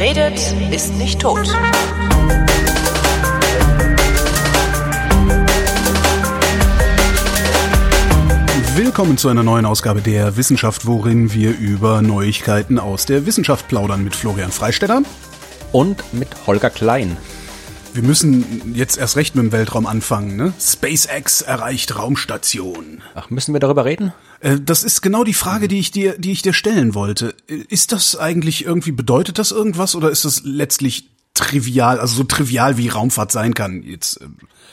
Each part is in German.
Wer redet, ist nicht tot. Willkommen zu einer neuen Ausgabe der Wissenschaft, worin wir über Neuigkeiten aus der Wissenschaft plaudern mit Florian Freistetter und mit Holger Klein. Wir müssen jetzt erst recht mit dem Weltraum anfangen, ne? SpaceX erreicht Raumstation. Ach, müssen wir darüber reden? Äh, das ist genau die Frage, die ich dir, die ich dir stellen wollte. Äh, ist das eigentlich irgendwie, bedeutet das irgendwas oder ist das letztlich trivial, also so trivial wie Raumfahrt sein kann jetzt?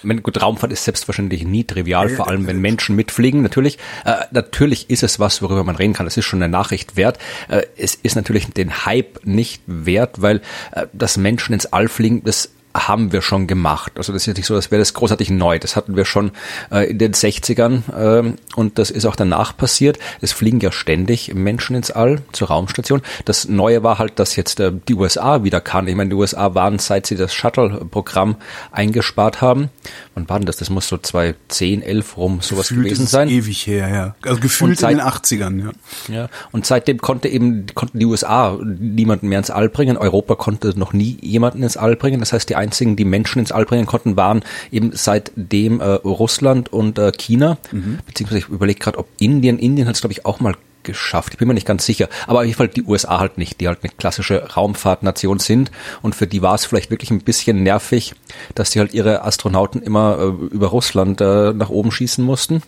Äh, gut, Raumfahrt ist selbstverständlich nie trivial, vor allem wenn Menschen mitfliegen. Natürlich, äh, natürlich ist es was, worüber man reden kann. Es ist schon eine Nachricht wert. Äh, es ist natürlich den Hype nicht wert, weil äh, das Menschen ins All fliegen, das haben wir schon gemacht. Also das ist jetzt nicht so, als wäre das großartig neu. Das hatten wir schon äh, in den 60ern äh, und das ist auch danach passiert. Es fliegen ja ständig Menschen ins All zur Raumstation. Das Neue war halt, dass jetzt äh, die USA wieder kann. Ich meine, die USA waren, seit sie das Shuttle-Programm eingespart haben. Wann war denn das? Das muss so 2010, 11 rum sowas gefühlt gewesen sein. ewig her, ja. Also gefühlt seit, in den 80ern, ja. Ja, und seitdem konnte eben, konnten die USA niemanden mehr ins All bringen. Europa konnte noch nie jemanden ins All bringen. Das heißt, die einzigen, die Menschen ins All bringen konnten, waren eben seitdem äh, Russland und äh, China. Mhm. Beziehungsweise ich überlege gerade, ob Indien, Indien hat es glaube ich auch mal geschafft. Ich bin mir nicht ganz sicher. Aber auf jeden Fall die USA halt nicht, die halt eine klassische Raumfahrtnation sind. Und für die war es vielleicht wirklich ein bisschen nervig, dass die halt ihre Astronauten immer äh, über Russland äh, nach oben schießen mussten.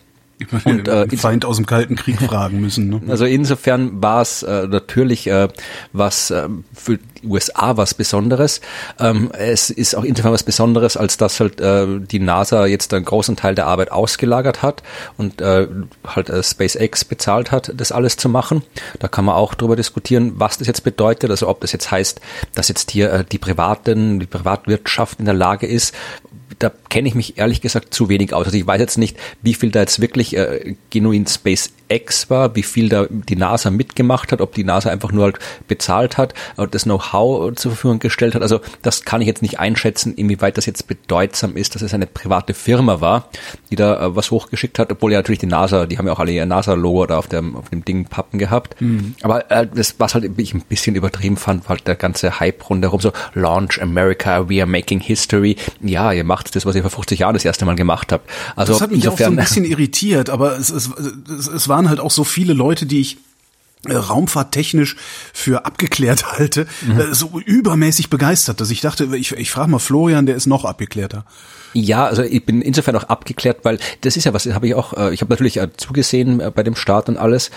Und äh, Feind aus dem Kalten Krieg fragen müssen. Ne? Also insofern war es äh, natürlich äh, was äh, für USA was Besonderes. Ähm, es ist auch insofern was Besonderes, als dass halt äh, die NASA jetzt einen großen Teil der Arbeit ausgelagert hat und äh, halt äh, SpaceX bezahlt hat, das alles zu machen. Da kann man auch drüber diskutieren, was das jetzt bedeutet. Also ob das jetzt heißt, dass jetzt hier äh, die privaten, die Privatwirtschaft in der Lage ist, da kenne ich mich ehrlich gesagt zu wenig aus. Also ich weiß jetzt nicht, wie viel da jetzt wirklich äh, genuin SpaceX war, wie viel da die NASA mitgemacht hat, ob die NASA einfach nur halt bezahlt hat, das Know-how zur Verfügung gestellt hat. Also das kann ich jetzt nicht einschätzen, inwieweit das jetzt bedeutsam ist, dass es eine private Firma war, die da äh, was hochgeschickt hat, obwohl ja natürlich die NASA, die haben ja auch alle ihr NASA-Logo da auf dem, auf dem Ding Pappen gehabt. Mhm. Aber äh, das, was halt ich ein bisschen übertrieben fand, war halt der ganze Hype rundherum, so Launch America, we are making history. Ja, ihr macht das, was ihr vor 50 Jahren das erste Mal gemacht habt. Also das hat mich insofern, auch so ein bisschen irritiert, aber es, es, es waren halt auch so viele Leute, die ich raumfahrttechnisch für abgeklärt halte, mhm. Äh, so übermäßig begeistert, dass ich dachte, ich, ich frage mal Florian, der ist noch abgeklärter. Ja, also ich bin insofern auch abgeklärt, weil das ist ja was, habe ich auch, äh, ich habe natürlich zugesehen bei dem Start und alles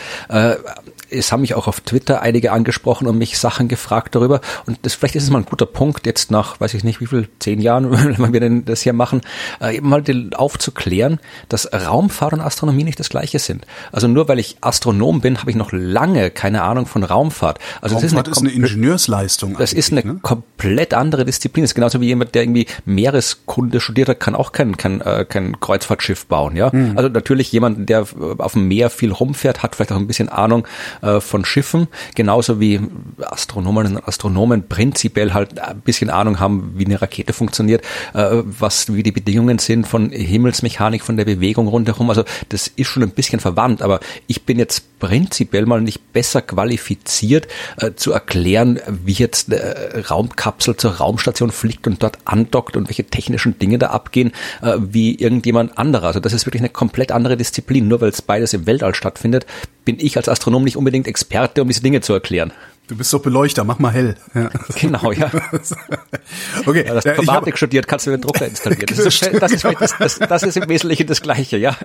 es haben mich auch auf Twitter einige angesprochen und mich Sachen gefragt darüber. Und das, vielleicht ist es mal ein guter Punkt, jetzt nach, weiß ich nicht, wie viel, zehn Jahren, wenn wir denn das hier machen, äh, eben mal aufzuklären, dass Raumfahrt und Astronomie nicht das Gleiche sind. Also nur weil ich Astronom bin, habe ich noch lange keine Ahnung von Raumfahrt. Also Raumfahrt das ist eine, ist eine Ingenieursleistung. Das ist eine ne? komplett andere Disziplin. Das ist genauso wie jemand, der irgendwie Meereskunde studiert hat, kann auch kein, kein, äh, kein Kreuzfahrtschiff bauen. Ja, mhm. also natürlich jemand, der auf dem Meer viel rumfährt, hat vielleicht auch ein bisschen Ahnung äh, von Schiffen, genauso wie Astronomen und Astronomen prinzipiell halt ein bisschen Ahnung haben, wie eine Rakete funktioniert, äh, was wie die Bedingungen sind von Himmelsmechanik, von der Bewegung rundherum. Also das ist schon ein bisschen verwandt, aber ich bin jetzt prinzipiell mal nicht besser qualifiziert äh, zu erklären, wie jetzt eine Raumkapsel zur Raumstation fliegt und dort andockt und welche technischen Dinge da abgehen, äh, wie irgendjemand anderer. Also das ist wirklich eine komplett andere Disziplin. Nur weil es beides im Weltall stattfindet, bin ich als Astronom nicht unbedingt Experte, um diese Dinge zu erklären. Du bist doch Beleuchter, mach mal hell. Ja. Genau, ja. okay. Ja, das Informatik studiert, kannst du den Drucker installieren. Das ist, das, ist, das, das ist im Wesentlichen das Gleiche, ja.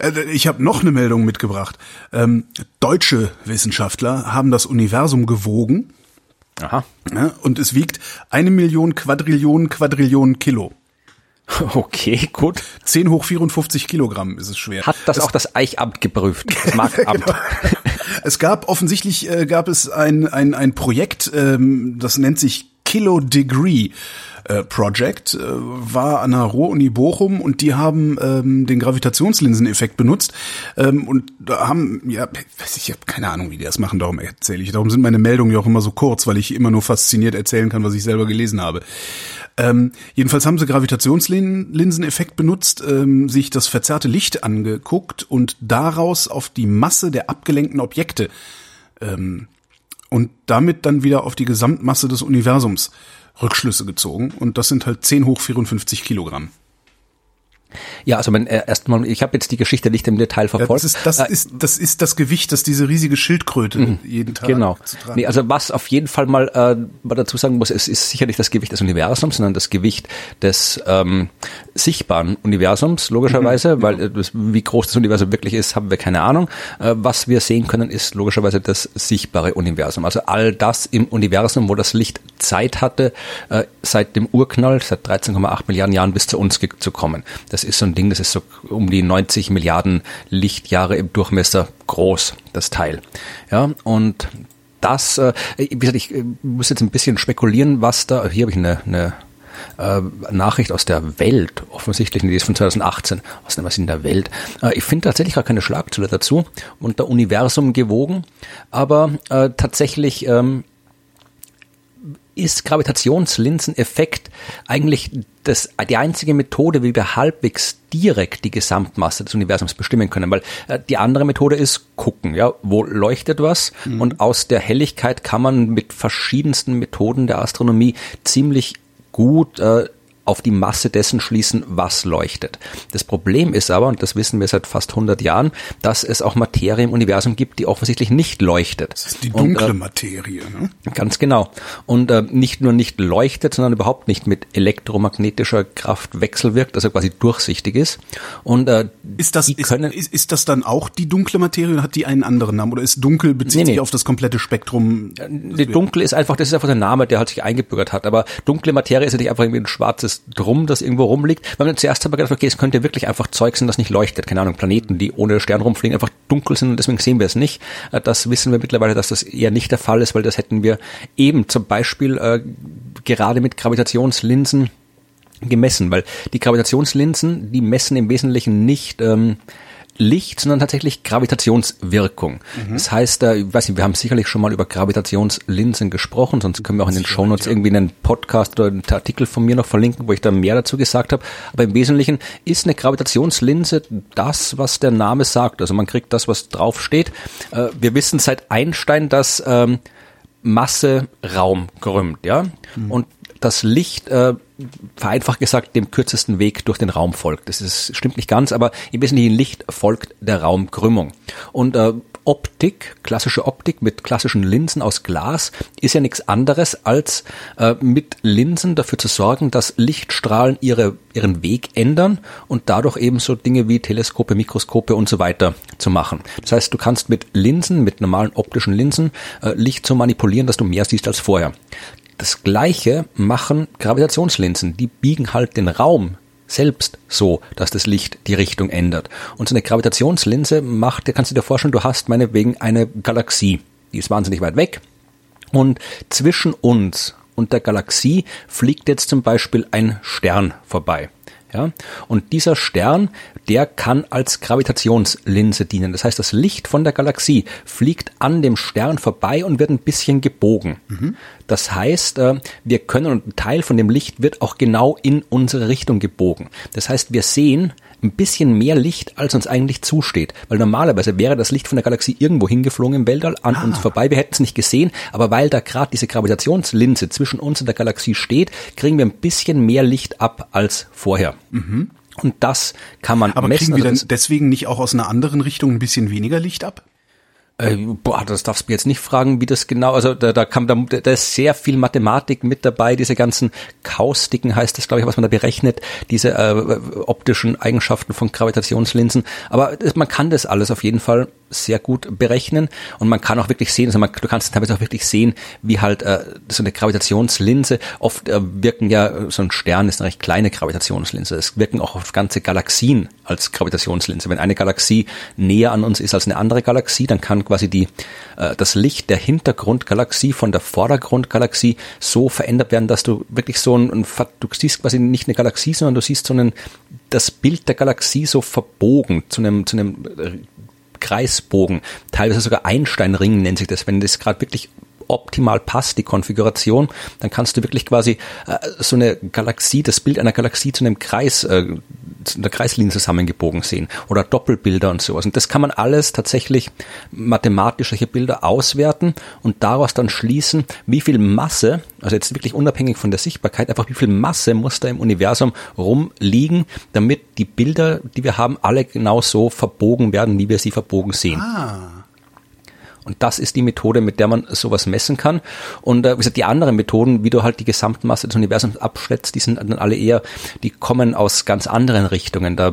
Äh, ich habe noch eine Meldung mitgebracht. Ähm, deutsche Wissenschaftler haben das Universum gewogen. Aha. Ja, und es wiegt eine Million Quadrillionen Quadrillionen Kilo. Okay, gut. 10 hoch 54 Kilogramm ist es schwer. Hat das es, auch das Eichamt geprüft, das Markamt? genau. Es gab offensichtlich äh, gab es ein ein ein Projekt, ähm, das nennt sich Kilo Degree. Äh, Project äh, war an der Ruhr-Uni Bochum und die haben ähm, den Gravitationslinseneffekt benutzt ähm, und haben, ja, ich habe keine Ahnung, wie die das machen, darum erzähle ich. Darum sind meine Meldungen ja auch immer so kurz, weil ich immer nur fasziniert erzählen kann, was ich selber gelesen habe. Ähm, jedenfalls haben sie Gravitationslinseneffekt benutzt, ähm, sich das verzerrte Licht angeguckt und daraus auf die Masse der abgelenkten Objekte ähm, und damit dann wieder auf die Gesamtmasse des Universums Rückschlüsse gezogen. Und das sind halt 10 hoch 54 Kilogramm. Ja, also mein, äh, erstmal, ich habe jetzt die Geschichte nicht im Detail verfolgt. Ja, das, ist, das, äh, ist, das ist das Gewicht, das diese riesige Schildkröte mhm, jeden Tag Genau. Nee, also was auf jeden Fall mal, äh, mal dazu sagen muss, es ist sicher nicht das Gewicht des Universums, sondern das Gewicht des ähm, sichtbaren Universums, logischerweise, mhm, weil äh, das, wie groß das Universum wirklich ist, haben wir keine Ahnung. Äh, was wir sehen können, ist logischerweise das sichtbare Universum. Also all das im Universum, wo das Licht Zeit hatte, äh, seit dem Urknall, seit 13,8 Milliarden Jahren bis zu uns zu kommen. Das das ist so ein Ding, das ist so um die 90 Milliarden Lichtjahre im Durchmesser groß, das Teil. Ja, und das, äh, wie gesagt, ich äh, muss jetzt ein bisschen spekulieren, was da, hier habe ich eine, eine äh, Nachricht aus der Welt, offensichtlich, die ist von 2018, was denn was in der Welt. Äh, ich finde tatsächlich gar keine Schlagzeile dazu, unter Universum gewogen, aber äh, tatsächlich ähm, ist Gravitationslinseneffekt eigentlich das, die einzige Methode, wie wir halbwegs direkt die Gesamtmasse des Universums bestimmen können, weil äh, die andere Methode ist gucken, ja, wo leuchtet was mhm. und aus der Helligkeit kann man mit verschiedensten Methoden der Astronomie ziemlich gut äh, auf die Masse dessen schließen, was leuchtet. Das Problem ist aber, und das wissen wir seit fast 100 Jahren, dass es auch Materie im Universum gibt, die offensichtlich nicht leuchtet. Das ist die dunkle und, äh, Materie, ne? Ganz genau. Und äh, nicht nur nicht leuchtet, sondern überhaupt nicht mit elektromagnetischer Kraft wechselwirkt, also quasi durchsichtig ist. Und äh, ist das ist, ist, ist, das dann auch die dunkle Materie oder hat die einen anderen Namen oder ist dunkel bezieht nee, nee. sich auf das komplette Spektrum? Die Dunkel ist einfach, das ist einfach der Name, der halt sich eingebürgert hat. Aber dunkle Materie ist ja nicht einfach irgendwie ein schwarzes Drum, das irgendwo rumliegt. Weil man zuerst aber gedacht, okay, es könnte wirklich einfach Zeug sein, das nicht leuchtet. Keine Ahnung, Planeten, die ohne Stern rumfliegen, einfach dunkel sind und deswegen sehen wir es nicht. Äh, das wissen wir mittlerweile, dass das eher nicht der Fall ist, weil das hätten wir eben zum Beispiel äh, gerade mit Gravitationslinsen gemessen, weil die Gravitationslinsen, die messen im Wesentlichen nicht ähm, Licht, sondern tatsächlich Gravitationswirkung. Mhm. Das heißt, äh, ich weiß nicht, wir haben sicherlich schon mal über Gravitationslinsen gesprochen, sonst können wir auch in den Shownotes irgendwie einen Podcast oder einen Artikel von mir noch verlinken, wo ich da mehr dazu gesagt habe. Aber im Wesentlichen ist eine Gravitationslinse das, was der Name sagt. Also man kriegt das, was draufsteht. Äh, wir wissen seit Einstein, dass ähm, Masse Raum krümmt, ja. Mhm. Und das Licht äh, vereinfacht gesagt dem kürzesten Weg durch den Raum folgt. Das ist, stimmt nicht ganz, aber im Wesentlichen Licht folgt der Raumkrümmung. Und äh, Optik, klassische Optik mit klassischen Linsen aus Glas, ist ja nichts anderes als äh, mit Linsen dafür zu sorgen, dass Lichtstrahlen ihre, ihren Weg ändern und dadurch eben so Dinge wie Teleskope, Mikroskope und so weiter zu machen. Das heißt, du kannst mit Linsen, mit normalen optischen Linsen, äh, Licht so manipulieren, dass du mehr siehst als vorher. Das gleiche machen Gravitationslinsen. Die biegen halt den Raum selbst so, dass das Licht die Richtung ändert. Und so eine Gravitationslinse macht, kannst du dir vorstellen, du hast meinetwegen eine Galaxie. Die ist wahnsinnig weit weg. Und zwischen uns und der Galaxie fliegt jetzt zum Beispiel ein Stern vorbei. Ja? Und dieser Stern, der kann als Gravitationslinse dienen. Das heißt, das Licht von der Galaxie fliegt an dem Stern vorbei und wird ein bisschen gebogen. Mhm. Das heißt, äh, wir können, und ein Teil von dem Licht wird auch genau in unsere Richtung gebogen. Das heißt, wir sehen ein bisschen mehr Licht, als uns eigentlich zusteht. Weil normalerweise wäre das Licht von der Galaxie irgendwo hingeflogen im Weltall an ah. uns vorbei. Wir hätten es nicht gesehen, aber weil da gerade diese Gravitationslinse zwischen uns und der Galaxie steht, kriegen wir ein bisschen mehr Licht ab als vorher. Mhm. Und das kann man aber messen. Aber kriegen wir also dann deswegen nicht auch aus einer anderen Richtung ein bisschen weniger Licht ab? Äh, boah, das darfst du mir jetzt nicht fragen, wie das genau, also da, da kam, da, da ist sehr viel Mathematik mit dabei, diese ganzen Kaustiken heißt das, glaube ich, was man da berechnet, diese äh, optischen Eigenschaften von Gravitationslinsen. Aber man kann das alles auf jeden Fall sehr gut berechnen und man kann auch wirklich sehen, also man, du kannst teilweise auch wirklich sehen, wie halt äh, so eine Gravitationslinse, oft äh, wirken ja, so ein Stern ist eine recht kleine Gravitationslinse, es wirken auch auf ganze Galaxien als Gravitationslinse. Wenn eine Galaxie näher an uns ist als eine andere Galaxie, dann kann quasi die, äh, das Licht der Hintergrundgalaxie von der Vordergrundgalaxie so verändert werden, dass du wirklich so ein, du siehst quasi nicht eine Galaxie, sondern du siehst so einen, das Bild der Galaxie so verbogen zu einem, zu einem Kreisbogen, teilweise sogar Einsteinring nennt sich das, wenn das gerade wirklich optimal passt, die Konfiguration, dann kannst du wirklich quasi äh, so eine Galaxie, das Bild einer Galaxie zu einem Kreis äh, in der Kreislinie zusammengebogen sehen oder Doppelbilder und sowas. Und das kann man alles tatsächlich mathematisch solche Bilder auswerten und daraus dann schließen, wie viel Masse, also jetzt wirklich unabhängig von der Sichtbarkeit, einfach wie viel Masse muss da im Universum rumliegen, damit die Bilder, die wir haben, alle genau so verbogen werden, wie wir sie verbogen sehen. Ah. Und das ist die Methode, mit der man sowas messen kann. Und äh, wie gesagt, die anderen Methoden, wie du halt die Gesamtmasse des Universums abschätzt, die sind dann alle eher, die kommen aus ganz anderen Richtungen. Da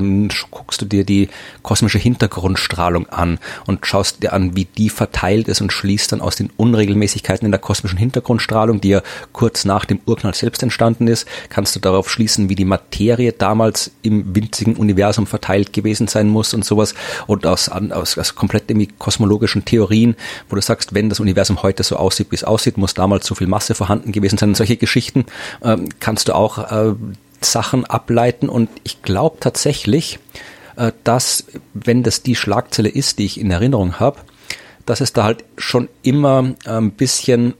guckst du dir die kosmische Hintergrundstrahlung an und schaust dir an, wie die verteilt ist und schließt dann aus den Unregelmäßigkeiten in der kosmischen Hintergrundstrahlung, die ja kurz nach dem Urknall selbst entstanden ist, kannst du darauf schließen, wie die Materie damals im winzigen Universum verteilt gewesen sein muss und sowas. Und aus, aus, aus komplett irgendwie kosmologischen Theorien wo du sagst, wenn das Universum heute so aussieht, wie es aussieht, muss damals so viel Masse vorhanden gewesen sein. Und solche Geschichten ähm, kannst du auch äh, Sachen ableiten und ich glaube tatsächlich, äh, dass wenn das die Schlagzeile ist, die ich in Erinnerung habe, dass es da halt schon immer ein bisschen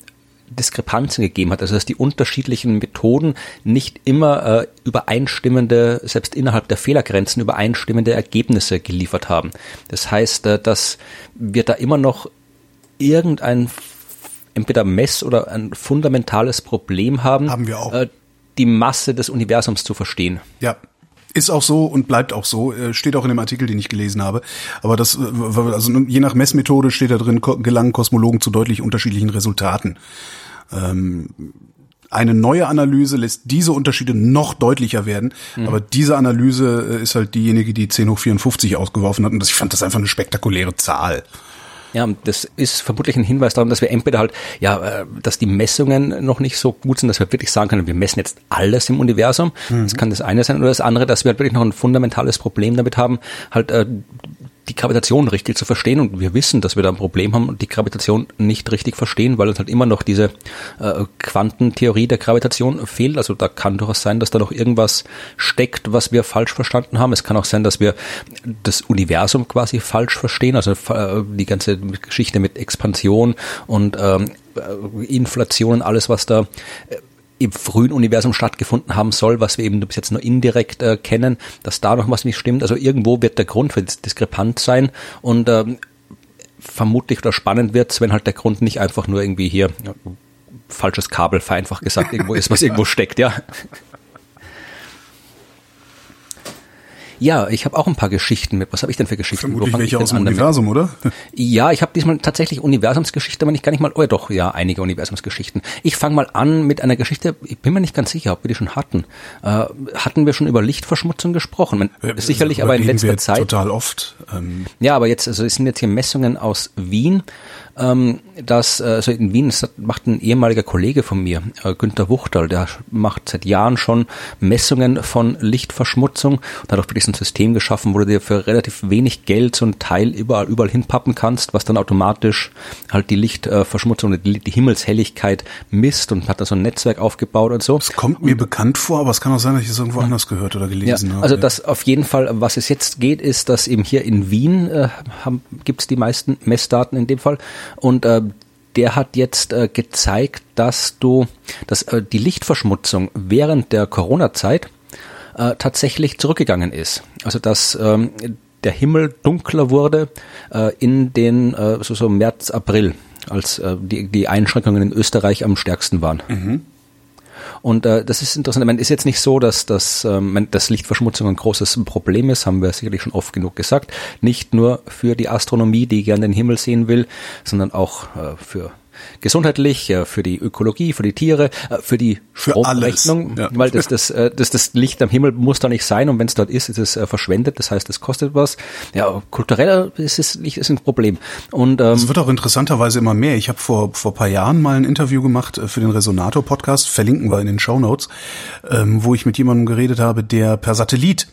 Diskrepanzen gegeben hat, also dass die unterschiedlichen Methoden nicht immer äh, übereinstimmende, selbst innerhalb der Fehlergrenzen übereinstimmende Ergebnisse geliefert haben. Das heißt, äh, dass wir da immer noch irgendein entweder Mess- oder ein fundamentales Problem haben, haben wir auch. Äh, die Masse des Universums zu verstehen. Ja, ist auch so und bleibt auch so. Äh, steht auch in dem Artikel, den ich gelesen habe. Aber das, äh, also je nach Messmethode steht da drin, gelangen Kosmologen zu deutlich unterschiedlichen Resultaten. Ähm, eine neue Analyse lässt diese Unterschiede noch deutlicher werden. Mhm. Aber diese Analyse äh, ist halt diejenige, die 10 hoch 54 ausgeworfen hat. Und das, ich fand das einfach eine spektakuläre Zahl. Ja, das ist vermutlich ein Hinweis darauf, dass wir entweder halt, ja, äh, dass die Messungen noch nicht so gut sind, dass wir wirklich sagen können, wir messen jetzt alles im Universum. Mhm. Das kann das eine sein. Oder das andere, dass wir halt wirklich noch ein fundamentales Problem damit haben, halt äh, die Gravitation richtig zu verstehen und wir wissen, dass wir da ein Problem haben und die Gravitation nicht richtig verstehen, weil uns halt immer noch diese äh, Quantentheorie der Gravitation fehlt. Also da kann durchaus sein, dass da noch irgendwas steckt, was wir falsch verstanden haben. Es kann auch sein, dass wir das Universum quasi falsch verstehen, also äh, die ganze Geschichte mit Expansion und ähm, äh, Inflation, alles was da äh, im frühen Universum stattgefunden haben soll, was wir eben bis jetzt nur indirekt äh, kennen, dass da noch was nicht stimmt. Also irgendwo wird der Grund für das diskrepant sein und ähm, vermutlich oder spannend wird wenn halt der Grund nicht einfach nur irgendwie hier ja, falsches Kabel, vereinfacht gesagt, irgendwo ist, was irgendwo steckt, ja. Ja, ich habe auch ein paar Geschichten mit. Was habe ich denn für Geschichten? Vermutlich welche aus dem Universum, oder? Ja, ich habe diesmal tatsächlich Universumsgeschichte, aber nicht gar nicht mal, oh ja doch, ja, einige Universumsgeschichten. Ich fange mal an mit einer Geschichte, ich bin mir nicht ganz sicher, ob wir die schon hatten. Äh, hatten wir schon über Lichtverschmutzung gesprochen? Man, äh, sicherlich aber in letzter Zeit. Total oft. Ähm. Ja, aber jetzt, also es sind jetzt hier Messungen aus Wien ähm, dass äh, also in Wien das macht ein ehemaliger Kollege von mir, äh, Günter Wuchtal, der macht seit Jahren schon Messungen von Lichtverschmutzung und hat auch wirklich so ein System geschaffen, wo du dir für relativ wenig Geld so ein Teil überall, überall hinpappen kannst, was dann automatisch halt die Lichtverschmutzung, äh, die, die Himmelshelligkeit misst und hat da so ein Netzwerk aufgebaut und so. Es kommt mir und, bekannt vor, aber es kann auch sein, dass ich es irgendwo anders gehört oder gelesen ja, habe. Also das auf jeden Fall, was es jetzt geht, ist, dass eben hier in Wien äh, gibt es die meisten Messdaten in dem Fall und äh, der hat jetzt äh, gezeigt, dass du, dass äh, die Lichtverschmutzung während der Corona-Zeit äh, tatsächlich zurückgegangen ist. Also dass ähm, der Himmel dunkler wurde äh, in den äh, so, so März, April, als äh, die, die Einschränkungen in Österreich am stärksten waren. Mhm. Und äh, das ist interessant. Ich meine, ist jetzt nicht so, dass das, ähm, dass Lichtverschmutzung ein großes Problem ist, haben wir sicherlich schon oft genug gesagt. Nicht nur für die Astronomie, die gerne den Himmel sehen will, sondern auch äh, für gesundheitlich, für die Ökologie, für die Tiere, äh, für die Stromrechnung, ja. weil das, das, äh, das, das Licht am Himmel muss da nicht sein und wenn es dort ist, ist es äh, verschwendet, das heißt, es kostet was. Ja, kulturell ist es nicht ist ein Problem. Und ähm, es wird auch interessanterweise immer mehr. Ich habe vor vor paar Jahren mal ein Interview gemacht für den Resonator Podcast, verlinken wir in den Show Notes, ähm, wo ich mit jemandem geredet habe, der per Satellit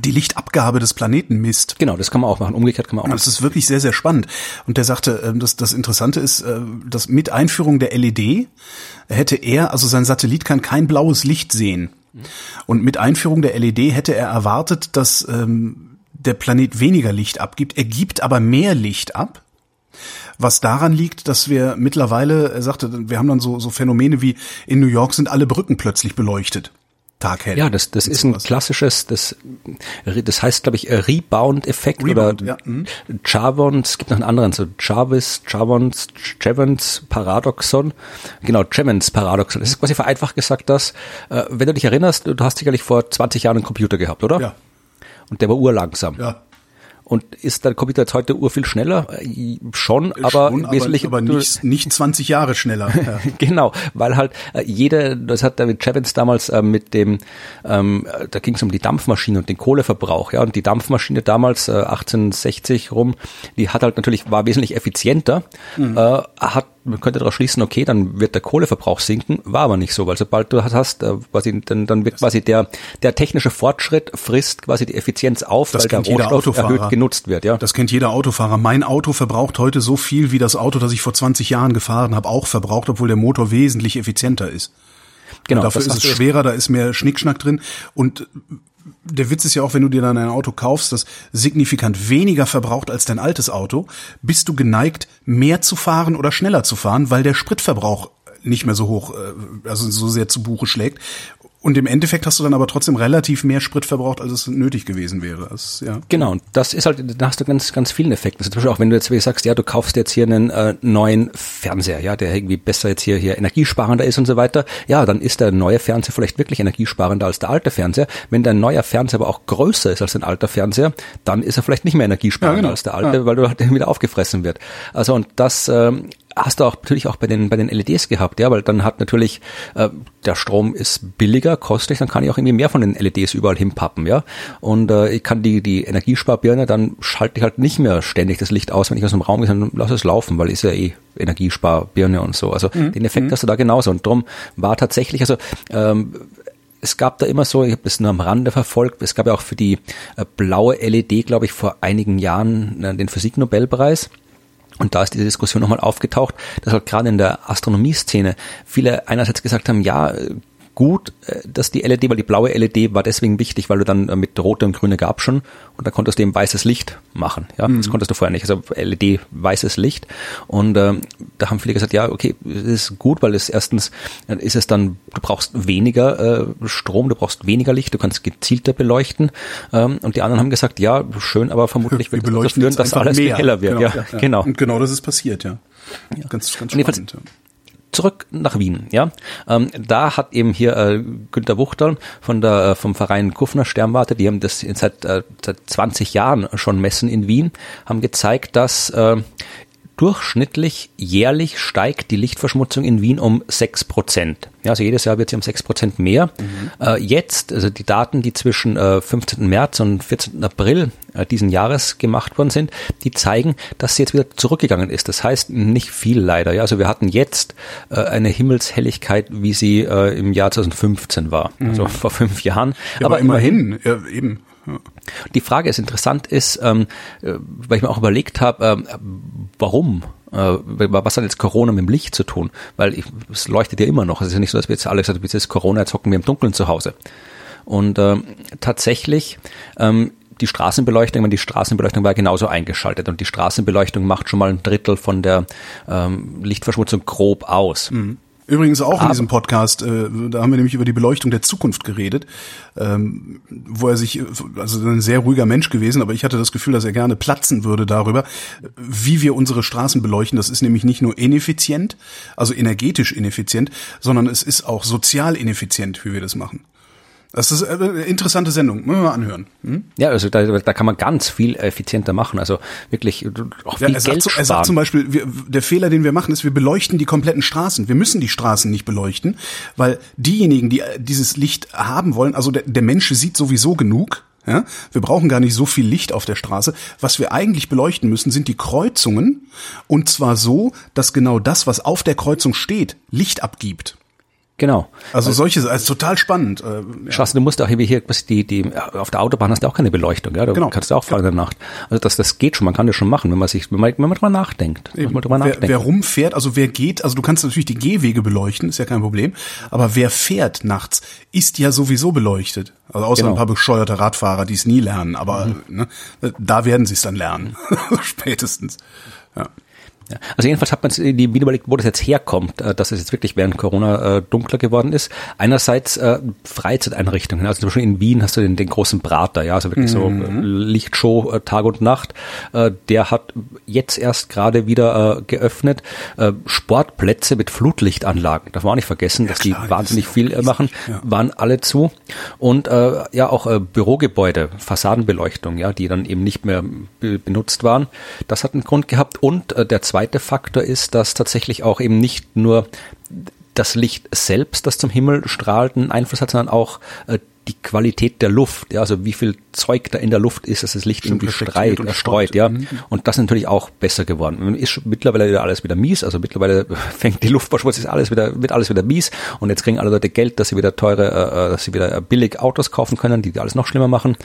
die Lichtabgabe des Planeten misst. Genau, das kann man auch machen. Umgekehrt kann man auch machen. Das ist wirklich sehr, sehr spannend. Und der sagte, ähm, das, das Interessante ist, äh, dass mit Einführung der LED hätte er, also sein Satellit kann kein blaues Licht sehen. Und mit Einführung der LED hätte er erwartet, dass ähm, der Planet weniger Licht abgibt. Er gibt aber mehr Licht ab. Was daran liegt, dass wir mittlerweile, er sagte, wir haben dann so, so Phänomene wie in New York sind alle Brücken plötzlich beleuchtet. Taghell. Ja, das, das ist ein klassisches, das, das heißt, glaube ich, Rebound-Effekt Rebound, oder ja. mhm. Chavons, es gibt noch einen anderen, so Jarvis, Chavons, Jevons Paradoxon. Genau, Jevons Paradoxon. Das ist quasi vereinfacht gesagt, dass, äh, wenn du dich erinnerst, du hast sicherlich vor 20 Jahren einen Computer gehabt, oder? Ja. Und der war urlangsam. Ja. Und ist der Computer jetzt heute urviel schneller? Schon, aber Schon, wesentlich. Aber, aber nicht, nicht 20 Jahre schneller. Ja. genau, weil halt äh, jede, das hat David Chevins damals äh, mit dem, ähm, da ging es um die Dampfmaschine und den Kohleverbrauch, ja, und die Dampfmaschine damals äh, 1860 rum, die hat halt natürlich war wesentlich effizienter, mhm. äh, hat man könnte daraus schließen, okay, dann wird der Kohleverbrauch sinken, war aber nicht so, weil sobald du hast, äh, quasi, dann, dann wird quasi der, der technische Fortschritt frisst quasi die Effizienz auf, das weil der Rohstoff erhöht genutzt wird, ja. Das kennt jeder Autofahrer. Mein Auto verbraucht heute so viel, wie das Auto, das ich vor 20 Jahren gefahren habe, auch verbraucht, obwohl der Motor wesentlich effizienter ist. Genau. Und dafür ist es schwerer, da ist mehr Schnickschnack drin und der Witz ist ja auch, wenn du dir dann ein Auto kaufst, das signifikant weniger verbraucht als dein altes Auto, bist du geneigt, mehr zu fahren oder schneller zu fahren, weil der Spritverbrauch nicht mehr so hoch, äh, also so sehr zu Buche schlägt. Und im Endeffekt hast du dann aber trotzdem relativ mehr Sprit verbraucht, als es nötig gewesen wäre. Das, ja. Genau, und das ist halt, da hast du ganz, ganz vielen Effekten. Also zum Beispiel auch, wenn du jetzt sagst, ja, du kaufst jetzt hier einen äh, neuen Fernseher, ja, der irgendwie besser jetzt hier, hier energiesparender ist und so weiter, ja, dann ist der neue Fernseher vielleicht wirklich energiesparender als der alte Fernseher. Wenn der neue Fernseher aber auch größer ist als ein alter Fernseher, dann ist er vielleicht nicht mehr energiesparender ja, genau. als der alte, ja. weil du halt wieder aufgefressen wird. Also und das ähm, hast du auch natürlich auch bei den bei den LEDs gehabt, ja, weil dann hat natürlich äh, der Strom ist billiger, kostlich, dann kann ich auch irgendwie mehr von den LEDs überall hinpappen, ja. Und äh, ich kann die die Energiesparbirne, dann schalte ich halt nicht mehr ständig das Licht aus, wenn ich aus dem Raum bin, dann lass es laufen, weil ist ja eh Energiesparbirne und so. Also mhm. den Effekt mhm. hast du da genauso. Und drum war tatsächlich, also ähm, es gab da immer so, ich habe das nur am Rande verfolgt, es gab ja auch für die äh, blaue LED, glaube ich, vor einigen Jahren äh, den Physiknobelpreis. Und da ist diese Diskussion nochmal aufgetaucht, dass halt gerade in der Astronomieszene viele einerseits gesagt haben, ja, gut, äh, dass die LED, weil die blaue LED war deswegen wichtig, weil du dann äh, mit rote und grüne gab schon und da konntest du eben weißes Licht machen. Ja, mhm. das konntest du vorher nicht. Also LED weißes Licht und äh, da haben viele gesagt, ja, okay, ist gut, weil es erstens äh, ist es dann, du brauchst weniger äh, Strom, du brauchst weniger Licht, du kannst gezielter beleuchten ähm, und die anderen haben gesagt, ja, schön, aber vermutlich wird das führen, dass alles mehr. heller wird. Genau, ja, ja, genau. Und genau das ist passiert, ja. ja. Ganz, ganz spannend zurück nach Wien. Ja, ähm, da hat eben hier äh, Günter Wuchterl von der äh, vom Verein Kufner Sternwarte, die haben das seit äh, seit 20 Jahren schon messen in Wien, haben gezeigt, dass äh, durchschnittlich jährlich steigt die Lichtverschmutzung in Wien um sechs Prozent. Ja, also jedes Jahr wird sie um sechs Prozent mehr. Mhm. Äh, jetzt, also die Daten, die zwischen äh, 15. März und 14. April äh, diesen Jahres gemacht worden sind, die zeigen, dass sie jetzt wieder zurückgegangen ist. Das heißt nicht viel leider. Ja, also wir hatten jetzt äh, eine Himmelshelligkeit, wie sie äh, im Jahr 2015 war, mhm. also vor fünf Jahren. Ja, aber, aber immerhin, ja, eben. Die Frage ist interessant ist, ähm, äh, weil ich mir auch überlegt habe, ähm, warum? Äh, was hat jetzt Corona mit dem Licht zu tun? Weil ich, es leuchtet ja immer noch. Es ist ja nicht so, dass wir jetzt alle gesagt haben, jetzt ist Corona, jetzt hocken wir im Dunkeln zu Hause. Und ähm, tatsächlich ähm, die Straßenbeleuchtung, die Straßenbeleuchtung war genauso eingeschaltet und die Straßenbeleuchtung macht schon mal ein Drittel von der ähm, Lichtverschmutzung grob aus. Mhm. Übrigens auch in diesem Podcast, äh, da haben wir nämlich über die Beleuchtung der Zukunft geredet, ähm, wo er sich, also ein sehr ruhiger Mensch gewesen, aber ich hatte das Gefühl, dass er gerne platzen würde darüber, wie wir unsere Straßen beleuchten. Das ist nämlich nicht nur ineffizient, also energetisch ineffizient, sondern es ist auch sozial ineffizient, wie wir das machen. Das ist eine interessante Sendung, müssen wir mal anhören. Hm? Ja, also da, da kann man ganz viel effizienter machen, also wirklich auch viel ja, er Geld sagt, Er sagt zum Beispiel, wir, der Fehler, den wir machen, ist, wir beleuchten die kompletten Straßen. Wir müssen die Straßen nicht beleuchten, weil diejenigen, die dieses Licht haben wollen, also der, der Mensch sieht sowieso genug, ja, wir brauchen gar nicht so viel Licht auf der Straße. Was wir eigentlich beleuchten müssen, sind die Kreuzungen. Und zwar so, dass genau das, was auf der Kreuzung steht, Licht abgibt. Genau. Also, also solche, also total spannend. Äh, ja. du musst auch hier, hier die, die, auf der Autobahn hast du auch keine Beleuchtung, ja. Du genau. kannst auch fahren in der Nacht. Also das, das geht schon, man kann das schon machen, wenn man sich, wenn man, wenn man drüber nachdenkt. Eben. Man drüber wer, nachdenkt. wer rumfährt, also wer geht, also du kannst natürlich die Gehwege beleuchten, ist ja kein Problem. Aber wer fährt nachts, ist ja sowieso beleuchtet. Also außer genau. ein paar bescheuerte Radfahrer, die es nie lernen. Aber mhm. ne, da werden sie es dann lernen. Spätestens. Ja. Ja. Also jedenfalls hat man sich die überlegt, wo das jetzt herkommt, äh, dass es jetzt wirklich während Corona äh, dunkler geworden ist. Einerseits äh, Freizeiteinrichtungen, also zum Beispiel in Wien hast du den, den großen Prater, ja, also wirklich so Mhm. äh, Lichtshow äh, Tag und Nacht. Äh, der hat jetzt erst gerade wieder äh, geöffnet. Äh, Sportplätze mit Flutlichtanlagen, darf man auch nicht vergessen, dass klar, die wahnsinnig das viel äh, machen, ja. waren alle zu. Und äh, ja, auch äh, Bürogebäude, Fassadenbeleuchtung, ja, die dann eben nicht mehr be benutzt waren. Das hat einen Grund gehabt. Und äh, der zweite Faktor ist, dass tatsächlich auch eben nicht nur das Licht selbst, das zum Himmel strahlt, einen Einfluss hat, sondern auch äh, die Qualität der Luft, ja, also wie viel Zeug da in der Luft ist, dass das Licht irgendwie reflektiert streit, und erstreut, streut. ja. Mhm. Und das ist natürlich auch besser geworden. Ist mittlerweile wieder alles wieder mies, also mittlerweile fängt die Luftverschmutz ist alles wieder, wird alles wieder mies und jetzt kriegen alle Leute Geld, dass sie wieder teure, äh, dass sie wieder billig Autos kaufen können, die alles noch schlimmer machen.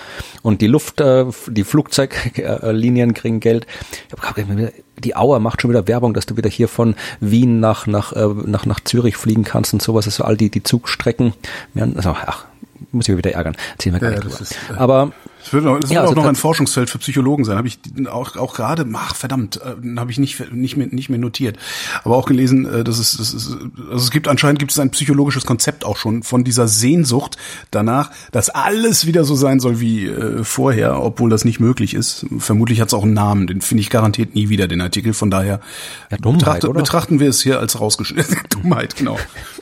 Und die Luft, äh, die Flugzeuglinien kriegen Geld. Ich hab grad gedacht, die Auer macht schon wieder Werbung, dass du wieder hier von Wien nach, nach, äh, nach, nach Zürich fliegen kannst und sowas, also all die, die Zugstrecken. Also, ach, muss ich mich wieder ärgern. Erzähl mir gar Ja, nicht ist, äh, Aber Es wird, auch, es Ja, wird also auch noch ein Forschungsfeld für Psychologen sein. Habe ich auch, auch gerade, ach verdammt, äh, habe ich nicht nicht mehr nicht mehr notiert. Aber auch gelesen, äh, dass es, das ist, also es gibt anscheinend gibt es ein psychologisches Konzept auch schon von dieser Sehnsucht danach, dass alles wieder so sein soll wie äh, vorher, obwohl das nicht möglich ist. Vermutlich hat es auch einen Namen, den finde ich garantiert nie wieder den Artikel. Von daher Ja, Dummheit, betrachte, betrachten wir es hier als rausgeschnitten. Dummheit, genau.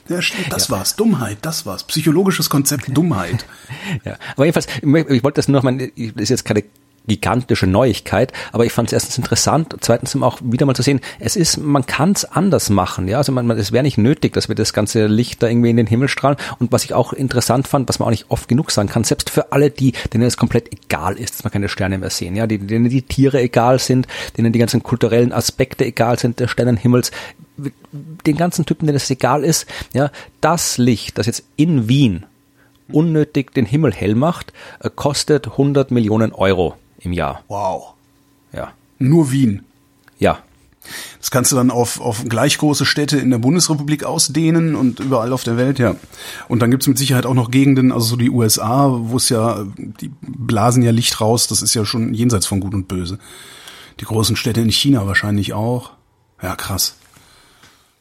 Ja, das war's. Dummheit, das war's. Psychologisches Konzept Dummheit. Ja, aber jedenfalls, ich wollte das nur noch mal, das ist jetzt keine gigantische Neuigkeit, aber ich fand es erstens interessant, zweitens auch wieder mal zu sehen, es ist, man kann es anders machen, ja, also man, man, es wäre nicht nötig, dass wir das ganze Licht da irgendwie in den Himmel strahlen. Und was ich auch interessant fand, was man auch nicht oft genug sagen kann, selbst für alle die, denen es komplett egal ist, dass man keine Sterne mehr sehen, ja, die, denen die Tiere egal sind, denen die ganzen kulturellen Aspekte egal sind des Sternenhimmels, den ganzen Typen, denen es egal ist, ja, das Licht, das jetzt in Wien unnötig den Himmel hell macht, äh, kostet 100 Millionen Euro im Jahr. Wow. Ja. Nur Wien. Ja. Das kannst du dann auf, auf gleich große Städte in der Bundesrepublik ausdehnen und überall auf der Welt, ja. Und dann gibt's mit Sicherheit auch noch Gegenden, also so die USA, wo es ja, die blasen ja Licht raus, das ist ja schon jenseits von Gut und Böse. Die großen Städte in China wahrscheinlich auch. Ja, krass.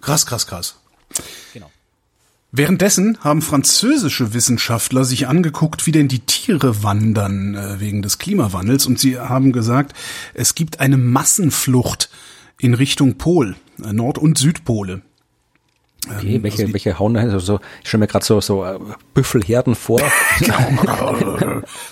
Krass, krass, krass. Genau. Währenddessen haben französische Wissenschaftler sich angeguckt, wie denn die Tiere wandern äh, wegen des Klimawandels und sie haben gesagt, es gibt eine Massenflucht in Richtung Pol, äh, Nord- und Südpole. Okay, welche, also die- welche hauen da hin? Also so, ich stelle mir gerade so, so äh, Büffelherden vor.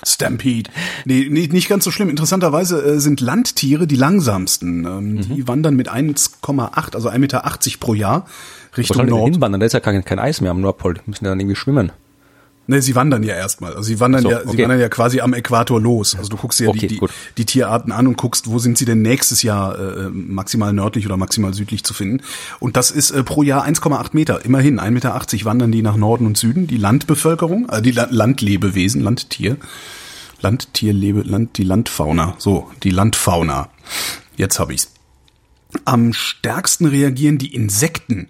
Stampede. Nee, nee, nicht ganz so schlimm. Interessanterweise äh, sind Landtiere die langsamsten. Ähm, Mhm. Die wandern mit 1,8, also 1,80 Meter pro Jahr Wo Richtung die denn Nord. hinwandern? Da ist ja kein, kein Eis mehr am Nordpol. Die müssen ja dann irgendwie schwimmen. Ne, sie wandern ja erstmal. Also sie wandern So, ja, sie okay. wandern ja quasi am Äquator los. Also du guckst dir Okay, die, die, die Tierarten an und guckst, wo sind sie denn nächstes Jahr äh, maximal nördlich oder maximal südlich zu finden. Und das ist äh, pro Jahr 1,8 Meter. Immerhin 1,80 Meter wandern die nach Norden und Süden. Die Landbevölkerung, äh, die La Landlebewesen, Landtier, Landtierlebe, Land, die Landfauna. So, die Landfauna. Jetzt hab ich's. Am stärksten reagieren die Insekten.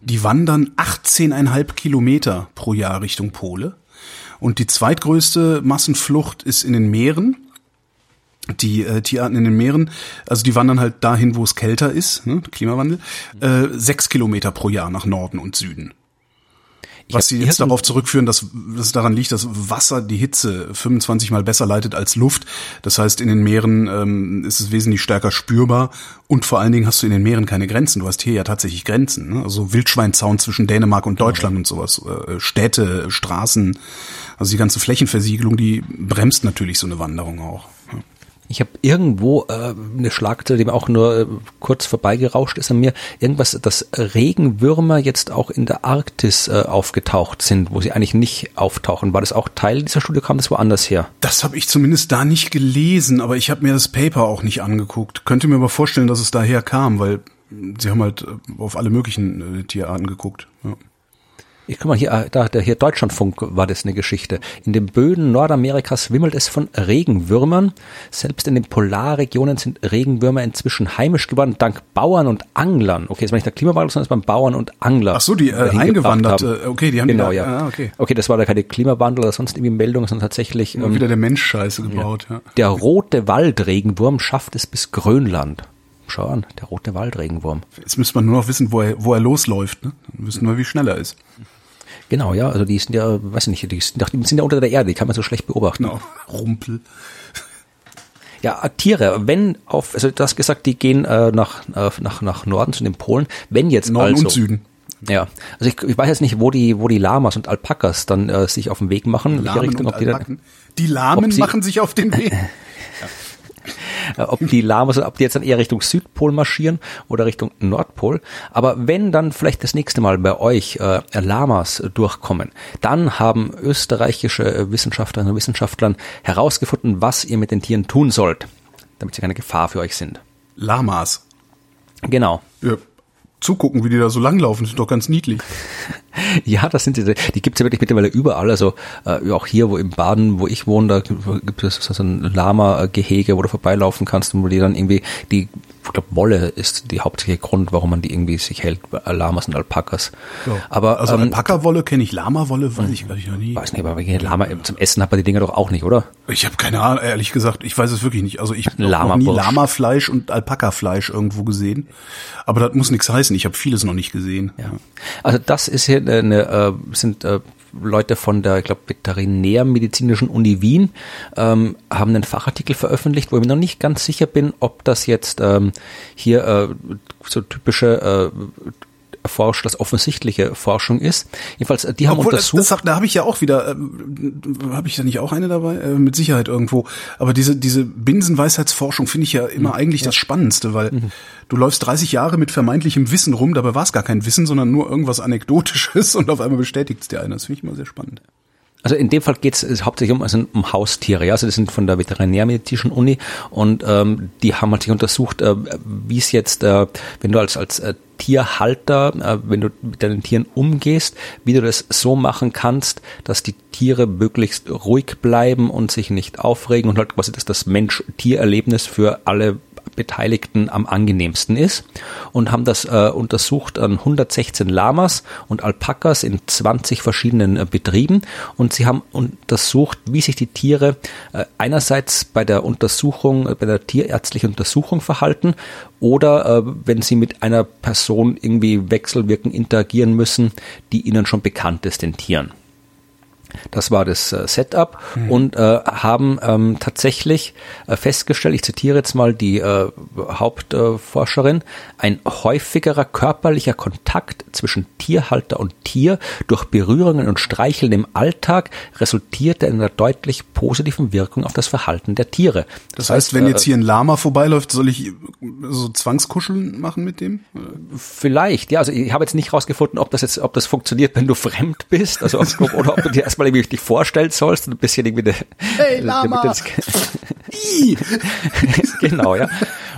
Die wandern 18,5 Kilometer pro Jahr Richtung Pole. Und die zweitgrößte Massenflucht ist in den Meeren. Die äh, Tierarten in den Meeren, also die wandern halt dahin, wo es kälter ist, ne, Klimawandel, äh, sechs Kilometer pro Jahr nach Norden und Süden. Was sie jetzt darauf zurückführen, dass, dass es daran liegt, dass Wasser die Hitze 25 mal besser leitet als Luft. Das heißt, in den Meeren ähm, ist es wesentlich stärker spürbar und vor allen Dingen hast du in den Meeren keine Grenzen. Du hast hier ja tatsächlich Grenzen. Ne? Also Wildschweinzaun zwischen Dänemark und Deutschland und sowas. Äh, Städte, Straßen, also die ganze Flächenversiegelung, die bremst natürlich so eine Wanderung auch. Ich habe irgendwo äh, eine Schlagzeile, die mir auch nur äh, kurz vorbeigerauscht ist an mir, irgendwas, dass Regenwürmer jetzt auch in der Arktis äh, aufgetaucht sind, wo sie eigentlich nicht auftauchen. War das auch Teil dieser Studie, kam das woanders her? Das habe ich zumindest da nicht gelesen, aber ich habe mir das Paper auch nicht angeguckt. Könnte mir aber vorstellen, dass es daher kam, weil sie haben halt äh, auf alle möglichen äh, Tierarten geguckt. Ja. Ich guck mal hier, äh, da, der hier Deutschlandfunk war das eine Geschichte. In den Böden Nordamerikas wimmelt es von Regenwürmern. Selbst in den Polarregionen sind Regenwürmer inzwischen heimisch geworden, dank Bauern und Anglern. Okay, das war nicht der Klimawandel, sondern es waren Bauern und Angler. Ach so, die, äh, hingebracht eingewandert, haben. äh, okay, die haben die genau, da- ja. ah, okay. okay, das war da keine Klimawandel oder sonst irgendwie Meldung, sondern tatsächlich ähm, wieder der Mensch Scheiße gebaut. Ja. der rote Waldregenwurm schafft es bis Grönland. Schau an, der rote Waldregenwurm. Jetzt müsste man nur noch wissen, wo er, wo er losläuft. Ne? Dann wissen wir, wie schnell er ist. Genau, ja, also die sind ja, weiß nicht, die sind, die sind ja unter der Erde, die kann man so schlecht beobachten. Genau. Rumpel. Ja, Tiere, wenn auf, also du hast gesagt, die gehen äh, nach, äh, nach, nach Norden zu den Polen. Wenn jetzt Norden also, und Süden. Ja, also ich, ich weiß jetzt nicht, wo die, wo die Lamas und Alpakas dann äh, sich auf den Weg machen, welche Lahmen Richtung, und ob die dann. Die Lahmen ob sie- machen sich auf den Weg. ob die Lamas, ob die jetzt dann eher Richtung Südpol marschieren oder Richtung Nordpol. Aber wenn dann vielleicht das nächste Mal bei euch äh, Lamas durchkommen, dann haben österreichische Wissenschaftlerinnen und Wissenschaftler herausgefunden, was ihr mit den Tieren tun sollt, damit sie keine Gefahr für euch sind. Lamas. Genau. Ja. Zugucken, wie die da so langlaufen, ist doch ganz niedlich. Ja, das sind diese, die gibt's ja wirklich mittlerweile überall. Also äh, auch hier, wo im Baden, wo ich wohne, da gibt es so ein Lama-Gehege, wo du vorbeilaufen kannst und wo die dann irgendwie, die, ich glaube, Wolle ist die hauptsächliche Grund, warum man die irgendwie sich hält, Lamas und Alpakas. Aber Also ähm, Alpaka-Wolle kenne ich, Lama-Wolle weiß ich, weiß ich noch nie. weiß nicht, aber wegen Lama zum Essen hat man die Dinger doch auch nicht, oder? Ich habe keine Ahnung, ehrlich gesagt, ich weiß es wirklich nicht. Also ich habe noch nie. Lama-Fleisch und Alpaka-Fleisch irgendwo gesehen. Aber das muss nichts heißen. Ich habe vieles noch nicht gesehen. Ja. Also das ist hier eine, eine äh, sind äh, Leute von der, ich glaube, Veterinärmedizinischen Uni Wien ähm, haben einen Fachartikel veröffentlicht, wo ich mir noch nicht ganz sicher bin, ob das jetzt ähm, hier äh, so typische äh, erforscht, das offensichtliche Forschung ist. Jedenfalls, äh, die haben Obwohl, das, untersucht. das, hab- da habe ich ja auch wieder, ähm, habe ich da nicht auch eine dabei? Äh, mit Sicherheit irgendwo. Aber diese, diese Binsenweisheitsforschung finde ich ja immer eigentlich das Spannendste, weil du läufst 30 Jahre mit vermeintlichem Wissen rum, dabei war es gar kein Wissen, sondern nur irgendwas Anekdotisches und auf einmal bestätigt es dir einer. Das finde ich immer sehr spannend. Also in dem Fall geht es hauptsächlich um, also um Haustiere. Ja? Also das sind von der Veterinärmedizinischen Uni und ähm, die haben halt sich untersucht, äh, wie es jetzt, äh, wenn du als als äh, Tierhalter, äh, wenn du mit deinen Tieren umgehst, wie du das so machen kannst, dass die Tiere möglichst ruhig bleiben und sich nicht aufregen und halt quasi, dass das Mensch-Tier-Erlebnis für alle Beteiligten am angenehmsten ist und haben das äh, untersucht an 116 Lamas und Alpakas in 20 verschiedenen äh, Betrieben und sie haben untersucht, wie sich die Tiere äh, einerseits bei der Untersuchung, äh, bei der tierärztlichen Untersuchung verhalten oder äh, wenn sie mit einer Person irgendwie wechselwirken, interagieren müssen, die ihnen schon bekannt ist, den Tieren. Das war das äh, Setup und äh, haben ähm, tatsächlich äh, festgestellt, ich zitiere jetzt mal die äh, Hauptforscherin, ein häufigerer körperlicher Kontakt zwischen Tierhalter und Tier durch Berührungen und Streicheln im Alltag resultierte in einer deutlich positiven Wirkung auf das Verhalten der Tiere. Das heißt, wenn äh, jetzt hier ein Lama vorbeiläuft, soll ich so Zwangskuscheln machen mit dem? Vielleicht, ja, also ich habe jetzt nicht rausgefunden, ob das jetzt, ob das funktioniert, wenn du fremd bist, also ob, oder ob du dir erstmal irgendwie dich vorstellen sollst und ein bisschen irgendwie de, Hey, Lama! das- genau, ja.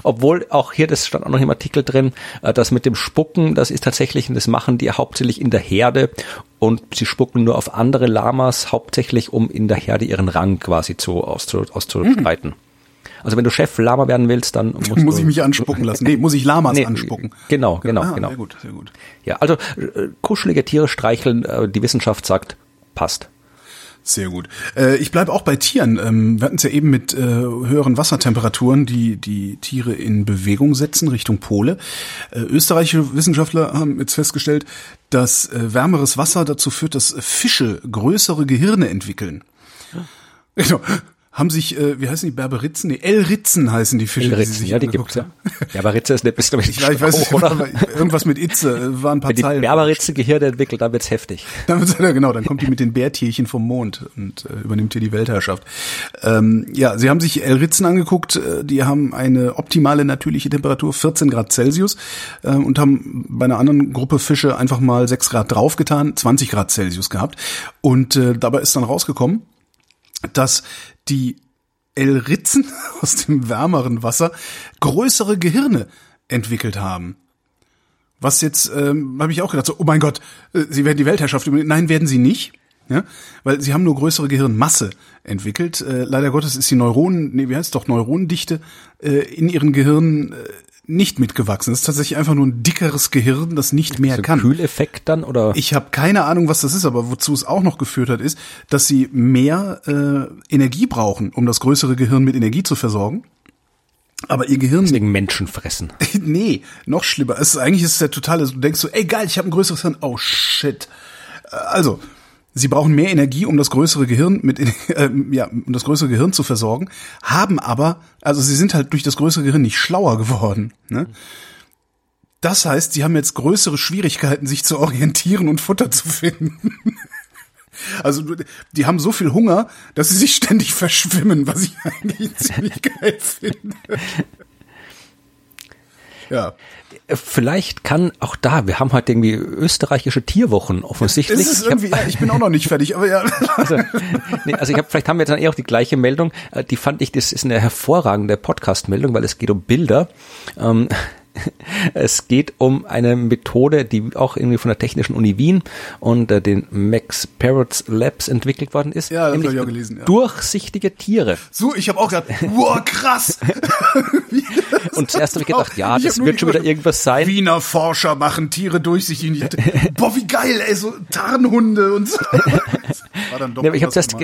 Obwohl auch hier, das stand auch noch im Artikel drin, äh, das mit dem Spucken, das ist tatsächlich, und das machen die hauptsächlich in der Herde und sie spucken nur auf andere Lamas, hauptsächlich um in der Herde ihren Rang quasi zu auszu, auszubreiten. Also wenn du Chef Lama werden willst, dann musst Muss du, ich mich anspucken lassen? Nee, muss ich Lamas Nee, anspucken? Genau, genau, Ah, genau. Sehr gut, sehr gut. Ja, also äh, kuschelige Tiere streicheln, äh, die Wissenschaft sagt, passt. Sehr gut. Äh, ich bleibe auch bei Tieren. Ähm, wir hatten es ja eben mit äh, höheren Wassertemperaturen, die die Tiere in Bewegung setzen Richtung Pole. Äh, österreichische Wissenschaftler haben jetzt festgestellt, dass äh, wärmeres Wasser dazu führt, dass Fische größere Gehirne entwickeln. Genau. Haben sich, äh, wie heißen die, Berberitzen? Nee, L-Ritzen heißen die Fische. die sie Ritzen, sich ja, die gibt's ja. Ja, aber Ritze ist bis, glaube ich, Ich, ich weiß nicht, oder? aber irgendwas mit Itze, äh, waren ein paar Wenn die Zeilen. Berberitze Gehirne entwickelt, dann wird's heftig. Dann, ja, genau, dann kommt die mit den Bärtierchen vom Mond und äh, übernimmt hier die Weltherrschaft. Ähm, ja, sie haben sich L-Ritzen angeguckt, äh, die haben eine optimale natürliche Temperatur 14 Grad Celsius äh, und haben bei einer anderen Gruppe Fische einfach mal 6 Grad draufgetan, 20 Grad Celsius gehabt. Und äh, dabei ist dann rausgekommen, dass die L-Ritzen aus dem wärmeren Wasser größere Gehirne entwickelt haben. Was jetzt, ähm, habe ich auch gedacht, so, oh mein Gott, äh, sie werden die Weltherrschaft übernehmen. Nein, werden sie nicht. Ja, weil sie haben nur größere Gehirnmasse entwickelt. Äh, leider Gottes ist die Neuronen, nee, wie heißt es doch, Neuronendichte äh, in ihren Gehirnen äh, nicht mitgewachsen. Es ist tatsächlich einfach nur ein dickeres Gehirn, das nicht mehr So kann. Kühleffekt dann oder? Ich habe keine Ahnung, was das ist, aber wozu es auch noch geführt hat, ist, dass sie mehr äh, Energie brauchen, um das größere Gehirn mit Energie zu versorgen. Aber ihr Gehirn. Deswegen Menschen fressen. nee, noch schlimmer. Es ist eigentlich ist es der totale, du denkst so, ey geil, ich habe ein größeres Hirn. Oh shit. Äh, Also, sie brauchen mehr Energie, um das größere Gehirn mit äh, ja, um das größere Gehirn zu versorgen, haben aber, also sie sind halt durch das größere Gehirn nicht schlauer geworden. Ne? Das heißt, sie haben jetzt größere Schwierigkeiten, sich zu orientieren und Futter zu finden. Also die haben so viel Hunger, dass sie sich ständig verschwimmen, was ich eigentlich ziemlich geil finde. Ja. Vielleicht kann auch da, wir haben heute irgendwie österreichische Tierwochen offensichtlich. Es ist irgendwie, ich, hab, ja, ich bin auch noch nicht fertig, aber ja. Also, nee, also ich habe, vielleicht haben wir jetzt dann eher auch die gleiche Meldung. Äh, die fand ich, das ist eine hervorragende Podcast-Meldung, weil es geht um Bilder. Ähm, es geht um eine Methode, die auch irgendwie von der Technischen Uni Wien und äh, den Max Parrots Labs entwickelt worden ist. Ja, das habe ich auch gelesen. Ja. Durchsichtige Tiere. So, ich habe auch gedacht, wow, krass. und zuerst habe ich gedacht, ja, ich das wird schon wieder irgendwas sein. Wiener Forscher machen Tiere durchsichtig. Boah, wie geil, ey, so Tarnhunde und so. War dann doch ja, ich habe zuerst,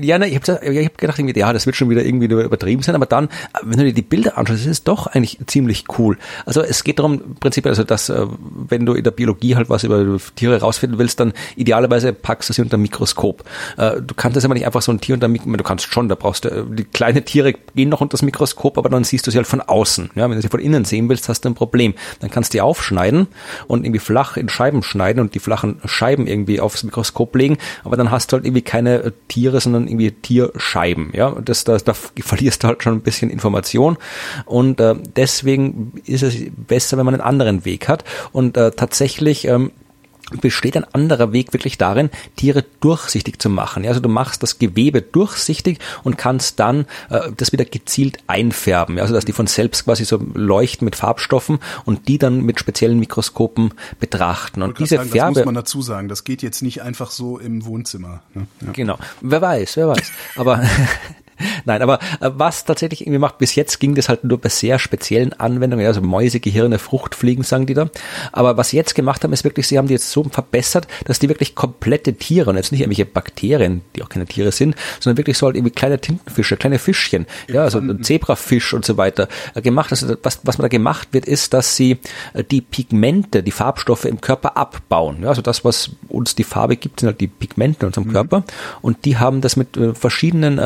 ja, ne, ich habe hab gedacht, ja, das wird schon wieder irgendwie übertrieben sein, aber dann, wenn du dir die Bilder anschaust, ist es doch eigentlich ziemlich cool. Also es geht darum, im Prinzip, also dass äh, wenn du in der Biologie halt was über Tiere rausfinden willst, dann idealerweise packst du sie unter Mikroskop. Äh, du kannst das aber nicht einfach so ein Tier unter Mikroskop, du kannst schon, da brauchst du, äh, die kleinen Tiere gehen noch unter das Mikroskop, aber dann siehst du sie halt von außen. Ja, wenn du sie von innen sehen willst, hast du ein Problem. Dann kannst du die aufschneiden und irgendwie flach in Scheiben schneiden und die flachen Scheiben irgendwie aufs Mikroskop legen, aber dann hast du halt irgendwie keine Tiere, sondern irgendwie Tierscheiben. Ja, das, da, da verlierst du halt schon ein bisschen Information und äh, deswegen ist es besser, wenn man einen anderen Weg hat. Und äh, tatsächlich ähm, besteht ein anderer Weg wirklich darin, Tiere durchsichtig zu machen. Also du machst das Gewebe durchsichtig und kannst dann äh, das wieder gezielt einfärben. Also dass die von selbst quasi so leuchten mit Farbstoffen und die dann mit speziellen Mikroskopen betrachten. Und diese sagen, Färbe. Das muss man dazu sagen. Das geht jetzt nicht einfach so im Wohnzimmer. Ne? Ja. Genau. Wer weiß, wer weiß. Aber Nein, aber äh, was tatsächlich irgendwie macht, bis jetzt ging das halt nur bei sehr speziellen Anwendungen, also Mäuse, Gehirne, Fruchtfliegen, sagen die da. Aber was sie jetzt gemacht haben, ist wirklich, sie haben die jetzt so verbessert, dass die wirklich komplette Tiere und jetzt nicht irgendwelche Bakterien, die auch keine Tiere sind, sondern wirklich so halt irgendwie kleine Tintenfische, kleine Fischchen, ja, also ein Zebrafisch und so weiter äh, gemacht. Also was, was man da gemacht wird, ist, dass sie äh, die Pigmente, die Farbstoffe im Körper abbauen. Ja, also das, was uns die Farbe gibt, sind halt die Pigmente in unserem mhm. Körper und die haben das mit verschiedenen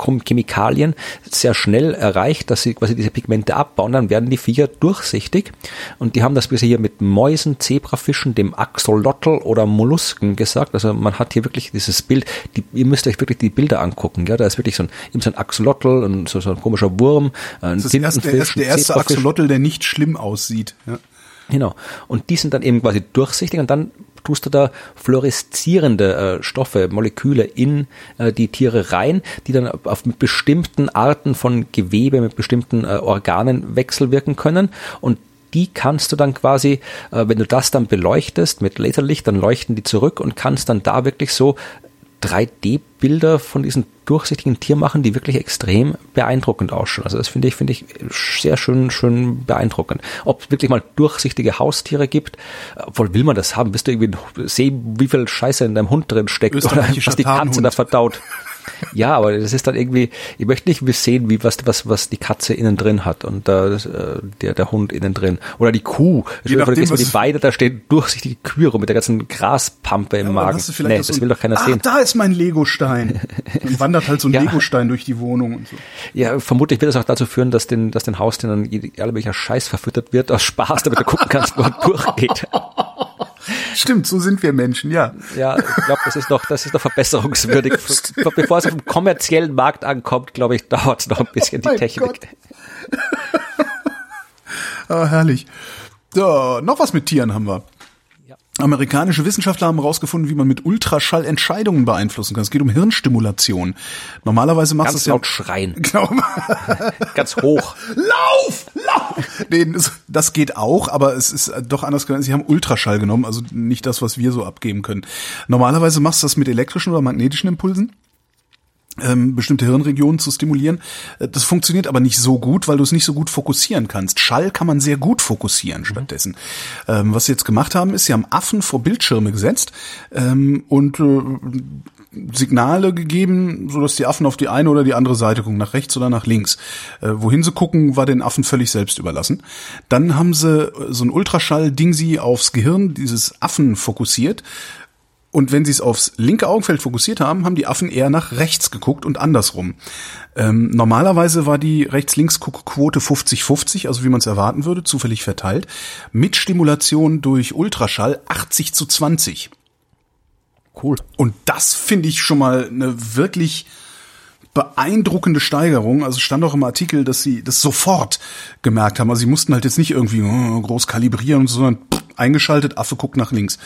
Chemikalien sehr schnell erreicht, dass sie quasi diese Pigmente abbauen, dann werden die Viecher durchsichtig und die haben das bisher hier mit Mäusen, Zebrafischen, dem Axolotl oder Mollusken gesagt. Also man hat hier wirklich dieses Bild, die, ihr müsst euch wirklich die Bilder angucken, ja, da ist wirklich so ein, eben so ein Axolotl und so, so ein komischer Wurm, ein das ist der, der, der erste Axolotl, der nicht schlimm aussieht. Ja. Genau. Und die sind dann eben quasi durchsichtig und dann tust du da fluoreszierende äh, Stoffe, Moleküle in äh, die Tiere rein, die dann auf mit bestimmten Arten von Gewebe, mit bestimmten äh, Organen wechselwirken können. Und die kannst du dann quasi, äh, wenn du das dann beleuchtest mit Laserlicht, dann leuchten die zurück und kannst dann da wirklich so 3D-Bilder von diesen durchsichtigen Tieren machen, die wirklich extrem beeindruckend ausschauen. Also das finde ich, finde ich sehr schön, schön beeindruckend. Ob es wirklich mal durchsichtige Haustiere gibt, obwohl will man das haben, bist du irgendwie sehen, wie viel Scheiße in deinem Hund drin steckt oder was die Katze da verdaut. Ja, aber das ist dann irgendwie, ich möchte nicht sehen, wie was, was, was die Katze innen drin hat und äh, der, der Hund innen drin. Oder die Kuh. Je nachdem, vor, die Beine, da stehen durchsichtige Kühe rum mit der ganzen Graspampe im ja, Magen. Nee, das will doch keiner ah, sehen. da ist mein Legostein. Dann wandert halt so ein ja. Legostein durch die Wohnung und so. Ja, vermutlich wird das auch dazu führen, dass den, dass den Haustieren dann alle welcher Scheiß verfüttert wird aus Spaß, damit du gucken kannst, wo er durchgeht. Stimmt, so sind wir Menschen, ja. Ja, ich glaube, das ist noch, das ist noch verbesserungswürdig. Bevor es auf dem kommerziellen Markt ankommt, glaube ich, dauert es noch ein bisschen die Technik. ah, herrlich. So, noch was mit Tieren haben wir. Amerikanische Wissenschaftler haben herausgefunden, wie man mit Ultraschall Entscheidungen beeinflussen kann. Es geht um Hirnstimulation. Normalerweise machst du es ja laut schreien. Genau. Ganz hoch. Lauf, lauf. Nee, das, geht auch, aber es ist doch anders gegangen. Sie haben Ultraschall genommen, also nicht das, was wir so abgeben können. Normalerweise machst du das mit elektrischen oder magnetischen Impulsen. Ähm, bestimmte Hirnregionen zu stimulieren. Äh, Das funktioniert aber nicht so gut, weil du es nicht so gut fokussieren kannst. Schall kann man sehr gut fokussieren stattdessen. Ähm, was sie jetzt gemacht haben, ist, sie haben Affen vor Bildschirme gesetzt ähm, und äh, Signale gegeben, so dass die Affen auf die eine oder die andere Seite gucken, nach rechts oder nach links. Äh, wohin sie gucken, war den Affen völlig selbst überlassen. Dann haben sie äh, so ein Ultraschall-Ding sie aufs Gehirn dieses Affen fokussiert. Und wenn sie es aufs linke Augenfeld fokussiert haben, haben die Affen eher nach rechts geguckt und andersrum. Ähm, normalerweise war die Rechts-Links-Quote 50-50, also wie man es erwarten würde, zufällig verteilt. Mit Stimulation durch Ultraschall 80 zu 20. Cool. Und das finde ich schon mal eine wirklich beeindruckende Steigerung. Also stand auch im Artikel, dass sie das sofort gemerkt haben. Also sie mussten halt jetzt nicht irgendwie oh, groß kalibrieren, sondern eingeschaltet, Affe guckt nach links.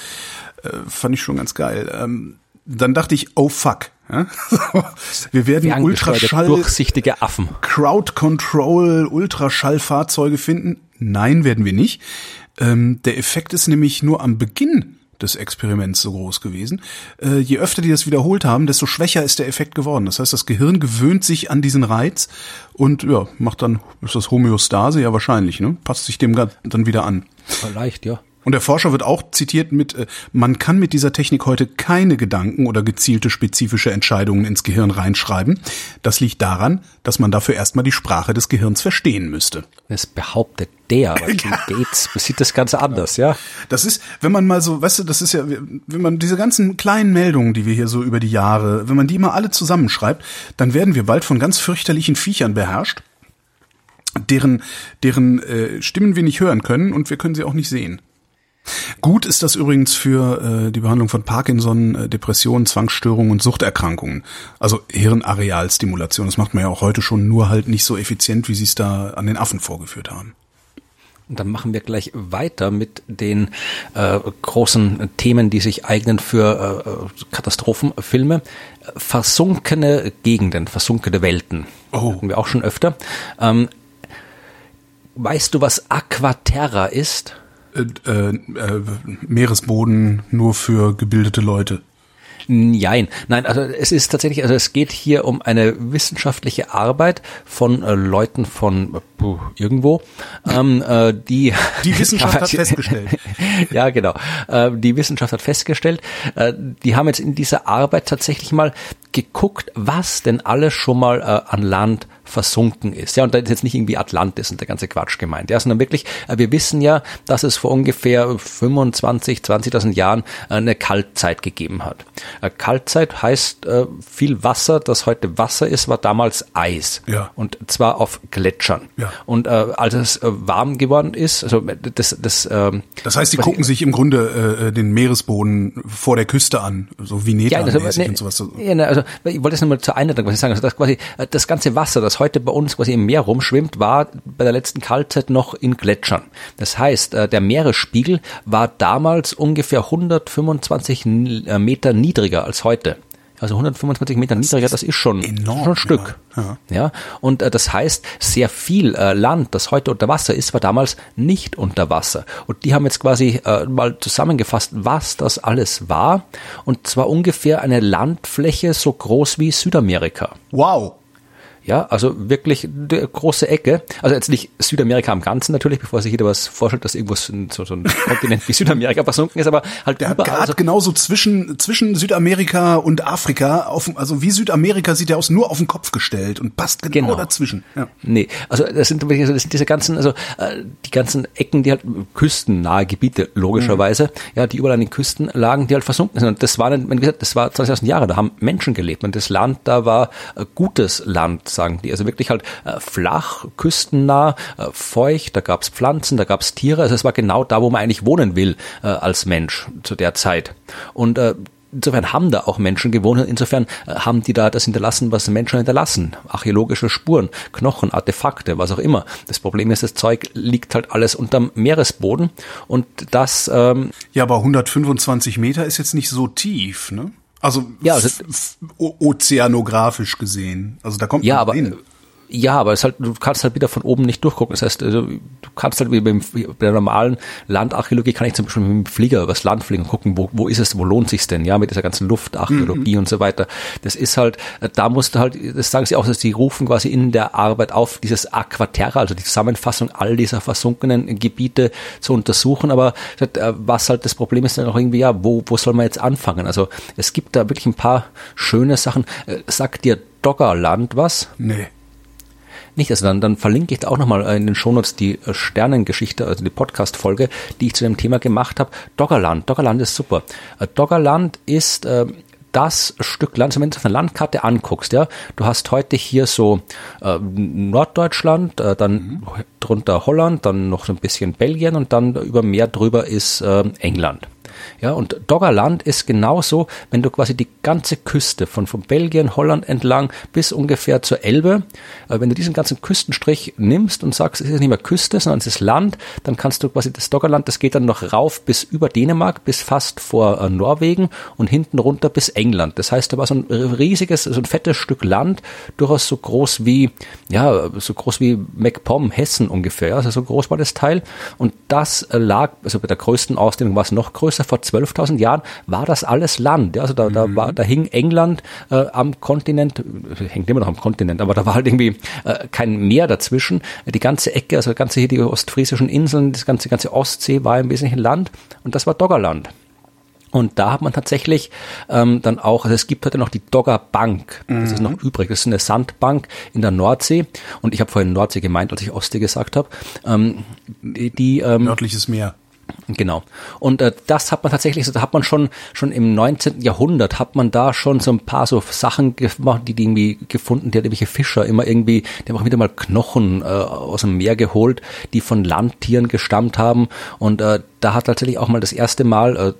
Äh, fand ich schon ganz geil. Ähm, dann dachte ich, oh fuck. Ja? Wir werden Ultraschall, durchsichtige Affen. Crowd Control, Ultraschallfahrzeuge finden. Nein, werden wir nicht. Ähm, der Effekt ist nämlich nur am Beginn des Experiments so groß gewesen. Äh, je öfter die das wiederholt haben, desto schwächer ist der Effekt geworden. Das heißt, das Gehirn gewöhnt sich an diesen Reiz und ja, macht dann, ist das Homöostase? Ja, wahrscheinlich, ne? Passt sich dem dann wieder an. Vielleicht, ja. Und der Forscher wird auch zitiert mit, äh, man kann mit dieser Technik heute keine Gedanken oder gezielte spezifische Entscheidungen ins Gehirn reinschreiben. Das liegt daran, dass man dafür erstmal die Sprache des Gehirns verstehen müsste. Das behauptet der, aber Bill Gates sieht das Ganze anders, ja. Das ist, wenn man mal so, weißt du, das ist ja, wenn man diese ganzen kleinen Meldungen, die wir hier so über die Jahre, wenn man die mal alle zusammenschreibt, dann werden wir bald von ganz fürchterlichen Viechern beherrscht, deren, deren äh, Stimmen wir nicht hören können und wir können sie auch nicht sehen. Gut ist das übrigens für äh, die Behandlung von Parkinson, äh, Depressionen, Zwangsstörungen und Suchterkrankungen. Also Hirnarealstimulation. Das macht man ja auch heute schon, nur halt nicht so effizient, wie sie es da an den Affen vorgeführt haben. Und dann machen wir gleich weiter mit den äh, großen Themen, die sich eignen für äh, Katastrophenfilme. Versunkene Gegenden, versunkene Welten. Oh. Hatten wir auch schon öfter. Ähm, weißt du, was Aquaterra ist? Äh, äh, Meeresboden nur für gebildete Leute. Nein, nein, also es ist tatsächlich, also es geht hier um eine wissenschaftliche Arbeit von äh, Leuten von äh, irgendwo, ähm, äh, die die Wissenschaft hat festgestellt. ja, genau. Äh, die Wissenschaft hat festgestellt, äh, die haben jetzt in dieser Arbeit tatsächlich mal geguckt, was denn alles schon mal äh, an Land versunken ist. Ja, und da ist jetzt nicht irgendwie Atlantis und der ganze Quatsch gemeint. Ja, sondern wirklich, äh, wir wissen ja, dass es vor ungefähr 25, 20.000 Jahren eine Kaltzeit gegeben hat. Äh, Kaltzeit heißt, äh, viel Wasser, das heute Wasser ist, war damals Eis. Ja. Und zwar auf Gletschern. Ja. Und äh, als es äh, warm geworden ist, also das, das, ähm, Das heißt, die gucken sich im Grunde äh, den Meeresboden vor der Küste an, so wie ja, also, ne, und sowas. ja, ne, also ich wollte jetzt nochmal zur ich sagen. Also das quasi äh, das ganze Wasser, das heute bei uns quasi im Meer rumschwimmt, war bei der letzten Kaltzeit noch in Gletschern. Das heißt, äh, der Meeresspiegel war damals ungefähr 125 äh, Meter niedriger als heute. Also 125 Meter niedriger, das ist schon, enorm, schon ein Stück. ja. Ja. Und äh, das heißt, sehr viel äh, Land, das heute unter Wasser ist, war damals nicht unter Wasser. Und die haben jetzt quasi äh, mal zusammengefasst, was das alles war. Und zwar ungefähr eine Landfläche so groß wie Südamerika. Wow. Ja, also wirklich eine große Ecke. Also jetzt nicht Südamerika am Ganzen natürlich, bevor sich jeder was vorstellt, dass irgendwo so, so ein Kontinent wie Südamerika versunken ist, aber halt Der überall. gerade Also, genauso zwischen, zwischen Südamerika und Afrika, auf, also wie Südamerika sieht er aus, nur auf den Kopf gestellt und passt genau, Genau. dazwischen. Ja. Nee, also das sind, also das sind diese ganzen, also äh, die ganzen Ecken, die halt küstennahe Gebiete logischerweise, ja, die überall an den Küsten lagen, die halt versunken sind. Und das war, dann, wie gesagt, das war 20.000 Jahre, da haben Menschen gelebt und das Land da war äh, gutes Land, sagen die. Also wirklich halt äh, flach, küstennah, äh, feucht, da gab's Pflanzen, da gab's Tiere. Also es war genau da, wo man eigentlich wohnen will äh, als Mensch zu der Zeit. Und Insofern haben da auch Menschen gewohnt und insofern haben die da das hinterlassen, was Menschen hinterlassen. Archäologische Spuren, Knochen, Artefakte, was auch immer. Das Problem ist, das Zeug liegt halt alles unterm Meeresboden und das, ähm, ja, aber 125 Meter ist jetzt nicht so tief, ne? Also, Ja, ozeanografisch gesehen. Also da kommt ja, aber hin. Ja, aber es halt, du kannst halt wieder von oben nicht durchgucken. Das heißt, also, du kannst halt wie beim, bei der normalen Landarchäologie kann ich zum Beispiel mit dem Flieger übers Land fliegen und gucken, wo, wo ist es, wo lohnt sich's denn, ja, mit dieser ganzen Luftarchäologie mhm. und so weiter. Das ist halt, da musst du halt, das sagen sie auch, dass sie rufen quasi in der Arbeit auf, dieses Aquaterra, also die Zusammenfassung all dieser versunkenen Gebiete zu untersuchen. Aber äh, was halt das Problem ist dann auch irgendwie, ja, wo, wo soll man jetzt anfangen? Also es gibt da wirklich ein paar schöne Sachen. Äh, sagt dir Doggerland was? Nee nicht. Also dann, dann verlinke ich da auch nochmal in den Shownotes die äh, Sternengeschichte, also die Podcast-Folge, die ich zu dem Thema gemacht habe. Doggerland. Doggerland ist super. Äh, Doggerland ist äh, das Stück Land, wenn du auf eine Landkarte anguckst, ja, du hast heute hier so äh, Norddeutschland, äh, dann mhm. drunter Holland, dann noch so ein bisschen Belgien und dann über Meer drüber ist äh, England. Ja, und Doggerland ist genauso, wenn du quasi die ganze Küste von, von Belgien, Holland entlang bis ungefähr zur Elbe, äh, wenn du diesen ganzen Küstenstrich nimmst und sagst, es ist nicht mehr Küste, sondern es ist Land, dann kannst du quasi das Doggerland, das geht dann noch rauf bis über Dänemark, bis fast vor äh, Norwegen und hinten runter bis England. Das heißt, da war so ein riesiges, so ein fettes Stück Land, durchaus so groß wie, ja, so groß wie MacPom, Hessen ungefähr, ja, also so groß war das Teil. Und das äh, lag, also bei der größten Ausdehnung war es noch größer, vor 12.000 Jahren war das alles Land. Ja? Also da, mhm. da, war, da hing England äh, am Kontinent, hängt immer noch am Kontinent, aber da war halt irgendwie äh, kein Meer dazwischen. Die ganze Ecke, also ganze hier die ostfriesischen Inseln, das ganze, ganze Ostsee war im Wesentlichen Land und das war Doggerland. Und da hat man tatsächlich ähm, dann auch, also es gibt heute noch die Dogger Bank, das mhm. ist noch übrig, das ist eine Sandbank in der Nordsee. Und ich habe vorhin Nordsee gemeint, als ich Ostsee gesagt habe. Ähm, die, die ähm, Nördliches Meer. Genau. Und äh, das hat man tatsächlich, da hat man schon schon im 19. Jahrhundert hat man da schon so ein paar so Sachen gemacht, die, die irgendwie gefunden, die hat irgendwelche Fischer immer irgendwie, die haben auch wieder mal Knochen äh, aus dem Meer geholt, die von Landtieren gestammt haben. Und äh, da hat tatsächlich auch mal das erste Mal äh,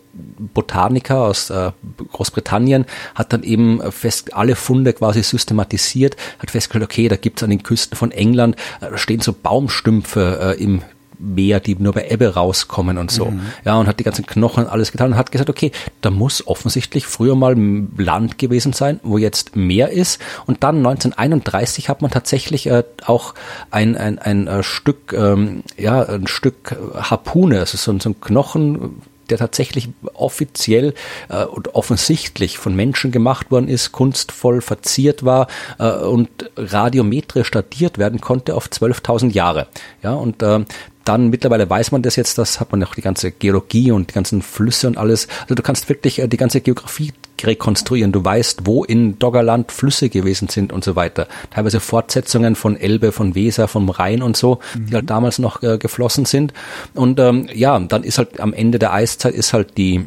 Botaniker aus äh, Großbritannien hat dann eben fest alle Funde quasi systematisiert, hat festgestellt, okay, da gibt's an den Küsten von England äh, stehen so Baumstümpfe äh, im Meer, die nur bei Ebbe rauskommen und so. Mhm. Ja, und hat die ganzen Knochen alles getan und hat gesagt, okay, da muss offensichtlich früher mal Land gewesen sein, wo jetzt Meer ist. Und dann 1931 hat man tatsächlich äh, auch ein, ein, ein äh, Stück, ähm, ja, ein Stück Harpune, also so, so ein Knochen, der tatsächlich offiziell äh, und offensichtlich von Menschen gemacht worden ist, kunstvoll verziert war äh, und radiometrisch datiert werden konnte auf 12.000 Jahre. Ja, und äh, dann mittlerweile weiß man das jetzt, das hat man auch die ganze Geologie und die ganzen Flüsse und alles. Also du kannst wirklich äh, die ganze Geografie rekonstruieren. Du weißt, wo in Doggerland Flüsse gewesen sind und so weiter. Teilweise Fortsetzungen von Elbe, von Weser, vom Rhein und so, mhm. die halt damals noch äh, geflossen sind. Und ähm, ja, dann ist halt am Ende der Eiszeit ist halt die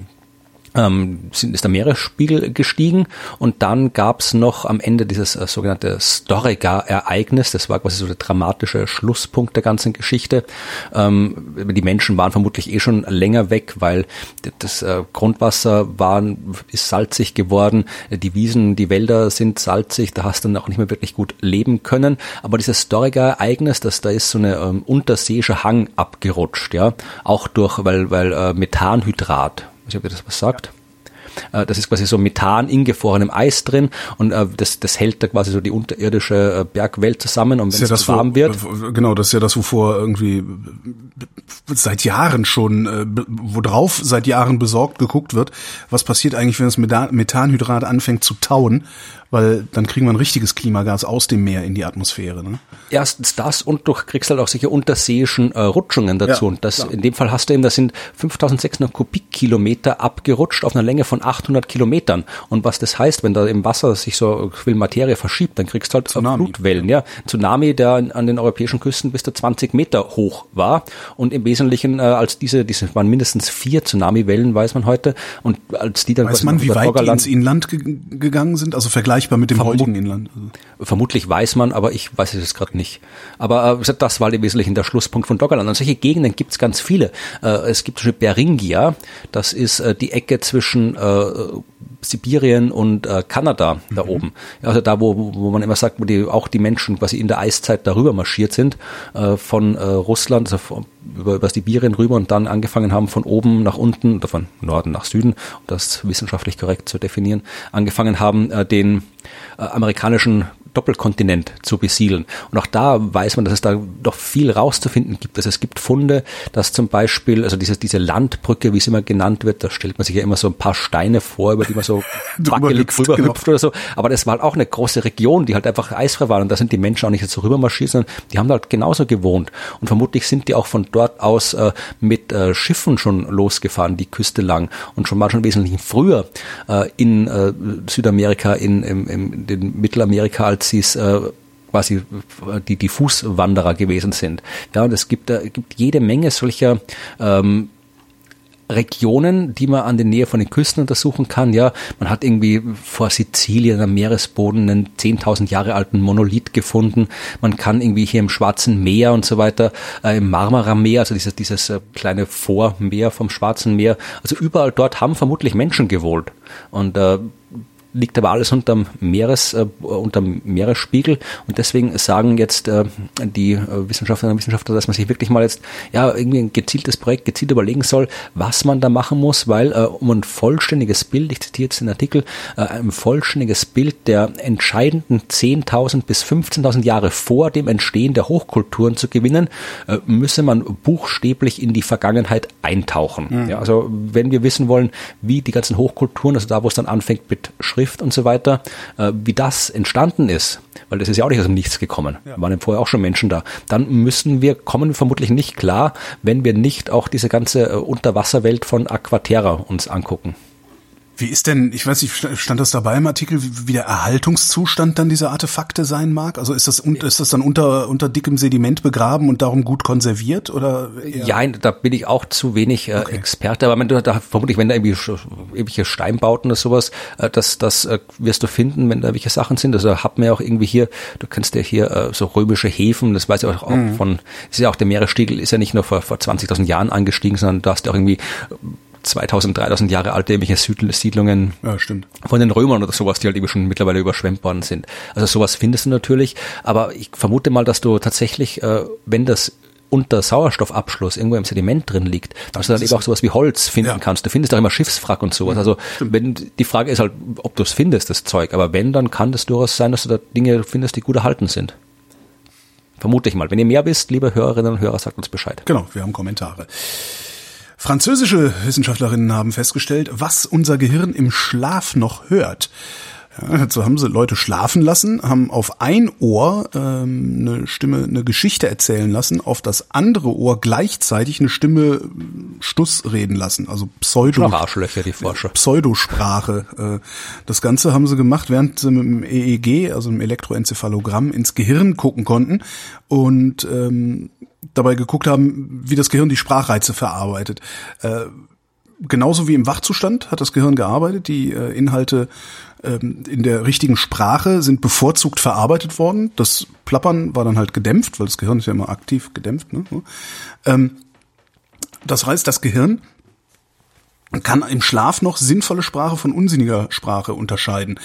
ähm, sind, ist der Meeresspiegel gestiegen und dann gab's noch am Ende dieses äh, sogenannte Storiga-Ereignis, das war quasi so der dramatische Schlusspunkt der ganzen Geschichte. Ähm, die Menschen waren vermutlich eh schon länger weg, weil das äh, Grundwasser war, ist salzig geworden, die Wiesen, die Wälder sind salzig, da hast du dann auch nicht mehr wirklich gut leben können. Aber dieses Storiga-Ereignis, das da ist so eine ähm, unterseeische Hang abgerutscht, ja, auch durch, weil, weil äh, Methanhydrat weiß nicht, ob ihr das was sagt. Äh, das ist quasi so Methan in gefrorenem Eis drin und äh, das, das hält da quasi so die unterirdische äh, Bergwelt zusammen und wenn es ja warm wird. Genau, das ist ja das, wovor irgendwie seit Jahren schon, worauf seit Jahren besorgt geguckt wird, was passiert eigentlich, wenn das Methanhydrat anfängt zu tauen weil dann kriegen wir ein richtiges Klimagas aus dem Meer in die Atmosphäre. Ne? Erstens das und du kriegst halt auch solche unterseeischen äh, Rutschungen dazu. Ja, und das klar. in dem Fall hast du eben, das sind 5600 Kubikkilometer abgerutscht auf einer Länge von 800 Kilometern. Und was das heißt, wenn da im Wasser sich so viel Materie verschiebt, dann kriegst du halt Tsunami. Flutwellen. Ja, Tsunami, der an den europäischen Küsten bis zu 20 Meter hoch war. Und im Wesentlichen äh, als diese, diese waren mindestens vier Tsunamiwellen, weiß man heute. Und als die dann weiß man, wie weit die ins Inland gegangen sind? Also vergleich vergleichbar mit dem Vermut heutigen Inland. Also. Vermutlich weiß man, aber ich weiß es gerade nicht. Aber äh, das war im Wesentlichen der Schlusspunkt von Doggerland. Und solche Gegenden gibt es ganz viele. Äh, es gibt zum Beispiel Beringia, das ist äh, die Ecke zwischen äh, Sibirien und äh, Kanada da mhm. oben. Also da, wo, wo man immer sagt, wo die, auch die Menschen quasi in der Eiszeit darüber marschiert sind, äh, von äh, Russland, also von, über, über Sibirien rüber und dann angefangen haben von oben nach unten oder von Norden nach Süden, um das wissenschaftlich korrekt zu definieren, angefangen haben, äh, den äh, amerikanischen Doppelkontinent zu besiedeln. Und auch da weiß man, dass es da doch viel rauszufinden gibt. Also es gibt Funde, dass zum Beispiel, also diese, diese Landbrücke, wie sie immer genannt wird, da stellt man sich ja immer so ein paar Steine vor, über die man so wackelig rüber genau. hüpft oder so. Aber das war halt auch eine große Region, die halt einfach eisfrei war. Und da sind die Menschen auch nicht so rüber marschiert, sondern die haben halt genauso gewohnt. Und vermutlich sind die auch von dort aus äh, mit äh, Schiffen schon losgefahren, die Küste lang. Und schon mal schon wesentlich früher äh, in äh, Südamerika, in, in, in, in Mittelamerika, als es äh, quasi die, die Fußwanderer gewesen sind. Ja, und es gibt, äh, gibt jede Menge solcher ähm, Regionen, die man an der Nähe von den Küsten untersuchen kann. Ja, man hat irgendwie vor Sizilien am Meeresboden einen 10.000 Jahre alten Monolith gefunden. Man kann irgendwie hier im Schwarzen Meer und so weiter, äh, im Marmara-Meer, also dieses, dieses äh, kleine Vormeer vom Schwarzen Meer, also überall dort haben vermutlich Menschen gewohnt. Und äh, liegt aber alles unterm Meeres, äh, unterm Meeresspiegel und deswegen sagen jetzt äh, die äh, Wissenschaftlerinnen und Wissenschaftler, dass man sich wirklich mal jetzt ja irgendwie ein gezieltes Projekt gezielt überlegen soll, was man da machen muss, weil äh, um ein vollständiges Bild, ich zitiere jetzt den Artikel, äh, ein vollständiges Bild der entscheidenden 10.000 bis 15.000 Jahre vor dem Entstehen der Hochkulturen zu gewinnen, äh, müsse man buchstäblich in die Vergangenheit eintauchen. Mhm. Ja, also wenn wir wissen wollen, wie die ganzen Hochkulturen, also da, wo es dann anfängt mit Schrift Schrift und so weiter, äh, wie das entstanden ist, weil das ist ja auch nicht aus dem Nichts gekommen. Ja. Waren ja vorher auch schon Menschen da. Dann müssen wir, kommen vermutlich nicht klar, wenn wir nicht auch diese ganze äh, Unterwasserwelt von Aquaterra uns angucken. Wie ist denn, ich weiß nicht, stand das dabei im Artikel, wie der Erhaltungszustand dann dieser Artefakte sein mag? Also ist das, ist das dann unter, unter dickem Sediment begraben und darum gut konserviert oder? Ja, da bin ich auch zu wenig äh, okay. Experte, aber du da vermutlich, wenn da irgendwie irgendwelche Steinbauten oder sowas, äh, das, das äh, wirst du finden, wenn da welche Sachen sind. Also hat man ja auch irgendwie hier, du kennst ja hier äh, so römische Häfen, das weiß ich auch, mhm. auch von, ist ja auch der Meeresstiegel ist ja nicht nur vor, vor 20.000 Jahren angestiegen, sondern du hast ja auch irgendwie 2000, 3000 Jahre alte irgendwelche Siedlungen ja, von den Römern oder sowas, die halt eben schon mittlerweile überschwemmt worden sind. Also sowas findest du natürlich, aber ich vermute mal, dass du tatsächlich, äh, wenn das unter Sauerstoffabschluss irgendwo im Sediment drin liegt, dass du dann eben auch sowas wie Holz finden ja. kannst. Du findest auch immer Schiffswrack und sowas. Also wenn die Frage ist halt, ob du es findest, das Zeug. Aber wenn, dann kann das durchaus sein, dass du da Dinge findest, die gut erhalten sind. Vermute ich mal. Wenn ihr mehr wisst, liebe Hörerinnen und Hörer, sagt uns Bescheid. Genau, wir haben Kommentare. Französische Wissenschaftlerinnen haben festgestellt, was unser Gehirn im Schlaf noch hört. Ja, dazu haben sie Leute schlafen lassen, haben auf ein Ohr ähm, eine Stimme, eine Geschichte erzählen lassen, auf das andere Ohr gleichzeitig eine Stimme Stuss reden lassen, also Pseudo Arschlöcher, die Forscher. Pseudosprache. Äh, das Ganze haben sie gemacht, während sie mit dem EEG, also einem Elektroenzephalogramm, ins Gehirn gucken konnten und ähm, dabei geguckt haben, wie das Gehirn die Sprachreize verarbeitet. Äh, genauso wie im Wachzustand hat das Gehirn gearbeitet. Die äh, Inhalte ähm, in der richtigen Sprache sind bevorzugt verarbeitet worden. Das Plappern war dann halt gedämpft, weil das Gehirn ist ja immer aktiv gedämpft. Ne? Ähm, das heißt, das Gehirn kann im Schlaf noch sinnvolle Sprache von unsinniger Sprache unterscheiden.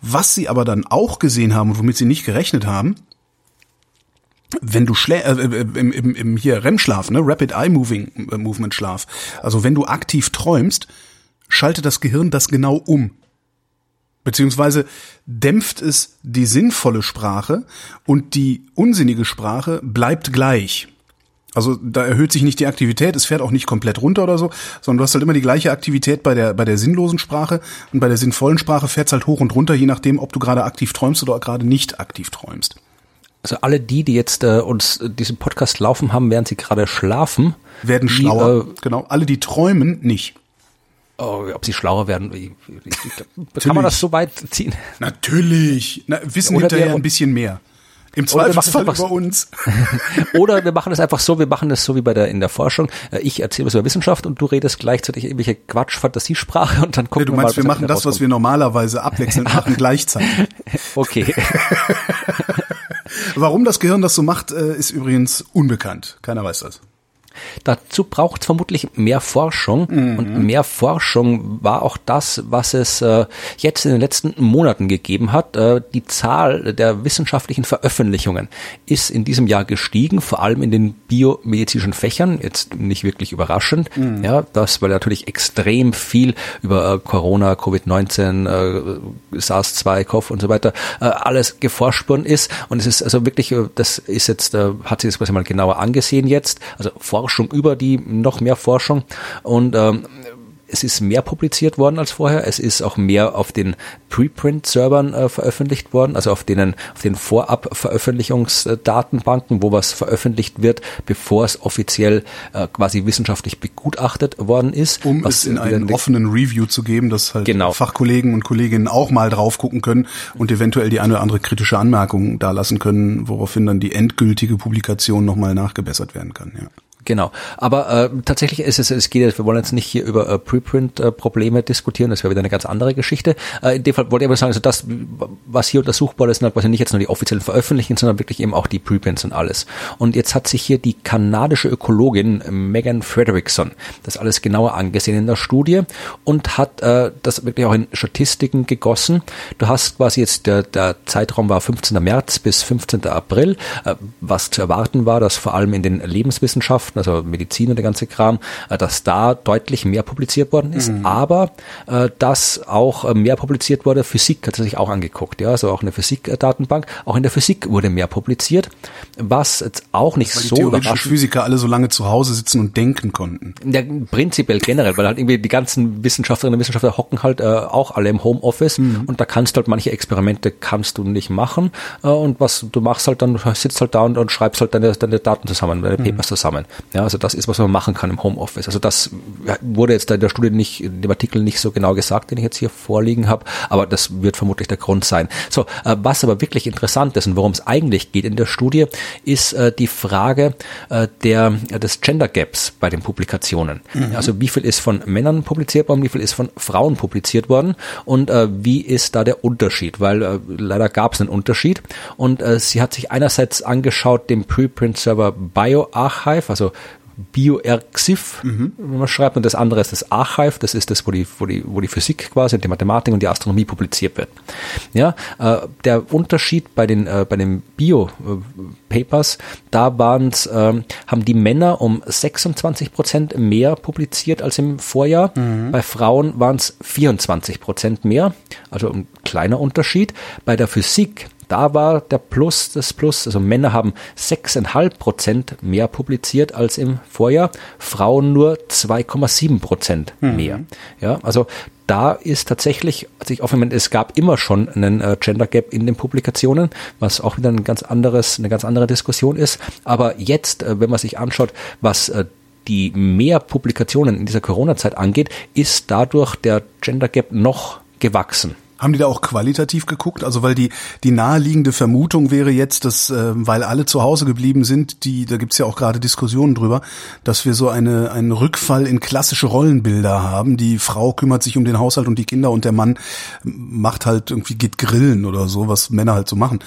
Was sie aber dann auch gesehen haben und womit sie nicht gerechnet haben, wenn du schlä äh, äh, im, im, im hier REM-Schlaf, ne, Rapid Eye Moving äh, Movement Schlaf, also wenn du aktiv träumst, schaltet das Gehirn das genau um. Beziehungsweise dämpft es die sinnvolle Sprache und die unsinnige Sprache bleibt gleich. Also da erhöht sich nicht die Aktivität, es fährt auch nicht komplett runter oder so, sondern du hast halt immer die gleiche Aktivität bei der, bei der sinnlosen Sprache und bei der sinnvollen Sprache fährt es halt hoch und runter, je nachdem, ob du gerade aktiv träumst oder gerade nicht aktiv träumst also alle die, die jetzt äh, uns äh, diesen Podcast laufen haben, während sie gerade schlafen, werden die, schlauer. Äh, genau, alle die träumen nicht. Oh, ob sie schlauer werden, wie, wie, kann man das so weit ziehen? Natürlich. Na, wissen Oder hinterher ein bisschen mehr. Im Zweifelsfall über uns. Oder wir machen es einfach so, wir machen es so wie bei der in der Forschung. Äh, ich erzähle was über Wissenschaft und du redest gleichzeitig irgendwelche Quatsch, Fantasiesprache und dann gucken ja, du meinst, wir mal, wir machen das, was wir normalerweise abwechselnd machen, gleichzeitig. Okay. Warum das Gehirn das so macht, äh, ist übrigens unbekannt. Keiner weiß das. Dazu braucht es vermutlich mehr Forschung mhm. und mehr Forschung war auch das, was es äh, jetzt in den letzten Monaten gegeben hat. Äh, die Zahl der wissenschaftlichen Veröffentlichungen ist in diesem Jahr gestiegen, vor allem in den biomedizinischen Fächern. Jetzt nicht wirklich überraschend, mhm. ja, das weil natürlich extrem viel über äh, Corona, Covid-19, äh, SARS-2, CoV und so weiter äh, alles geforscht worden ist und es ist also wirklich, äh, das ist jetzt, äh, hat sich das quasi mal genauer angesehen jetzt, also Forschung über die noch mehr Forschung und ähm, es ist mehr publiziert worden als vorher. Es ist auch mehr auf den Preprint-Servern äh, veröffentlicht worden, also auf denen, auf den Vorab-Veröffentlichungsdatenbanken, wo was veröffentlicht wird, bevor es offiziell äh, quasi wissenschaftlich begutachtet worden ist. Um es in einen offenen Review zu geben, dass halt genau. Fachkollegen und Kolleginnen auch mal drauf gucken können und eventuell die eine oder andere kritische Anmerkung da lassen können, woraufhin dann die endgültige Publikation nochmal nachgebessert werden kann. Ja. Genau. Aber äh, tatsächlich ist es, es geht jetzt, wir wollen jetzt nicht hier über äh, Preprint-Probleme diskutieren, das wäre wieder eine ganz andere Geschichte. Äh, in dem Fall wollte ich aber sagen, also das, was hier untersuchbar ist, sind halt quasi nicht jetzt nur die offiziellen Veröffentlichungen, sondern wirklich eben auch die Preprints und alles. Und jetzt hat sich hier die kanadische Ökologin Megan Frederickson das alles genauer angesehen in der Studie und hat äh, das wirklich auch in Statistiken gegossen. Du hast quasi jetzt, der, der Zeitraum war 15. März bis 15. April. Äh, was zu erwarten war, dass vor allem in den Lebenswissenschaften also Medizin und der ganze Kram, äh, dass da deutlich mehr publiziert worden ist, mhm. aber äh, dass auch äh, mehr publiziert wurde, Physik hat sich auch angeguckt, ja, also auch eine Physik-Datenbank, auch in der Physik wurde mehr publiziert, was jetzt auch nicht weil so die überraschend. Physiker alle so lange zu Hause sitzen und denken konnten. Ja, prinzipiell generell, weil halt irgendwie die ganzen Wissenschaftlerinnen und Wissenschaftler hocken halt äh, auch alle im Homeoffice mhm. und da kannst du halt manche Experimente kannst du nicht machen äh, und was du machst halt dann, sitzt halt da und, und schreibst halt deine, deine Daten zusammen, deine mhm. Papers zusammen. Ja, also das ist, was man machen kann im Homeoffice. Also das wurde jetzt in der Studie nicht, in dem Artikel nicht so genau gesagt, den ich jetzt hier vorliegen habe, aber das wird vermutlich der Grund sein. So, äh, was aber wirklich interessant ist und worum es eigentlich geht in der Studie, ist äh, die Frage äh, der, des Gender Gaps bei den Publikationen. Mhm. Also wie viel ist von Männern publiziert worden, wie viel ist von Frauen publiziert worden und wie ist da der Unterschied? Weil leider gab es einen Unterschied und sie hat sich einerseits angeschaut dem Preprint-Server BioArchive, also BioRxiv, mhm. wenn man schreibt, und das andere ist das Archive, das ist das, wo die, wo die, wo die Physik quasi, die Mathematik und die Astronomie publiziert wird. Ja, äh, der Unterschied bei den, äh, bei den Bio-Papers, da waren's, äh, haben die Männer um 26 Prozent mehr publiziert als im Vorjahr. Mhm. Bei Frauen waren es 24 Prozent mehr, also ein kleiner Unterschied. Bei der Physik da war der Plus, das Plus, also Männer haben 6,5 Prozent mehr publiziert als im Vorjahr, Frauen nur 2,7 Prozent mhm. mehr. Mhm. Ja, also da ist tatsächlich, also ich meine, es gab immer schon einen äh, Gender Gap in den Publikationen, was auch wieder ein ganz anderes, eine ganz andere Diskussion ist. Aber jetzt, äh, wenn man sich anschaut, was äh, die mehr Publikationen in dieser Corona-Zeit angeht, ist dadurch der Gender Gap noch gewachsen. Haben die da auch qualitativ geguckt? Also weil die die naheliegende Vermutung wäre jetzt, dass äh, weil alle zu Hause geblieben sind, die da gibt's ja auch gerade Diskussionen drüber, dass wir so eine einen Rückfall in klassische Rollenbilder haben. Die Frau kümmert sich um den Haushalt und die Kinder und der Mann macht halt irgendwie geht grillen oder so, was Männer halt so machen.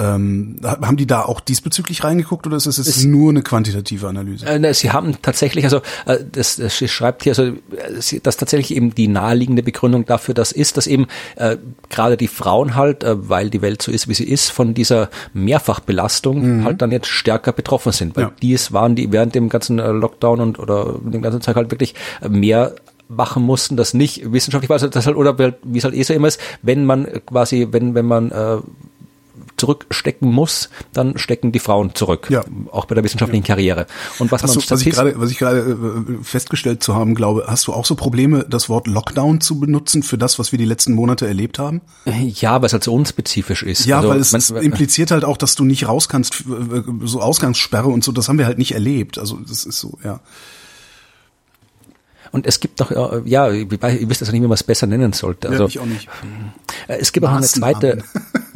Ähm, haben die da auch diesbezüglich reingeguckt oder ist es jetzt nur eine quantitative Analyse? Äh, sie haben tatsächlich, also äh, das, das schreibt hier, also dass tatsächlich eben die naheliegende Begründung dafür das ist, dass eben äh, gerade die Frauen halt, äh, weil die Welt so ist, wie sie ist, von dieser Mehrfachbelastung mhm. halt dann jetzt stärker betroffen sind, weil ja. die es waren, die während dem ganzen äh, Lockdown und oder dem ganzen Zeit halt wirklich mehr machen mussten, das nicht wissenschaftlich war, also das halt, oder wie es halt eh so immer ist, wenn man quasi, wenn, wenn man äh, zurückstecken muss, dann stecken die Frauen zurück. Ja. Auch bei der wissenschaftlichen ja. Karriere. Und was, man du, was ich gerade, was ich gerade äh, festgestellt zu haben glaube, hast du auch so Probleme, das Wort Lockdown zu benutzen für das, was wir die letzten Monate erlebt haben? Ja, weil es halt so unspezifisch ist. Ja, also, weil es man, impliziert halt auch, dass du nicht raus kannst, so Ausgangssperre und so, das haben wir halt nicht erlebt. Also das ist so, ja. Und es gibt noch, ja, ich weiß das nicht, wie man es besser nennen sollte. Also, ja, ich auch nicht. Äh, es gibt auch eine zweite,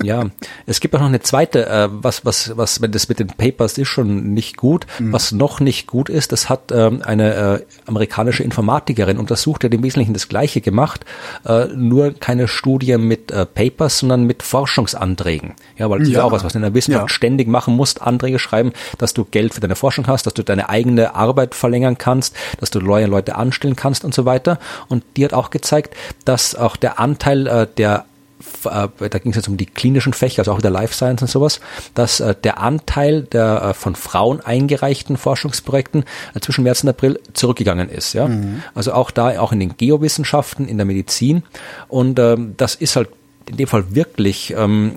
Ja, es gibt auch noch eine zweite, äh, was, was, was, wenn das mit den Papers ist schon nicht gut. Mhm. Was noch nicht gut ist, das hat ähm, eine äh, amerikanische Informatikerin untersucht, die hat im Wesentlichen das Gleiche gemacht, äh, nur keine Studie mit äh, Papers, sondern mit Forschungsanträgen. Ja, weil das ja. ist auch was, was du in der Wissenschaft ja. ständig machen musst, Anträge schreiben, dass du Geld für deine Forschung hast, dass du deine eigene Arbeit verlängern kannst, dass du neue Leute anstellen kannst und so weiter. Und die hat auch gezeigt, dass auch der Anteil äh, der da ging es jetzt um die klinischen Fächer, also auch wieder Life Science und sowas, dass äh, der Anteil der äh, von Frauen eingereichten Forschungsprojekten äh, zwischen März und April zurückgegangen ist. Ja? Mhm. Also auch da, auch in den Geowissenschaften, in der Medizin. Und ähm, das ist halt in dem Fall wirklich ähm,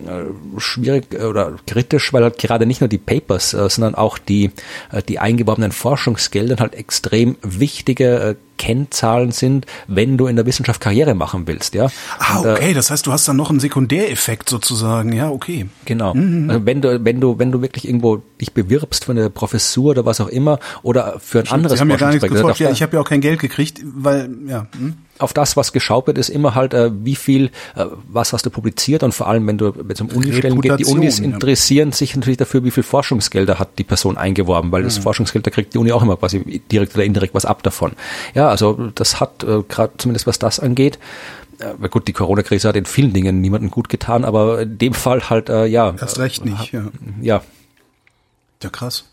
schwierig äh, oder kritisch, weil halt gerade nicht nur die Papers, äh, sondern auch die, äh, die eingeworbenen Forschungsgelder halt extrem wichtige äh, Kennzahlen sind, wenn du in der Wissenschaft Karriere machen willst, ja. Ah, äh, okay, das heißt, du hast dann noch einen Sekundäreffekt sozusagen, ja, okay. Genau. Mhm. Also wenn du, wenn du, wenn du wirklich irgendwo dich bewirbst für eine Professur oder was auch immer oder für ein anderes Sie haben ja gar nichts gefolgt. Ja, ich habe ja auch kein Geld gekriegt, weil, ja. Hm? Auf das, was geschaut wird, ist immer halt, äh, wie viel, äh, was hast du publiziert und vor allem, wenn du wenn es um Unistellen geht, die Unis interessieren ja. sich natürlich dafür, wie viel Forschungsgelder hat die Person eingeworben, weil mhm. das Forschungsgeld, da kriegt die Uni auch immer quasi direkt oder indirekt was ab davon. Ja, also das hat äh, gerade zumindest was das angeht, äh, gut, die Corona-Krise hat in vielen Dingen niemanden gut getan, aber in dem Fall halt, äh, ja. Erst recht nicht, ja. Ja. Ja, krass.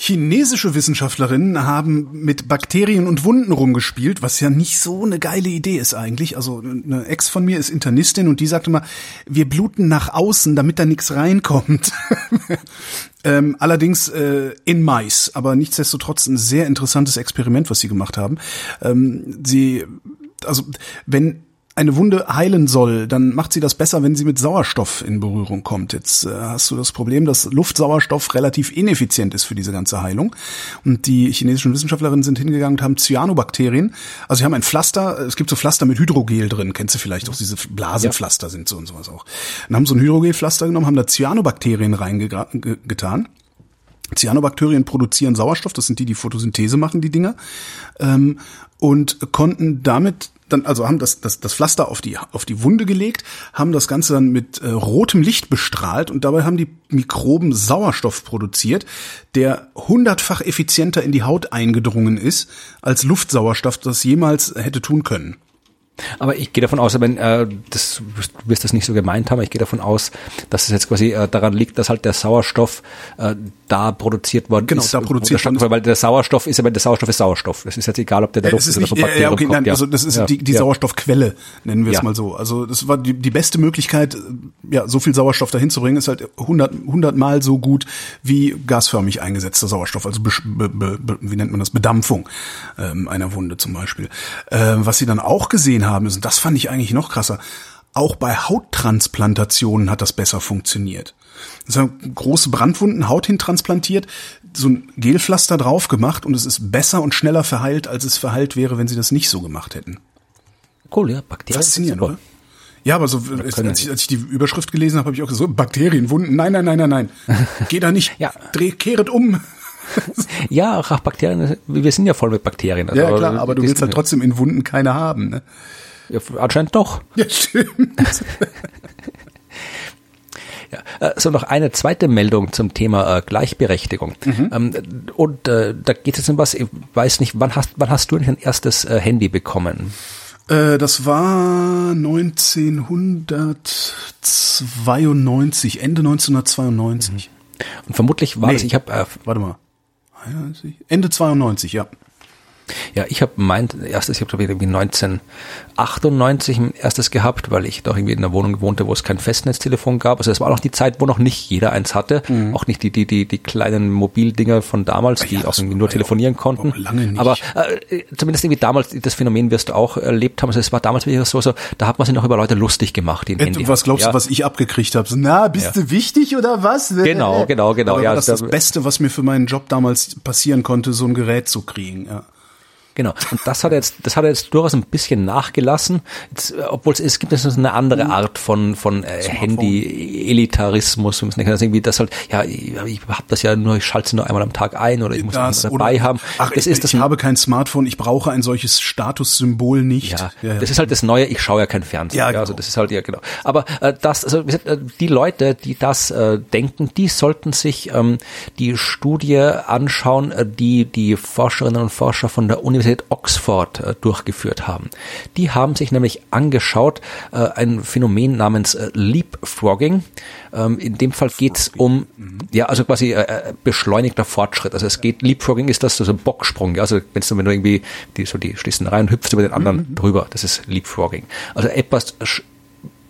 Chinesische Wissenschaftlerinnen haben mit Bakterien und Wunden rumgespielt, was ja nicht so eine geile Idee ist eigentlich. Also eine Ex von mir ist Internistin und die sagte mal, wir bluten nach außen, damit da nichts reinkommt. ähm, allerdings äh, in Mais, aber nichtsdestotrotz ein sehr interessantes Experiment, was sie gemacht haben. Ähm, sie, also wenn eine Wunde heilen soll, dann macht sie das besser, wenn sie mit Sauerstoff in Berührung kommt. Jetzt äh, hast du das Problem, dass Luftsauerstoff relativ ineffizient ist für diese ganze Heilung. Und die chinesischen Wissenschaftlerinnen sind hingegangen und haben Cyanobakterien. Also sie haben ein Pflaster, es gibt so Pflaster mit Hydrogel drin, kennst du vielleicht auch diese Blasenpflaster sind so und sowas auch. Und haben so ein Hydrogelpflaster genommen, haben da Cyanobakterien reingetan. Cyanobakterien produzieren Sauerstoff, das sind die, die Photosynthese machen, die Dinger, ähm, und konnten damit dann also haben das, das, das Pflaster auf die, auf die Wunde gelegt, haben das Ganze dann mit äh, rotem Licht bestrahlt und dabei haben die Mikroben Sauerstoff produziert, der hundertfach effizienter in die Haut eingedrungen ist, als Luftsauerstoff das jemals hätte tun können. Aber ich gehe davon aus, wenn äh, das, du wirst das nicht so gemeint haben, ich gehe davon aus, dass es jetzt quasi äh, daran liegt, dass halt der Sauerstoff äh, da produziert worden genau, ist. Genau, da produziert worden weil der Sauerstoff ist, aber der Sauerstoff ist Sauerstoff. Das ist jetzt egal, ob der da Luft ist, ist oder ja, okay, kommt, nein, ja. also das ist ja, die, die ja. Sauerstoffquelle, nennen wir es mal so. Also das war die, die beste Möglichkeit, ja, so viel Sauerstoff dahin zu bringen, ist halt 100, 100 Mal so gut wie gasförmig eingesetzter Sauerstoff, also be, be, be, wie nennt man das, Bedampfung ähm, einer Wunde zum Beispiel. Äh, was sie dann auch gesehen haben, ist, und das fand ich eigentlich noch krasser, auch bei Hauttransplantationen hat das besser funktioniert. Also große Brandwunden, Haut hintransplantiert, so ein Gelpflaster drauf gemacht und es ist besser und schneller verheilt, als es verheilt wäre, wenn sie das nicht so gemacht hätten. Cool, ja, Bakterien. Faszinierend, oder? Ja, aber so, als, als, ich, als ich die Überschrift gelesen habe, habe ich auch gesagt, so, Bakterien, Wunden, nein, nein, nein, nein, nein. Geh da nicht, ja. dreh, kehret um. ja, auch Bakterien, wir sind ja voll mit Bakterien. Also, ja, klar, aber du willst halt trotzdem in Wunden keine haben, ne? Ja, anscheinend doch. Ja, stimmt. ja, äh, so noch eine zweite Meldung zum Thema äh, Gleichberechtigung. Mhm. Ähm, und äh, da geht es um was, ich weiß nicht, wann hast, wann hast du dein erstes äh, Handy bekommen? Äh, das war 1992, Ende 1992. Mhm. Und vermutlich war nee, es, ich habe, äh, warte mal, Ende 92, ja. Ja, ich habe mein erstes, ich habe glaube ich irgendwie 1998 ein erstes gehabt, weil ich doch irgendwie in einer Wohnung wohnte, wo es kein Festnetztelefon gab. Also es war noch die Zeit, wo noch nicht jeder eins hatte, mhm. auch nicht die die die die kleinen Mobildinger von damals, die ja, auch irgendwie nur telefonieren auch, konnten. Lange nicht. Aber äh, zumindest irgendwie damals das Phänomen wirst du auch erlebt haben. Also es war damals wirklich so, so da hat man sich noch über Leute lustig gemacht, die ein Handy Was glaubst ja. du, was ich abgekriegt habe? So, na, bist ja. du wichtig oder was? Genau, genau, genau. Aber ja, das ist das Beste, was mir für meinen Job damals passieren konnte, so ein Gerät zu kriegen. Ja. Genau. Und das hat er jetzt, das hat er jetzt durchaus ein bisschen nachgelassen, jetzt, obwohl es, es gibt jetzt eine andere mhm. Art von, von äh, Handy-Elitarismus, das irgendwie das halt, ja, ich, ich habe das ja nur, ich schalte es nur einmal am Tag ein oder ich muss das dabei oder, haben. Ach, das ich, ist das, ich habe kein Smartphone, ich brauche ein solches Statussymbol nicht. Ja, ja, ja, das ist halt das Neue, ich schaue ja kein Fernsehen. Ja, genau. also das ist halt, ja genau. Aber äh, das, also äh, die Leute, die das äh, denken, die sollten sich ähm, die Studie anschauen, äh, die die Forscherinnen und Forscher von der Universität Oxford äh, durchgeführt haben. Die haben sich nämlich angeschaut, äh, ein Phänomen namens äh, Leapfrogging. Ähm, in dem Fall geht es um, ja, also quasi beschleunigter Fortschritt. Also es geht, Leapfrogging ist das so ein Bocksprung, ja? also wenn's, wenn du irgendwie die, so die schließen rein hüpfst über den anderen mhm. drüber, das ist Leapfrogging. Also etwas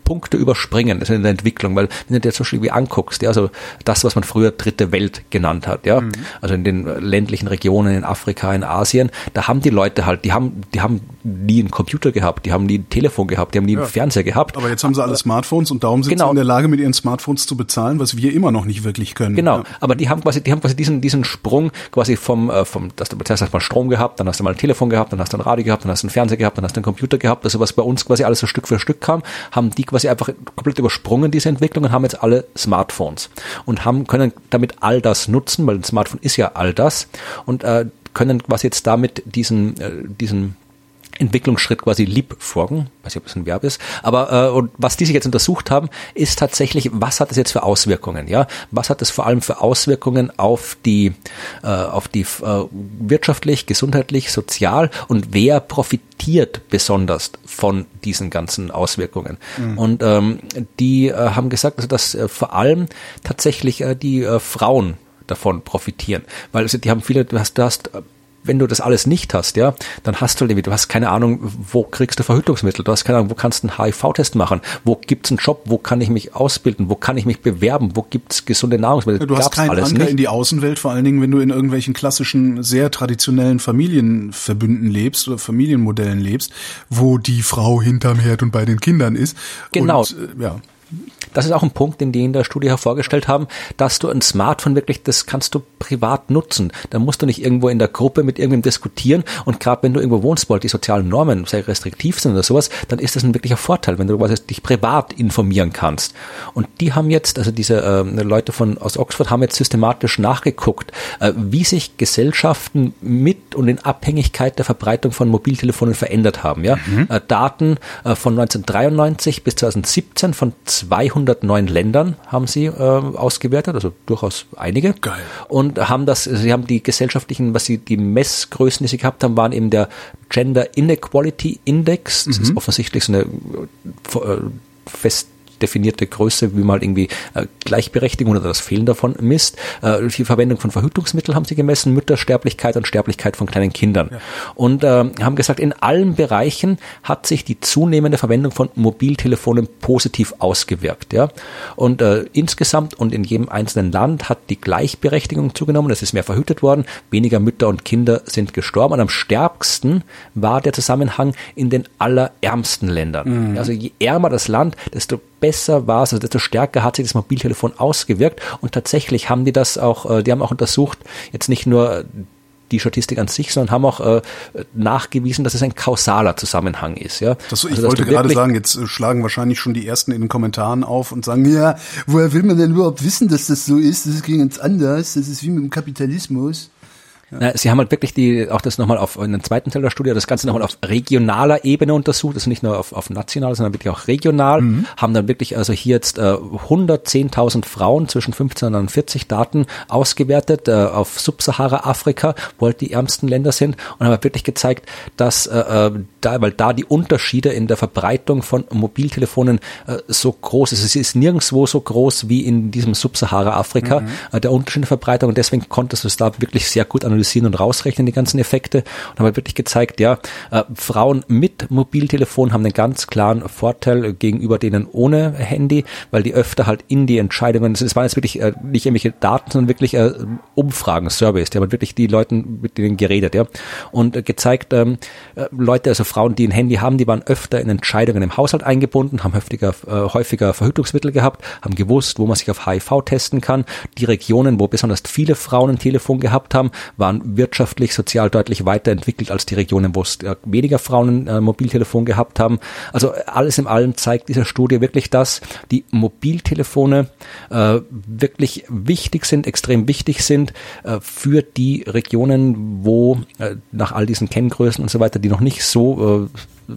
Punkte überspringen das ist in der Entwicklung, weil wenn du dir zum Beispiel wie anguckst, ja, also das, was man früher dritte Welt genannt hat, ja, mhm. also in den ländlichen Regionen in Afrika, in Asien, da haben die Leute halt, die haben, die haben nie einen Computer gehabt, die haben nie ein Telefon gehabt, die haben nie ja. einen Fernseher gehabt. Aber jetzt haben sie alle Smartphones und darum sind genau. sie in der Lage, mit ihren Smartphones zu bezahlen, was wir immer noch nicht wirklich können. Genau, ja. aber die haben quasi, die haben quasi diesen, diesen Sprung quasi vom, äh, vom, dass du zuerst hast mal Strom gehabt, dann hast du mal ein Telefon gehabt, dann hast du ein Radio gehabt, dann hast du einen Fernseher gehabt, dann hast du einen Computer gehabt, also was bei uns quasi alles so Stück für Stück kam, haben die quasi einfach komplett übersprungen, diese Entwicklung, und haben jetzt alle Smartphones und haben, können damit all das nutzen, weil ein Smartphone ist ja all das und äh, können quasi jetzt damit diesen, äh, diesen Entwicklungsschritt quasi leapfroggen, weiß nicht, ob das ein Verb ist, aber äh, und was die sich jetzt untersucht haben, ist tatsächlich, was hat das jetzt für Auswirkungen, ja? Was hat das vor allem für Auswirkungen auf die äh, auf die äh, wirtschaftlich, gesundheitlich, sozial und wer profitiert besonders von diesen ganzen Auswirkungen? Mhm. Und ähm, die äh, haben gesagt, also dass äh, vor allem tatsächlich äh, die äh, Frauen davon profitieren, weil also die haben viele, du hast, du hast äh, wenn du das alles nicht hast, ja, dann hast du irgendwie, du hast keine Ahnung, wo kriegst du Verhütungsmittel, du hast keine Ahnung, wo kannst du einen HIV-Test machen, wo gibt's einen Job, wo kann ich mich ausbilden, wo kann ich mich bewerben, wo gibt's gesunde Nahrungsmittel. du hast keinen Anker nicht. in die Außenwelt, vor allen Dingen, wenn du in irgendwelchen klassischen, sehr traditionellen Familienverbünden lebst oder Familienmodellen lebst, wo die Frau hinterm Herd und bei den Kindern ist. Genau. Und, äh, ja. Das ist auch ein Punkt, den die in der Studie hervorgestellt haben, dass du ein Smartphone wirklich, das kannst du privat nutzen. Da musst du nicht irgendwo in der Gruppe mit irgendwem diskutieren und gerade wenn du irgendwo wohnst, wo die sozialen Normen sehr restriktiv sind oder sowas, dann ist das ein wirklicher Vorteil, wenn du quasi dich privat informieren kannst. Und die haben jetzt, also diese äh, Leute von aus Oxford haben jetzt systematisch nachgeguckt, äh, wie sich Gesellschaften mit und in Abhängigkeit der Verbreitung von Mobiltelefonen verändert haben. Ja? Mhm. Äh, Daten äh, von 1993 bis 2017 von 200 109 Ländern haben sie äh, ausgewertet, also durchaus einige. Geil. Und haben das, sie haben die gesellschaftlichen, was sie, die Messgrößen, die sie gehabt haben, waren eben der Gender Inequality Index. Das mhm. ist offensichtlich so eine äh, fest definierte Größe, wie mal irgendwie äh, Gleichberechtigung oder das Fehlen davon misst. Äh, die Verwendung von Verhütungsmitteln haben sie gemessen, Müttersterblichkeit und Sterblichkeit von kleinen Kindern. Ja. Und äh, haben gesagt, in allen Bereichen hat sich die zunehmende Verwendung von Mobiltelefonen positiv ausgewirkt. Ja? Und äh, insgesamt und in jedem einzelnen Land hat die Gleichberechtigung zugenommen, es ist mehr verhütet worden, weniger Mütter und Kinder sind gestorben und am stärksten war der Zusammenhang in den allerärmsten Ländern. Mhm. Also je ärmer das Land, desto besser war es, also desto stärker hat sich das Mobiltelefon ausgewirkt. Und tatsächlich haben die das auch, äh, die haben auch untersucht, jetzt nicht nur die Statistik an sich, sondern haben auch äh, nachgewiesen, dass es ein kausaler Zusammenhang ist. Ja? Das, ich also, wollte gerade sagen, jetzt äh, schlagen wahrscheinlich schon die ersten in den Kommentaren auf und sagen, ja, woher will man denn überhaupt wissen, dass das so ist? Das ist ganz anders. Das ist wie mit dem Kapitalismus. Ja. Sie haben halt wirklich die, auch das nochmal auf in einem zweiten Teil der Studie, das Ganze nochmal auf regionaler Ebene untersucht, ist nicht nur auf, auf national, sondern wirklich auch regional, mhm. haben dann wirklich also hier jetzt äh, 110.000 Frauen zwischen 15 und 40 Daten ausgewertet äh, auf Subsahara-Afrika, wo halt die ärmsten Länder sind und haben halt wirklich gezeigt, dass äh, äh, da, weil da die Unterschiede in der Verbreitung von Mobiltelefonen äh, so groß ist. Es ist nirgendwo so groß wie in diesem Subsahara-Afrika, mhm. äh, der Unterschied in der Verbreitung und deswegen konntest du es da wirklich sehr gut analysieren analysieren und rausrechnen, die ganzen Effekte. Und haben halt wirklich gezeigt, ja, äh, Frauen mit Mobiltelefon haben einen ganz klaren Vorteil gegenüber denen ohne Handy, weil die öfter halt in die Entscheidungen, es waren jetzt wirklich äh, nicht irgendwelche Daten, sondern wirklich äh, Umfragen, Surveys, die haben halt wirklich die Leuten mit denen geredet, ja. Und äh, gezeigt, ähm, äh, Leute, also Frauen, die ein Handy haben, die waren öfter in Entscheidungen im Haushalt eingebunden, haben häufiger, äh, häufiger Verhütungsmittel gehabt, haben gewusst, wo man sich auf HIV testen kann. Die Regionen, wo besonders viele Frauen ein Telefon gehabt haben, waren waren wirtschaftlich, sozial deutlich weiterentwickelt als die Regionen, wo es weniger Frauen ein Mobiltelefon gehabt haben. Also alles in allem zeigt diese Studie wirklich, dass die Mobiltelefone äh, wirklich wichtig sind, extrem wichtig sind äh, für die Regionen, wo äh, nach all diesen Kenngrößen und so weiter, die noch nicht so äh,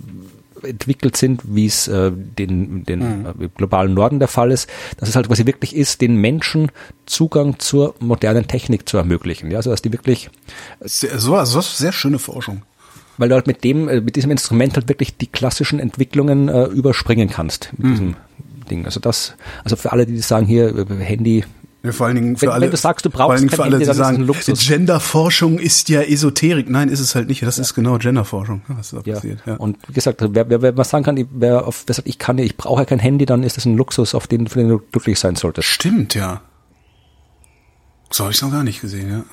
entwickelt sind, wie es äh, den, den mhm. globalen Norden der Fall ist, dass es halt quasi wirklich ist, den Menschen Zugang zur modernen Technik zu ermöglichen. Ja, also dass die wirklich sehr, so, also das ist sehr schöne Forschung. Weil du halt mit dem, äh, mit diesem Instrument halt wirklich die klassischen Entwicklungen äh, überspringen kannst mit mhm. diesem Ding. Also das, also für alle, die sagen hier äh, Handy, ja, vor allen Dingen für wenn, alle, wenn du sagst, du brauchst kein Handy, dann sagen, ist ein Genderforschung ist ja Esoterik. Nein, ist es halt nicht. Das ja. ist genau Genderforschung, was da ja. passiert. Ja. Und wie gesagt, wer, wer, wer was sagen kann, wer, auf, wer sagt, ich kann, ich brauche ja kein Handy, dann ist das ein Luxus, auf den, für den du glücklich sein solltest. Stimmt, ja. So habe ich noch gar nicht gesehen, ja.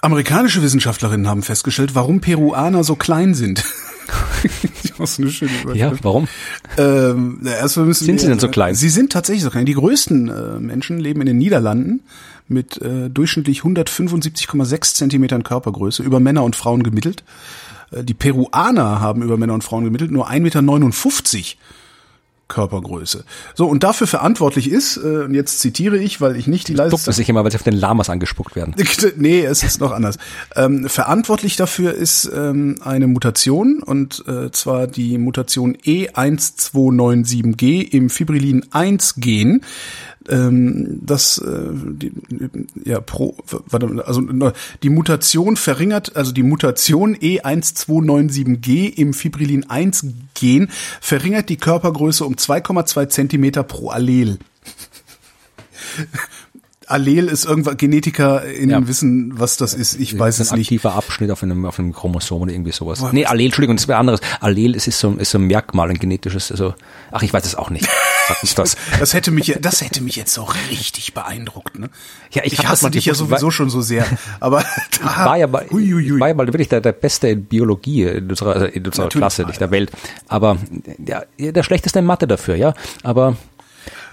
Amerikanische Wissenschaftlerinnen haben festgestellt, warum Peruaner so klein sind. das eine schöne Ja, warum? Ähm, erstmal müssen sind wir, sie denn so klein? Sie sind tatsächlich so klein. Die größten äh, Menschen leben in den Niederlanden mit äh, durchschnittlich 175,6 Zentimetern Körpergröße, über Männer und Frauen gemittelt. Äh, die Peruaner haben über Männer und Frauen gemittelt nur 1,59 Meter Körpergröße. So, und dafür verantwortlich ist, äh, und jetzt zitiere ich, weil ich nicht die leiseste... Spuckt sich immer, weil sie auf den Lamas angespuckt werden. nee, es ist noch anders. Ähm, verantwortlich dafür ist ähm, eine Mutation, und äh, zwar die Mutation E1297G im Fibrillin 1-Gen ähm, das äh, die, ja pro warte, also die Mutation verringert also die Mutation E1297G im Fibrillin 1 Gen verringert die Körpergröße um 2,2 Zentimeter pro Allel. Allel ist irgendwas, Genetiker in ja. wissen, was das ist. Ich weiß es nicht. Ein aktiver Abschnitt auf einem, auf einem Chromosom oder irgendwie sowas. Was? Nee, Allel, Entschuldigung, das wäre anderes. Allel ist, ist, so, ist so ein Merkmal, ein genetisches, also, ach, ich weiß es auch nicht. Sag uns das. das hätte mich, das hätte mich jetzt auch richtig beeindruckt, ne? Ja, ich, ich hasse dich ja sowieso schon so sehr, aber da, war ja mal, hui, war ja mal wirklich der, der Beste in Biologie in unserer, also in unserer Klasse, nicht der Welt. Aber, ja, der schlechteste in Mathe dafür, ja. Aber,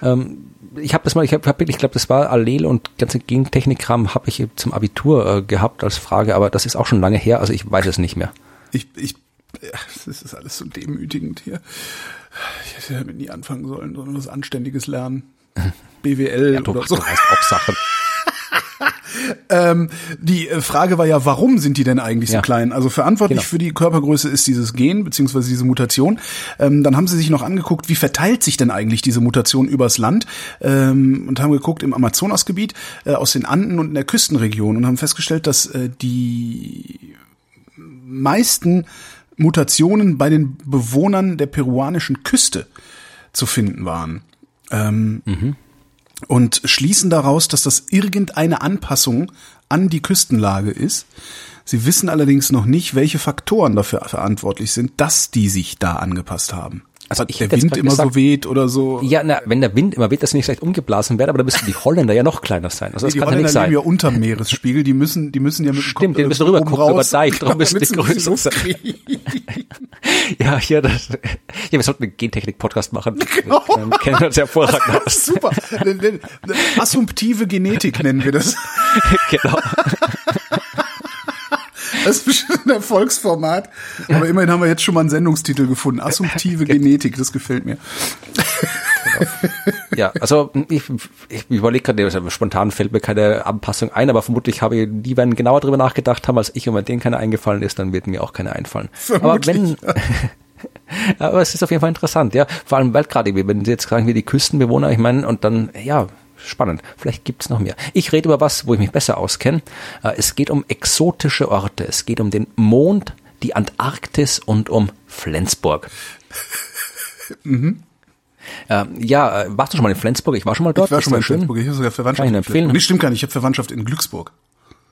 ähm, ich habe das mal, ich habe hab wirklich, ich glaube, das war Allel und ganze Gentechnikkram habe ich zum Abitur äh, gehabt als Frage, aber das ist auch schon lange her, also ich weiß es nicht mehr. Ich, ich, ja, das ist alles so demütigend hier. Ich hätte damit nie anfangen sollen, sondern was Anständiges lernen. BWL ja, du, oder so. Du hast auch Sachen. ähm, die äh, Frage war ja, warum sind die denn eigentlich ja. so klein? Also verantwortlich genau. für die Körpergröße ist dieses Gen beziehungsweise diese Mutation. Ähm, dann haben sie sich noch angeguckt, wie verteilt sich denn eigentlich diese Mutation übers Land ähm, und haben geguckt im Amazonasgebiet, äh, aus den Anden und in der Küstenregion und haben festgestellt, dass äh, die meisten Mutationen bei den Bewohnern der peruanischen Küste zu finden waren. Ähm, mhm und schließen daraus, dass das irgendeine Anpassung an die Küstenlage ist. Sie wissen allerdings noch nicht, welche Faktoren dafür verantwortlich sind, dass die sich da angepasst haben. Also der Wind immer gesagt, so weht oder so. Ja, na, wenn der Wind immer weht, dass nicht vielleicht umgeblasen wird, aber da müssen die Holländer ja noch kleiner sein. Also das die kann Holländer ja nicht sein. leben ja unter Meeresspiegel, die müssen, die müssen ja mit Stimmt, dem die müssen rüber gucken, über Deich, darum müssen die größer sein. ja, hier, das, ja, wir sollten einen Gentechnik-Podcast machen. Genau. Wir kennen uns hervorragend aus. Super. Assumptive Genetik nennen wir das. genau. Das ist bestimmt ein Erfolgsformat. Aber immerhin haben wir jetzt schon mal einen Sendungstitel gefunden. Assumptive Genetik, das gefällt mir. ja, also ich, ich überlege gerade, also spontan fällt mir keine Anpassung ein, aber vermutlich habe ich, die werden genauer drüber nachgedacht haben als ich und wenn denen keine eingefallen ist, dann wird mir auch keine einfallen. Vermutlich, aber wenn, aber es ist auf jeden Fall interessant, ja. Vor allem, weil gerade, wenn Sie jetzt sagen, wie die Küstenbewohner, ich meine, und dann, ja, spannend. Vielleicht gibt's noch mehr. Ich rede über was, wo ich mich besser auskenne. Äh, es geht um exotische Orte. Es geht um den Mond, die Antarktis und um Flensburg. mhm. Äh, ja, äh, warst du schon mal in Flensburg? Ich war schon mal dort. Ich war schon mal in Flensburg. Ich habe sogar Verwandtschaft. Kann ich empfehlen. Nee, stimmt gar nicht. Ich habe Verwandtschaft in Glücksburg.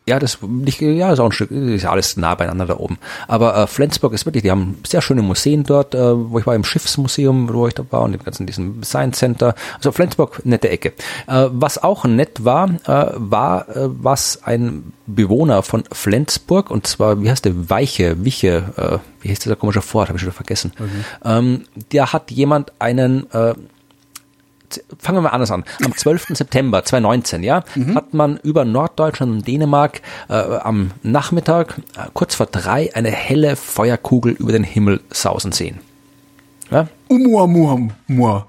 Ja, das nicht, ja, ist auch ein Stück, ist alles nah beieinander da oben. Aber äh, Flensburg ist wirklich, die haben sehr schöne Museen dort, äh, wo ich war im Schiffsmuseum, wo ich da war und im ganzen diesem Science Center. Also Flensburg, nette Ecke. Äh, was auch nett war, äh, war, äh, was ein Bewohner von Flensburg, und zwar, wie heißt der, Weiche, Wiche, äh, wie heißt dieser komische Wort, habe ich schon vergessen. Mhm. Ähm, der hat jemand einen äh, fangen wir mal anders an. Am 12. September 2019, ja, Mhm. hat man über Norddeutschland und Dänemark äh, am Nachmittag, äh, kurz vor drei, eine helle Feuerkugel über den Himmel sausen sehen. Ja. Ja,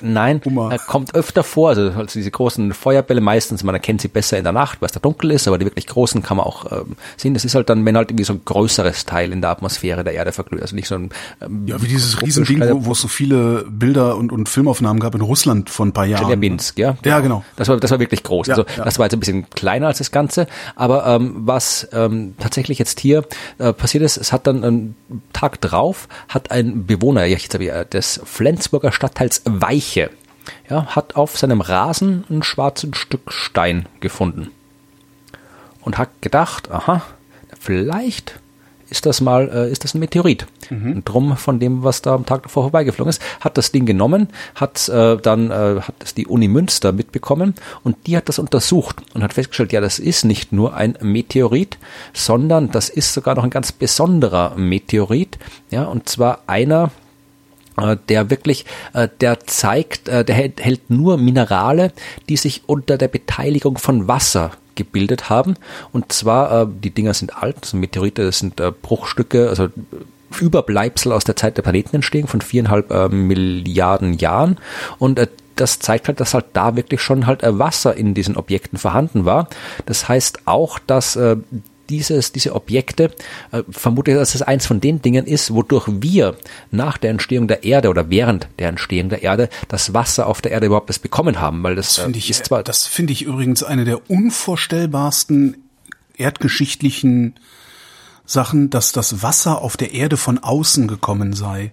Nein, Hummer. äh, kommt öfter vor. Also, also diese großen Feuerbälle meistens, man erkennt sie besser in der Nacht, weil es da dunkel ist, aber die wirklich großen kann man auch ähm, sehen. Das ist halt dann, wenn halt irgendwie so ein größeres Teil in der Atmosphäre der Erde verglüht. Also nicht so ein ähm, Ja, wie dieses Riesending, wo, wo es so viele Bilder und, und Filmaufnahmen gab in Russland vor ein paar Jahren. Chelyabinsk, ja. Ja, genau. Das war, das war wirklich groß. Ja, also ja. das war jetzt ein bisschen kleiner als das Ganze. Aber ähm, was ähm, tatsächlich jetzt hier äh, passiert ist, es hat dann einen Tag drauf, hat ein Bewohner ja, jetzt habe ich, des Flensburger Stadtteils Weiche, ja, hat auf seinem Rasen ein schwarzes Stück Stein gefunden. Und hat gedacht, aha, vielleicht ist das mal, äh, ist das ein Meteorit. Und drum von dem, was da am Tag davor vorbeigeflogen ist, hat das Ding genommen, hat äh, dann äh, hat es die Uni Münster mitbekommen und die hat das untersucht und hat festgestellt, ja, das ist nicht nur ein Meteorit, sondern das ist sogar noch ein ganz besonderer Meteorit, ja, und zwar einer, der wirklich, äh, der zeigt, äh, der hält, nur Minerale, die sich unter der Beteiligung von Wasser gebildet haben. Und zwar, äh, die Dinger sind alt, sind Meteorite, das sind äh, Bruchstücke, also Überbleibsel aus der Zeit der Planetenentstehung von viereinhalb äh, Milliarden Jahren. Und äh, das zeigt halt, dass halt da wirklich schon halt äh, Wasser in diesen Objekten vorhanden war. Das heißt auch, dass äh, dieses, diese Objekte, äh, vermute ich, dass es eins von den Dingen ist, wodurch wir nach der Entstehung der Erde oder während der Entstehung der Erde das Wasser auf der Erde überhaupt erst bekommen haben, weil das, Das äh, finde ich, ist zwar das finde ich übrigens eine der unvorstellbarsten erdgeschichtlichen Sachen, dass das Wasser auf der Erde von außen gekommen sei.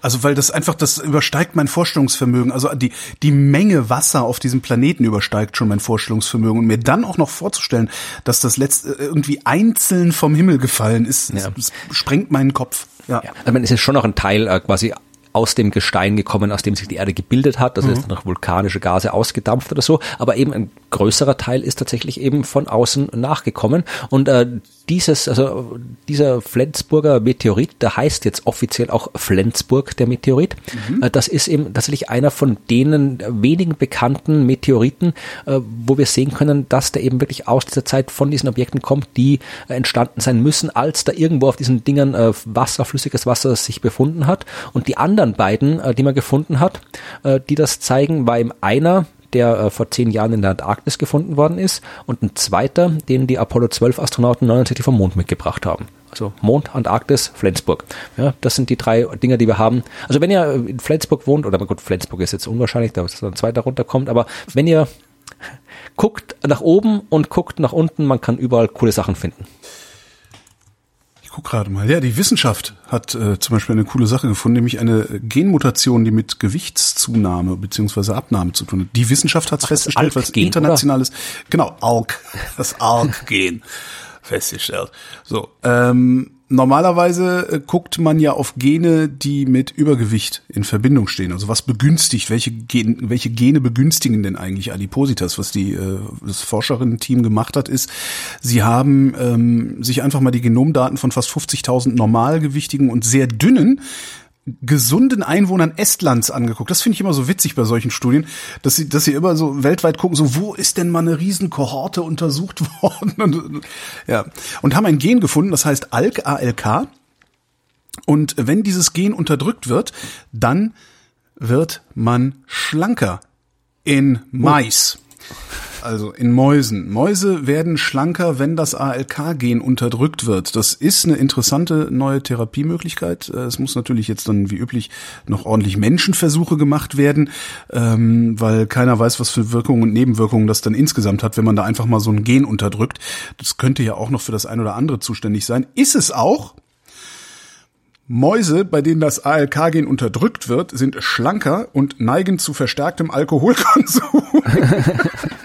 Also weil das einfach, das übersteigt mein Vorstellungsvermögen. Also die, die Menge Wasser auf diesem Planeten übersteigt schon mein Vorstellungsvermögen. Und mir dann auch noch vorzustellen, dass das letzt äh, irgendwie einzeln vom Himmel gefallen ist, Ja. das, das sprengt meinen Kopf. Ja. Ja, ich meine, es ist schon noch ein Teil äh, quasi aus dem Gestein gekommen, aus dem sich die Erde gebildet hat. Also ist noch vulkanische Gase ausgedampft oder so. Aber eben ein größerer Teil ist tatsächlich eben von außen nachgekommen. Und äh, dieses, also dieser Flensburger Meteorit, der heißt jetzt offiziell auch Flensburg, der Meteorit. Äh, das ist eben tatsächlich einer von denen wenigen bekannten Meteoriten, äh, wo wir sehen können, dass der eben wirklich aus dieser Zeit von diesen Objekten kommt, die äh, entstanden sein müssen, als da irgendwo auf diesen Dingern äh, Wasser, flüssiges Wasser sich befunden hat. Und die anderen beiden, äh, die man gefunden hat, äh, die das zeigen, war eben einer, der äh, vor zehn Jahren in der Antarktis gefunden worden ist und ein zweiter, den die Apollo 12 Astronauten 69 vom Mond mitgebracht haben. Also Mond, Antarktis, Flensburg. Ja, das sind die drei Dinge, die wir haben. Also wenn ihr in Flensburg wohnt, oder gut, Flensburg ist jetzt unwahrscheinlich, dass ein zweiter runterkommt, aber wenn ihr guckt nach oben und guckt nach unten, man kann überall coole Sachen finden. Guck gerade mal. Ja, die Wissenschaft hat äh, zum Beispiel eine coole Sache gefunden, nämlich eine Genmutation, die mit Gewichtszunahme beziehungsweise Abnahme zu tun hat. Die Wissenschaft hat es festgestellt, was ALK-Gen, internationales, genau, ALK, das ALK-Gen festgestellt. So, ähm, normalerweise äh, guckt man ja auf Gene, die mit Übergewicht in Verbindung stehen. Also was begünstigt, welche, Gen, welche Gene begünstigen denn eigentlich Adipositas? Was die, äh, das Forscherinnen-Team gemacht hat, ist, sie haben ähm, sich einfach mal die Genomdaten von fast 50.000 normalgewichtigen und sehr dünnen gesunden Einwohnern Estlands angeguckt. Das finde ich immer so witzig bei solchen Studien, dass sie, dass sie immer so weltweit gucken, so wo ist denn mal eine Riesenkohorte untersucht worden? Und, ja. Und haben ein Gen gefunden, das heißt ALK, ALK. Und wenn dieses Gen unterdrückt wird, dann wird man schlanker in Mais. Also in Mäusen. Mäuse werden schlanker, wenn das ALK-Gen unterdrückt wird. Das ist eine interessante neue Therapiemöglichkeit. Äh, Es muss natürlich jetzt dann wie üblich noch ordentlich Menschenversuche gemacht werden, ähm, weil keiner weiß, was für Wirkungen und Nebenwirkungen das dann insgesamt hat, wenn man da einfach mal so ein Gen unterdrückt. Das könnte ja auch noch für das ein oder andere zuständig sein. Ist es auch. Mäuse, bei denen das ALK-Gen unterdrückt wird, sind schlanker und neigen zu verstärktem Alkoholkonsum.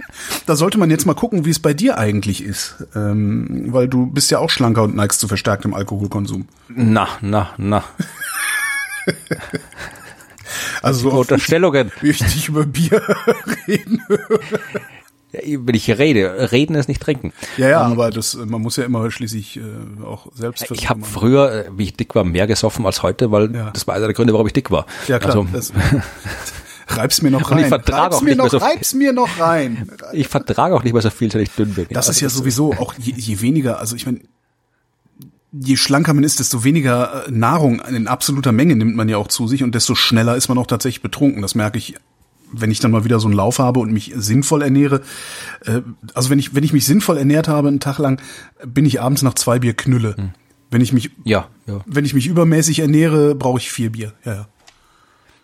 da sollte man jetzt mal gucken, wie es bei dir eigentlich ist, ähm, weil du bist ja auch schlanker und neigst zu verstärktem Alkoholkonsum. Na, na, na. Also so Unterstellungen. wie ich dich über Bier reden höre. Wenn ich rede, reden ist nicht trinken. Ja, ja, aber das, man muss ja immer schließlich äh, auch selbst Ich habe früher, äh, wie ich dick war, mehr gesoffen als heute, weil Ja. das war einer der Gründe, warum ich dick war. Ja, klar. Also, das, Reib's mir noch Und ich rein. vertrage Reib's auch mir nicht mehr noch, so- reib's mir noch rein. Ich vertrage auch nicht mehr so viel, wenn ich dünn bin. Das Also ist ja sowieso auch je, je weniger, also ich meine, je schlanker man ist, desto weniger äh, Nahrung in absoluter Menge nimmt man ja auch zu sich und desto schneller ist man auch tatsächlich betrunken. Das merke ich, wenn ich dann mal wieder so einen Lauf habe und mich sinnvoll ernähre. Äh, Also wenn ich, wenn ich mich sinnvoll ernährt habe einen Tag lang, bin ich abends nach zwei Bier Knülle. Wenn ich mich, Ja, ja. wenn ich mich übermäßig ernähre, brauche ich vier Bier. Ja, ja.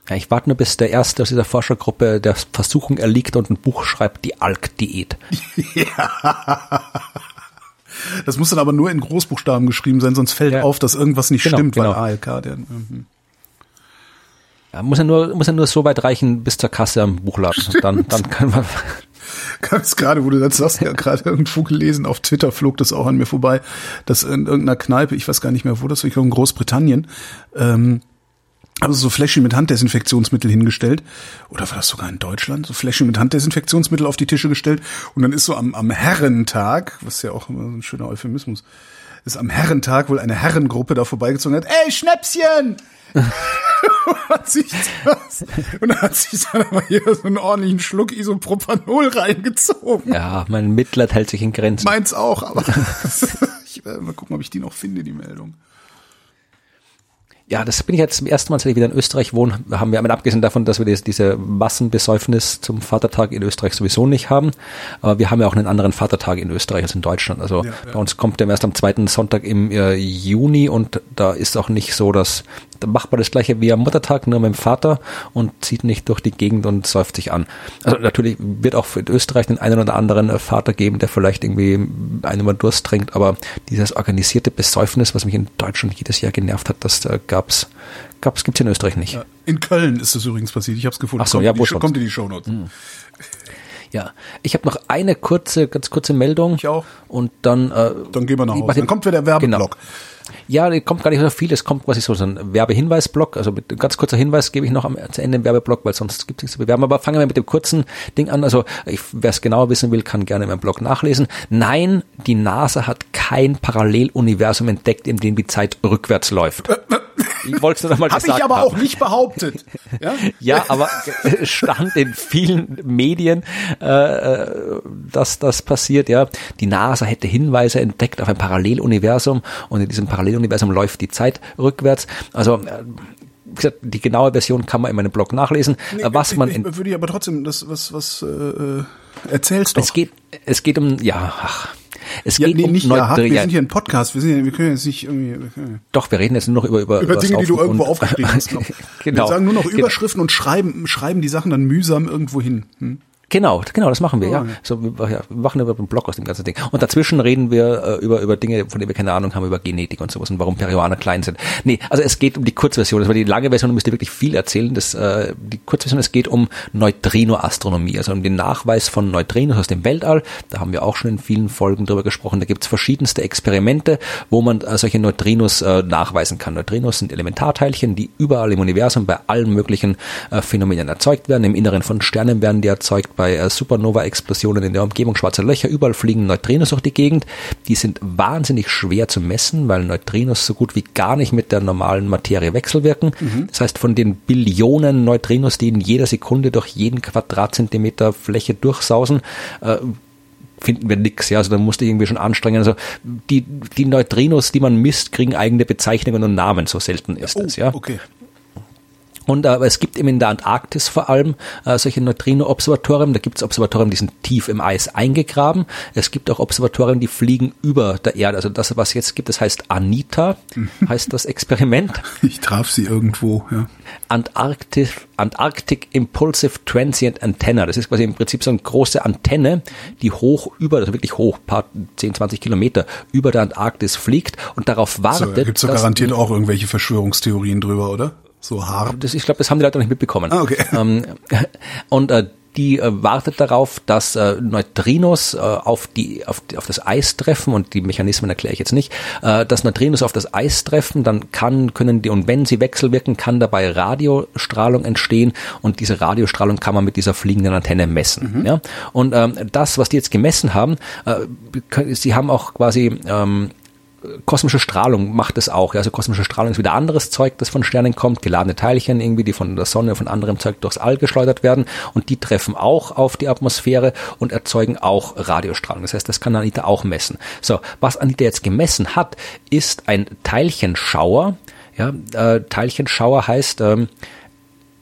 Ja, ich warte nur, bis der erste aus dieser Forschergruppe der Versuchung erliegt und ein Buch schreibt, die Alk-Diät. Das muss dann aber nur in Großbuchstaben geschrieben sein, sonst fällt Ja. auf, dass irgendwas nicht Genau, stimmt, genau. weil ALK, der, mhm. Ja, muss ja nur, muss ja nur so weit reichen bis zur Kasse am Buchladen. Und dann, dann kann man, Ganz gerade, wo du das sagst, ja gerade irgendwo gelesen, auf Twitter flog das auch an mir vorbei, dass in irgendeiner Kneipe, ich weiß gar nicht mehr wo, das war ich glaube in Großbritannien, ähm, haben sie so Fläschchen mit Handdesinfektionsmittel hingestellt. Oder war das sogar in Deutschland? So Fläschchen mit Handdesinfektionsmittel auf die Tische gestellt. Und dann ist so am, am Herrentag, was ja auch immer so ein schöner Euphemismus ist, am Herrentag wohl eine Herrengruppe da vorbeigezogen hat. Ey, Schnäpschen! hat sich das, und dann hat sich dann aber hier so einen ordentlichen Schluck Isopropanol reingezogen. ja, mein Mitleid hält sich in Grenzen. Meins auch, aber ich werde mal gucken, ob ich die noch finde, die Meldung. Ja, das bin ich jetzt zum ersten Mal, seit ich wieder in Österreich wohne, haben wir, abgesehen davon, dass wir das, diese Massenbesäufnis zum Vatertag in Österreich sowieso nicht haben, aber wir haben ja auch einen anderen Vatertag in Österreich als in Deutschland. Also Ja, ja. bei uns kommt der erst am zweiten Sonntag im äh, Juni und da ist auch nicht so, dass da macht man das gleiche wie am Muttertag, nur mit dem Vater und zieht nicht durch die Gegend und säuft sich an. Also natürlich wird auch in Österreich den einen oder anderen Vater geben, der vielleicht irgendwie einen mal Durst trinkt, aber dieses organisierte Besäufnis, was mich in Deutschland jedes Jahr genervt hat, das äh, gab's, gab's, gibt's in Österreich nicht. In Köln ist das übrigens passiert. Ich habe es gefunden. Ach so, kommt, ja, wo sonst? kommt in die Shownotes. Ja, ich habe noch eine kurze, ganz kurze Meldung. Ich auch. Und dann, äh, Dann gehen wir nach Hause. Dann kommt wieder der Werbeblock. Ja, kommt gar nicht so viel. Es kommt quasi so ein Werbehinweisblock. Also mit ganz kurzer Hinweis gebe ich noch am zu Ende im Werbeblock, weil sonst gibt es nichts zu bewerben. Aber fangen wir mit dem kurzen Ding an. Also wer es genauer wissen will, kann gerne in meinem Blog nachlesen. Nein, die NASA hat kein Paralleluniversum entdeckt, in dem die Zeit rückwärts läuft. Ich wollte es nur noch mal Habe gesagt ich aber haben. auch nicht behauptet. Ja? Ja, aber es stand in vielen Medien, äh, äh, dass das passiert. Ja, die NASA hätte Hinweise entdeckt auf ein Paralleluniversum und in diesem Paralleluniversum läuft die Zeit rückwärts. Also äh, wie gesagt, die genaue Version kann man in meinem Blog nachlesen. Äh, was man ich, würde ich aber trotzdem das was was äh, äh, erzählst doch. es geht, es geht um ja. Ach, es ja, geht nee, um nicht ja, Neutri- wir sind hier ein Podcast, wir sind ja, wir können jetzt nicht irgendwie wir Doch, wir reden jetzt nur noch über über, über Dinge, die du irgendwo aufgeschrieben hast. Genau. genau. Wir sagen nur noch Genau. Überschriften und schreiben schreiben die Sachen dann mühsam irgendwo hin. Hm? Genau, genau, das machen wir, ja. Oh, ja. So, wir, ja, wir machen über einen Blog aus dem ganzen Ding. Und dazwischen reden wir äh, über, über Dinge, von denen wir keine Ahnung haben, über Genetik und sowas und warum Peruaner klein sind. Nee, also es geht um die Kurzversion. Das war die lange Version, da müsst ihr wirklich viel erzählen. Das, äh, die Kurzversion, es geht um Neutrino-Astronomie, also um den Nachweis von Neutrinos aus dem Weltall. Da haben wir auch schon in vielen Folgen drüber gesprochen. Da gibt's verschiedenste Experimente, wo man äh, solche Neutrinos äh, nachweisen kann. Neutrinos sind Elementarteilchen, die überall im Universum bei allen möglichen äh, Phänomenen erzeugt werden. Im Inneren von Sternen werden die erzeugt, bei äh, Supernova-Explosionen in der Umgebung schwarzer Löcher. Überall fliegen Neutrinos durch die Gegend. Die sind wahnsinnig schwer zu messen, weil Neutrinos so gut wie gar nicht mit der normalen Materie wechselwirken. Das heißt, von den Billionen Neutrinos, die in jeder Sekunde durch jeden Quadratzentimeter Fläche durchsausen, äh, finden wir nix, ja, also da musste ich irgendwie schon anstrengen. Also die, die Neutrinos, die man misst, kriegen eigene Bezeichnungen und Namen, so selten ist Oh, es, ja. okay. Und äh, aber es gibt eben in der Antarktis vor allem äh, solche Neutrino-Observatorien. Da gibt es Observatorien, die sind tief im Eis eingegraben. Es gibt auch Observatorien, die fliegen über der Erde. Also das, was jetzt gibt, das heißt ANITA, heißt das Experiment. Ich traf sie irgendwo, ja. Antarctic, Antarctic Impulsive Transient Antenna. Das ist quasi im Prinzip so eine große Antenne, die hoch über, also wirklich hoch, paar 10, 20 Kilometer über der Antarktis fliegt und darauf wartet. So, da gibt's doch dass- garantiert auch irgendwelche Verschwörungstheorien drüber, oder? So hart. das, ich glaube, das haben die Leute noch nicht mitbekommen. Ah, okay. Ähm, und äh, die äh, wartet darauf, dass äh, Neutrinos äh, auf, die, auf, die, auf das Eis treffen und die Mechanismen erkläre ich jetzt nicht, äh, dass Neutrinos auf das Eis treffen, dann kann, können die, und wenn sie wechselwirken, kann dabei Radiostrahlung entstehen und diese Radiostrahlung kann man mit dieser fliegenden Antenne messen. Ja? Und ähm, das, was die jetzt gemessen haben, äh, sie haben auch quasi ähm, kosmische Strahlung macht es auch. Ja. Also kosmische Strahlung ist wieder anderes Zeug, das von Sternen kommt, geladene Teilchen irgendwie, die von der Sonne, von anderem Zeug durchs All geschleudert werden und die treffen auch auf die Atmosphäre und erzeugen auch Radiostrahlung. Das heißt, das kann Anita auch messen. So, was Anita jetzt gemessen hat, ist ein Teilchenschauer. Ja, äh, Teilchenschauer heißt, ähm,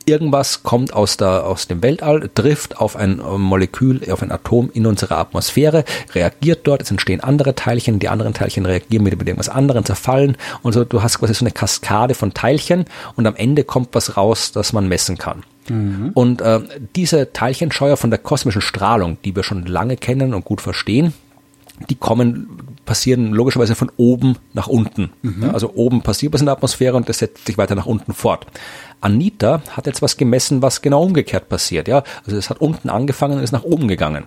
irgendwas kommt aus, der, aus dem Weltall, trifft auf ein äh, Molekül, auf ein Atom in unserer Atmosphäre, reagiert dort, es entstehen andere Teilchen, die anderen Teilchen reagieren mit, mit irgendwas anderem, zerfallen und so, du hast quasi so eine Kaskade von Teilchen und am Ende kommt was raus, das man messen kann. Mhm. Und äh, diese Teilchenscheuer von der kosmischen Strahlung, die wir schon lange kennen und gut verstehen, die kommen, passieren logischerweise von oben nach unten. Mhm. Ja, also oben passiert was in der Atmosphäre und das setzt sich weiter nach unten fort. Anita hat jetzt was gemessen, was genau umgekehrt passiert. Ja, also es hat unten angefangen und ist nach oben gegangen.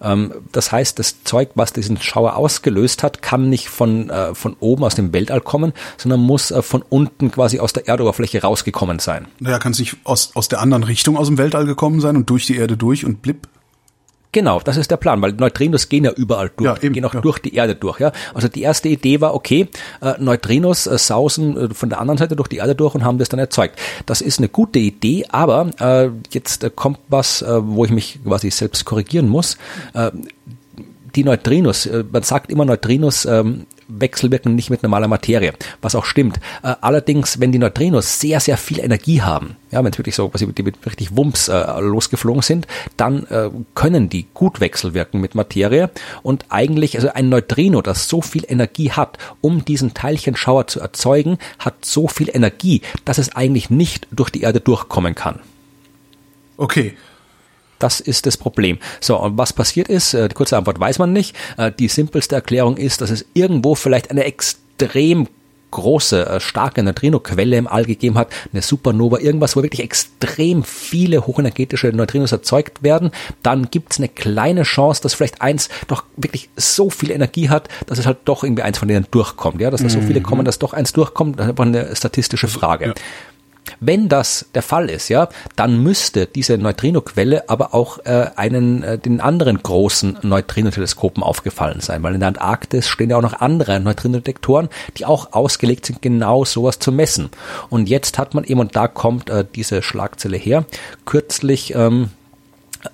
Ähm, das heißt, das Zeug, was diesen Schauer ausgelöst hat, kann nicht von, äh, von oben aus dem Weltall kommen, sondern muss äh, von unten quasi aus der Erdoberfläche rausgekommen sein. Naja, kann es nicht aus, aus der anderen Richtung aus dem Weltall gekommen sein und durch die Erde durch und blipp? Genau, das ist der Plan, weil Neutrinos gehen ja überall durch, ja, eben, gehen auch ja. durch die Erde durch. Ja, also die erste Idee war, okay, äh, Neutrinos äh, sausen äh, von der anderen Seite durch die Erde durch und haben das dann erzeugt. Das ist eine gute Idee, aber äh, jetzt kommt was, äh, wo ich mich quasi selbst korrigieren muss. Äh, die Neutrinos, man sagt immer Neutrinos ähm, wechselwirken nicht mit normaler Materie, was auch stimmt. Äh, allerdings, wenn die Neutrinos sehr, sehr viel Energie haben, ja, wenn es wirklich so, was die mit richtig Wumps äh, losgeflogen sind, dann äh, können die gut wechselwirken mit Materie und eigentlich, also ein Neutrino, das so viel Energie hat, um diesen Teilchenschauer zu erzeugen, hat so viel Energie, dass es eigentlich nicht durch die Erde durchkommen kann. Okay. Das ist das Problem. So, und was passiert ist, äh, die kurze Antwort weiß man nicht. Äh, die simpelste Erklärung ist, dass es irgendwo vielleicht eine extrem große, äh, starke Neutrino-Quelle im All gegeben hat, eine Supernova, irgendwas, wo wirklich extrem viele hochenergetische Neutrinos erzeugt werden, dann gibt's eine kleine Chance, dass vielleicht eins doch wirklich so viel Energie hat, dass es halt doch irgendwie eins von denen durchkommt, ja, dass da so viele mhm. kommen, dass doch eins durchkommt, das ist einfach eine statistische Frage. Ja. Wenn das der Fall ist, ja, dann müsste diese Neutrinoquelle aber auch äh, einen äh, den anderen großen Neutrinoteleskopen aufgefallen sein, weil in der Antarktis stehen ja auch noch andere Neutrinodetektoren, die auch ausgelegt sind, genau sowas zu messen. Und jetzt hat man eben, und da kommt äh, diese Schlagzelle her, kürzlich ähm,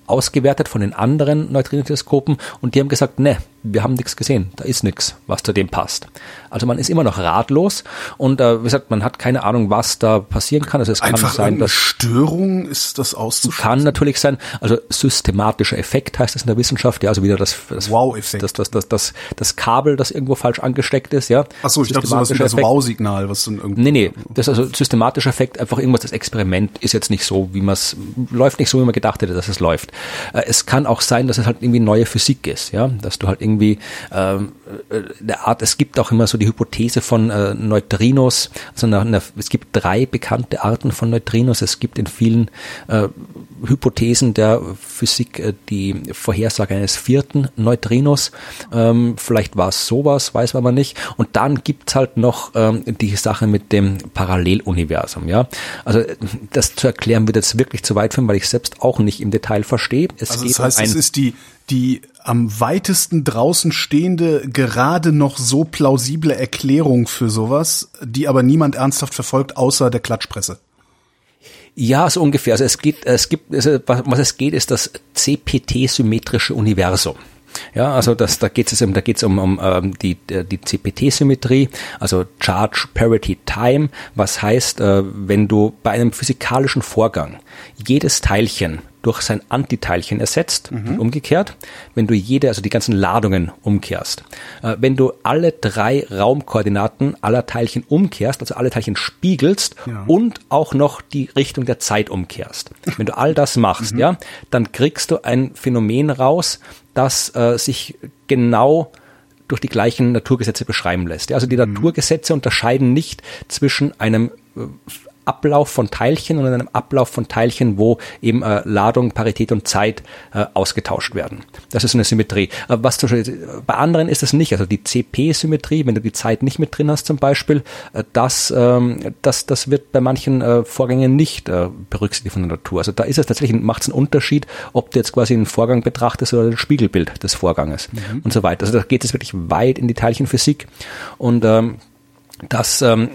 ausgewertet von den anderen Neutrinoteleskopen und die haben gesagt, ne, wir haben nichts gesehen, da ist nichts, was zu dem passt. Also man ist immer noch ratlos und äh, wie gesagt, man hat keine Ahnung, was da passieren kann. Also es Einfach kann sein, dass Störung ist das auszuschließen. Kann natürlich sein. Also systematischer Effekt heißt es in der Wissenschaft. Ja, also wieder das das Wow-Effekt. Das, das, das, das, das Kabel, das irgendwo falsch angesteckt ist. Ja. Ach so, ich dachte, sowas wie das Wow-Signal, was dann irgendwie. Nee, nee, das ist also systematischer Effekt. Einfach irgendwas. Das Experiment ist jetzt nicht so, wie man es läuft nicht so, wie man gedacht hätte, dass es läuft. Äh, es kann auch sein, dass es halt irgendwie neue Physik ist. Ja, dass du halt irgendwie ähm, äh, der Art, es gibt auch immer so die Hypothese von äh, Neutrinos, also eine, eine, es gibt drei bekannte Arten von Neutrinos, es gibt in vielen äh, Hypothesen der Physik äh, die Vorhersage eines vierten Neutrinos, ähm, vielleicht war es sowas, weiß man aber nicht, und dann gibt's halt noch ähm, die Sache mit dem Paralleluniversum, ja, also das zu erklären wird jetzt wirklich zu weit führen, weil ich selbst auch nicht im Detail verstehe. Es also das heißt, um es ist die die am weitesten draußen stehende, gerade noch so plausible Erklärung für sowas, die aber niemand ernsthaft verfolgt, außer der Klatschpresse. Ja, so ungefähr. Also es geht, es gibt, also was es geht, ist das CPT-symmetrische Universum. Ja, also das, da geht es um, da geht es um, um ähm, die, die CPT-Symmetrie, also Charge Parity Time, was heißt, äh, wenn du bei einem physikalischen Vorgang jedes Teilchen durch sein Antiteilchen ersetzt mhm. umgekehrt, wenn du jede, also die ganzen Ladungen umkehrst. Äh, wenn du alle drei Raumkoordinaten aller Teilchen umkehrst, also alle Teilchen spiegelst ja. und auch noch die Richtung der Zeit umkehrst. Wenn du all das machst, mhm. ja, dann kriegst du ein Phänomen raus, das äh, sich genau durch die gleichen Naturgesetze beschreiben lässt. Also die mhm. Naturgesetze unterscheiden nicht zwischen einem äh, Ablauf von Teilchen und in einem Ablauf von Teilchen, wo eben äh, Ladung, Parität und Zeit äh, ausgetauscht werden. Das ist eine Symmetrie. Äh, was zum Beispiel, bei anderen ist das nicht. Also die CP-Symmetrie, wenn du die Zeit nicht mit drin hast zum Beispiel, äh, das, ähm, das, das wird bei manchen äh, Vorgängen nicht äh, berücksichtigt von der Natur. Also da ist es tatsächlich, macht es einen Unterschied, ob du jetzt quasi einen Vorgang betrachtest oder das Spiegelbild des Vorganges mhm. und so weiter. Also da geht es wirklich weit in die Teilchenphysik und ähm, das ähm,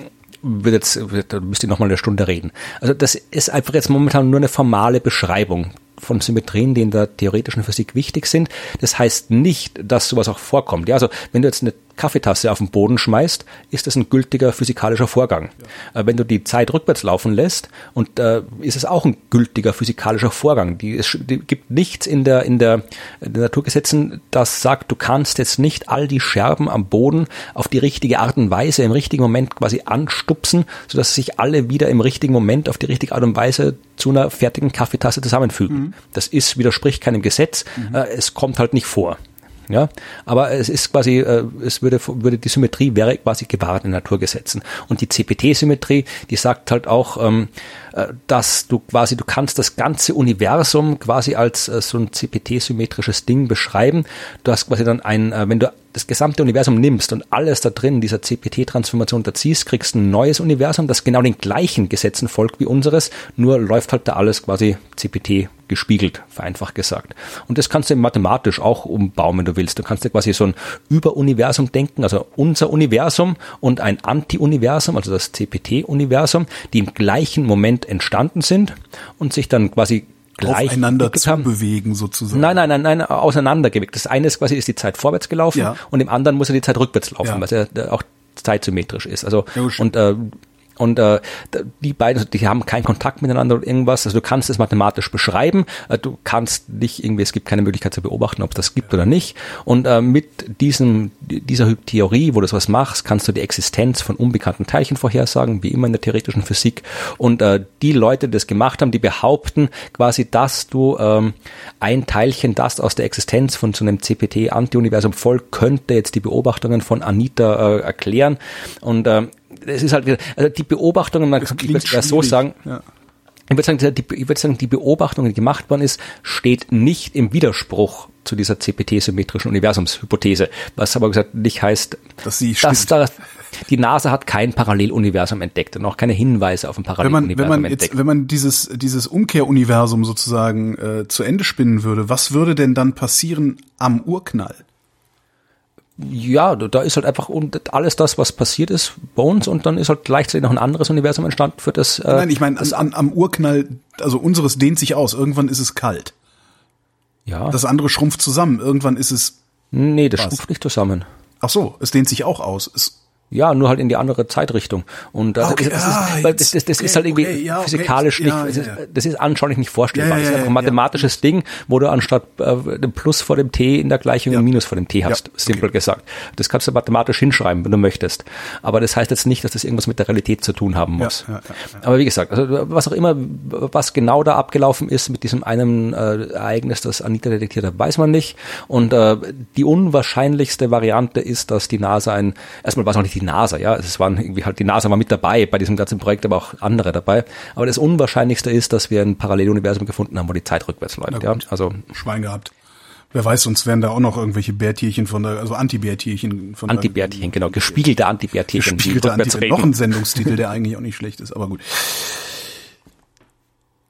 wird jetzt, da müsst ihr nochmal eine Stunde reden. Also das ist einfach jetzt momentan nur eine formale Beschreibung von Symmetrien, die in der theoretischen Physik wichtig sind. Das heißt nicht, dass sowas auch vorkommt. Ja, also wenn du jetzt eine Kaffeetasse auf den Boden schmeißt, ist das ein gültiger physikalischer Vorgang. Ja. Äh, wenn du die Zeit rückwärts laufen lässt, und äh, ist es auch ein gültiger physikalischer Vorgang. Die, es die gibt nichts in der, in der, in der Naturgesetzen, das sagt, du kannst jetzt nicht all die Scherben am Boden auf die richtige Art und Weise im richtigen Moment quasi anstupsen, sodass sich alle wieder im richtigen Moment auf die richtige Art und Weise zu einer fertigen Kaffeetasse zusammenfügen. Mhm. Das ist, widerspricht keinem Gesetz. Mhm. Äh, es kommt halt nicht vor. Ja, aber es ist quasi, äh, es würde, würde die Symmetrie wäre quasi gewahrt in Naturgesetzen. Und die CPT-Symmetrie, die sagt halt auch, ähm, äh, dass du quasi, du kannst das ganze Universum quasi als äh, so ein CPT-symmetrisches Ding beschreiben. Du hast quasi dann ein, äh, wenn du das gesamte Universum nimmst und alles da drin, dieser CPT-Transformation unterziehst, kriegst ein neues Universum, das genau den gleichen Gesetzen folgt wie unseres, nur läuft halt da alles quasi CPT gespiegelt, vereinfacht gesagt. Und das kannst du mathematisch auch umbauen, wenn du willst. Du kannst dir quasi so ein Überuniversum denken, also unser Universum und ein Anti-Universum, also das CPT-Universum, die im gleichen Moment entstanden sind und sich dann quasi gleich aufeinander zu haben. bewegen sozusagen. Nein, nein, nein, nein, auseinandergewickt. Das eine ist quasi ist die Zeit vorwärts gelaufen ja. und im anderen muss er die Zeit rückwärts laufen, ja. was ja auch zeitsymmetrisch ist. Also ja, und äh, und äh, die beiden, die haben keinen Kontakt miteinander oder irgendwas. Also du kannst es mathematisch beschreiben. Äh, du kannst nicht irgendwie, es gibt keine Möglichkeit zu beobachten, ob es das gibt oder nicht. Und äh, mit diesem, dieser Theorie, wo du sowas machst, kannst du die Existenz von unbekannten Teilchen vorhersagen, wie immer in der theoretischen Physik. Und äh, die Leute, die das gemacht haben, die behaupten quasi, dass du ähm, ein Teilchen, das aus der Existenz von so einem CPT-Antiuniversum folgt, könnte jetzt die Beobachtungen von Anita äh, erklären. Und äh, es ist halt also die Beobachtungen, man kann es ja so sagen, ja. Ich würde sagen, die, ich würde sagen, die Beobachtung, die gemacht worden ist, steht nicht im Widerspruch zu dieser CPT-symmetrischen Universumshypothese, was aber gesagt nicht heißt, dass, sie dass da, die NASA hat kein Paralleluniversum entdeckt und auch keine Hinweise auf ein Paralleluniversum wenn man, wenn man entdeckt. Jetzt, wenn man dieses, dieses Umkehruniversum sozusagen äh, zu Ende spinnen würde, was würde denn dann passieren am Urknall? Ja, da ist halt einfach alles das, was passiert ist uns und dann ist halt gleichzeitig noch ein anderes Universum entstanden für das. Äh, Nein, ich meine, am, am Urknall, also unseres dehnt sich aus. Irgendwann ist es kalt. Ja. Das andere schrumpft zusammen. Irgendwann ist es. Nee, das was? schrumpft nicht zusammen. Ach so, es dehnt sich auch aus. Es ja, nur halt in die andere Zeitrichtung. Und okay, das, ah, ist, das, das, das okay, ist halt irgendwie okay, ja, physikalisch nicht, ja, ja, ist, das ist anschaulich nicht vorstellbar. das ist einfach ein mathematisches Ding, wo du anstatt äh, dem Plus vor dem T in der Gleichung ein Minus vor dem T hast, simpel gesagt. Das kannst du mathematisch hinschreiben, wenn du möchtest. Aber das heißt jetzt nicht, dass das irgendwas mit der Realität zu tun haben muss. Aber wie gesagt, also was auch immer, was genau da abgelaufen ist mit diesem einen äh, Ereignis, das Anita detektiert hat, weiß man nicht. Und äh, die unwahrscheinlichste Variante ist, dass die NASA ein, erstmal weiß man nicht die NASA, ja. Es waren irgendwie halt, die NASA war mit dabei bei diesem ganzen Projekt, aber auch andere dabei. Aber das Unwahrscheinlichste ist, dass wir ein Paralleluniversum gefunden haben, wo die Zeit rückwärts läuft, ja. Also. Schwein gehabt. Wer weiß, sonst wären da auch noch irgendwelche Bärtierchen von der, also Anti-Bärtierchen von Anti-Bärtierchen, genau. Gespiegelte Anti-Bärtierchen. Gespiegelte Anti Noch ein Sendungstitel, der eigentlich auch nicht schlecht ist, aber gut.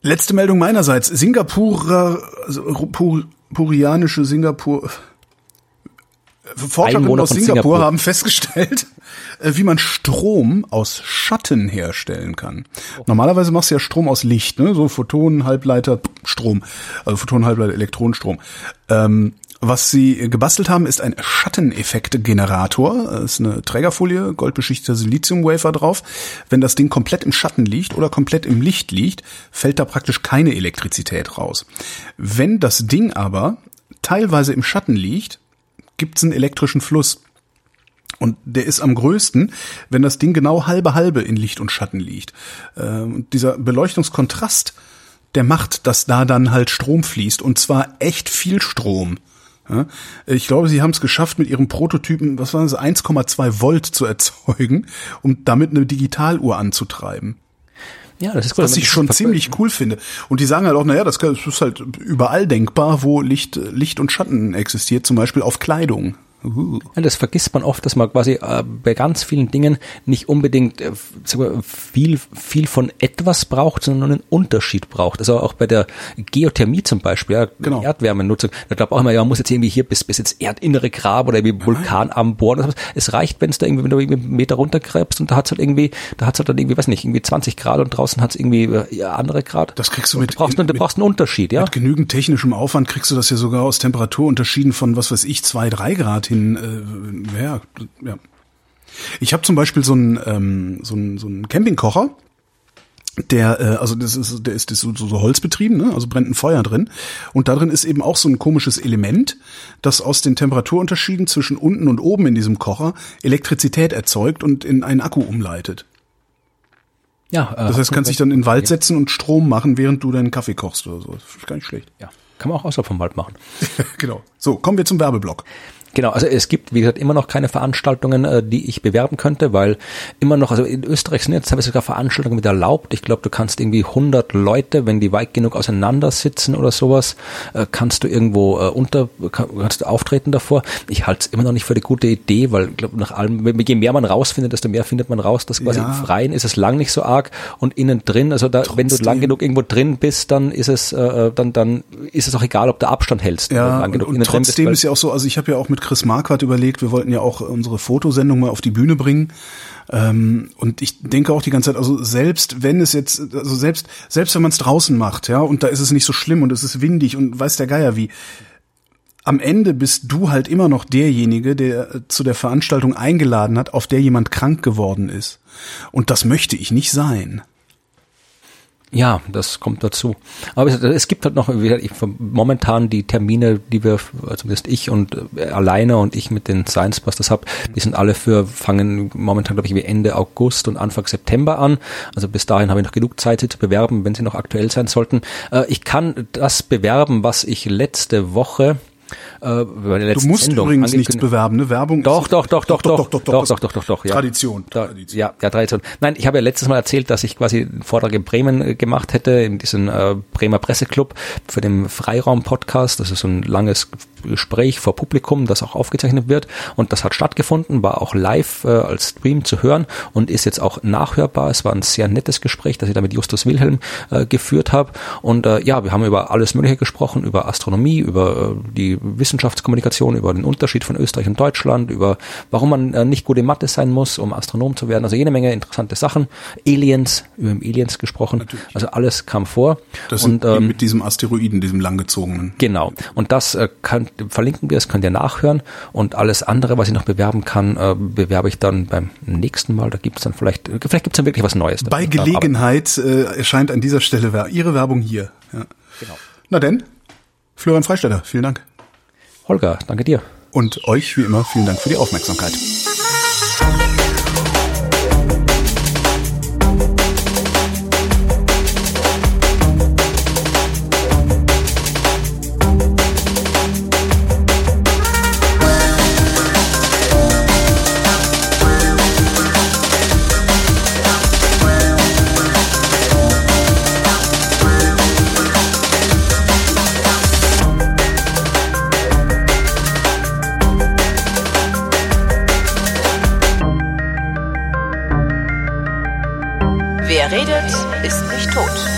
Letzte Meldung meinerseits. Singapurer, also, pur, purianische Singapur, Forscherinnen aus Singapur, Singapur, haben festgestellt, äh, wie man Strom aus Schatten herstellen kann. Normalerweise machst du ja Strom aus Licht, ne? so Photonen, Halbleiter, Strom, also Photonen, Halbleiter, Elektronenstrom. Ähm, was sie gebastelt haben, ist ein Schatteneffektgenerator. Das ist eine Trägerfolie, goldbeschichteter Siliziumwafer drauf. Wenn das Ding komplett im Schatten liegt oder komplett im Licht liegt, fällt da praktisch keine Elektrizität raus. Wenn das Ding aber teilweise im Schatten liegt, gibt es einen elektrischen Fluss. Und der ist am größten, wenn das Ding genau halbe halbe in Licht und Schatten liegt. Ähm, und dieser Beleuchtungskontrast, der macht, dass da dann halt Strom fließt. Und zwar echt viel Strom. Ich glaube, sie haben es geschafft, mit ihrem Prototypen, was waren es, 1,2 Volt zu erzeugen, um damit eine Digitaluhr anzutreiben. Ja, das ist cool. Was ich schon ziemlich cool finde. Und die sagen halt auch, naja, das ist halt überall denkbar, wo Licht, Licht und Schatten existiert, zum Beispiel auf Kleidung. Uh. Ja, das vergisst man oft, dass man quasi äh, bei ganz vielen Dingen nicht unbedingt äh, viel, viel von etwas braucht, sondern einen Unterschied braucht. Also auch bei der Geothermie zum Beispiel, ja, genau. Erdwärmenutzung, da glaubt auch immer, ja, man muss jetzt irgendwie hier bis, bis ins Erdinnere graben oder irgendwie Vulkan am Bohren. Es reicht, wenn es da irgendwie, wenn du irgendwie einen Meter runtergräbst und da hat's halt irgendwie, da hat's halt dann irgendwie, weiß nicht, irgendwie 20 Grad und draußen hat's irgendwie äh, andere Grad. Das kriegst du mit. Du brauchst, in, du brauchst einen Unterschied, ja. Mit genügend technischem Aufwand kriegst du das ja sogar aus Temperaturunterschieden von, was weiß ich, zwei, drei Grad hin, äh, ja, ja. Ich habe zum Beispiel so einen ähm, so einen, so einen Campingkocher, der, äh, also das ist, der ist, das so, so Holzbetrieben, ne? also brennt ein Feuer drin. Und da drin ist eben auch so ein komisches Element, das aus den Temperaturunterschieden zwischen unten und oben in diesem Kocher Elektrizität erzeugt und in einen Akku umleitet. Ja, äh, das heißt, kannst dich dann in den Wald setzen und Strom machen, während du deinen Kaffee kochst oder so. Das ist gar nicht schlecht. Ja, kann man auch außerhalb vom Wald machen. genau. So, kommen wir zum Werbeblock. Genau, also es gibt, wie gesagt, immer noch keine Veranstaltungen, äh, die ich bewerben könnte, weil immer noch, also in Österreich sind jetzt habe ich sogar Veranstaltungen mit erlaubt. Ich glaube, du kannst irgendwie 100 Leute, wenn die weit genug auseinander sitzen oder sowas, äh, kannst du irgendwo äh, unter, kannst du auftreten davor. Ich halte es immer noch nicht für eine gute Idee, weil ich glaube, nach allem, je mehr man rausfindet, desto mehr findet man raus, dass quasi ja. im Freien ist es lang nicht so arg und innen drin, also da, wenn du lang genug irgendwo drin bist, dann ist es, äh, dann, dann ist es auch egal, ob du Abstand hältst. Ja, und, und trotzdem bist, ist ja auch so, also ich habe ja auch mit Chris Marquardt überlegt, wir wollten ja auch unsere Fotosendung mal auf die Bühne bringen. Ähm, und ich denke auch die ganze Zeit, also selbst wenn es jetzt, also selbst, selbst wenn man es draußen macht, ja, und da ist es nicht so schlimm und es ist windig und weiß der Geier wie, am Ende bist du halt immer noch derjenige, der zu der Veranstaltung eingeladen hat, auf der jemand krank geworden ist. Und das möchte ich nicht sein. Ja, das kommt dazu. Aber es gibt halt noch momentan die Termine, die wir, zumindest ich und äh, alleine und ich mit den Science Busters habe, die sind alle für, fangen momentan, glaube ich, wie Ende August und Anfang September an. Also bis dahin habe ich noch genug Zeit, sie zu bewerben, wenn sie noch aktuell sein sollten. Äh, ich kann das bewerben, was ich letzte Woche äh, bei der letzten Du musst Sendung übrigens nichts bewerben, ne? Werbung doch, doch, doch, doch, doch, doch, doch, doch, doch, doch, doch, doch, ja. Tradition, Tradition. Ja, ja, Tradition. Nein, ich habe ja letztes Mal erzählt, dass ich quasi einen Vortrag in Bremen äh, gemacht hätte, in diesem äh, Bremer Presseclub für den Freiraum-Podcast. Das ist so ein langes Gespräch vor Publikum, das auch aufgezeichnet wird. Und das hat stattgefunden, war auch live äh, als Stream zu hören und ist jetzt auch nachhörbar. Es war ein sehr nettes Gespräch, das ich da mit Justus Wilhelm äh, geführt habe. Und äh, ja, wir haben über alles Mögliche gesprochen, über Astronomie, über äh, die Wissenschaftskommunikation, über den Unterschied von Österreich und Deutschland, über warum man äh, nicht gut in Mathe sein muss, um Astronom zu werden. Also jede Menge interessante Sachen. Aliens, über Aliens gesprochen. Natürlich. Also alles kam vor. Das und, ähm, mit diesem Asteroiden, diesem langgezogenen. Genau. Und das äh, kann, verlinken wir, das könnt ihr nachhören. Und alles andere, was ich noch bewerben kann, äh, bewerbe ich dann beim nächsten Mal. Da gibt es dann vielleicht, vielleicht gibt es dann wirklich was Neues. Bei Gelegenheit äh, erscheint an dieser Stelle Ihre Werbung hier. Ja. Genau. Na denn, Florian Freisteller, vielen Dank. Holger, danke dir. Und euch wie immer vielen Dank für die Aufmerksamkeit. Tod.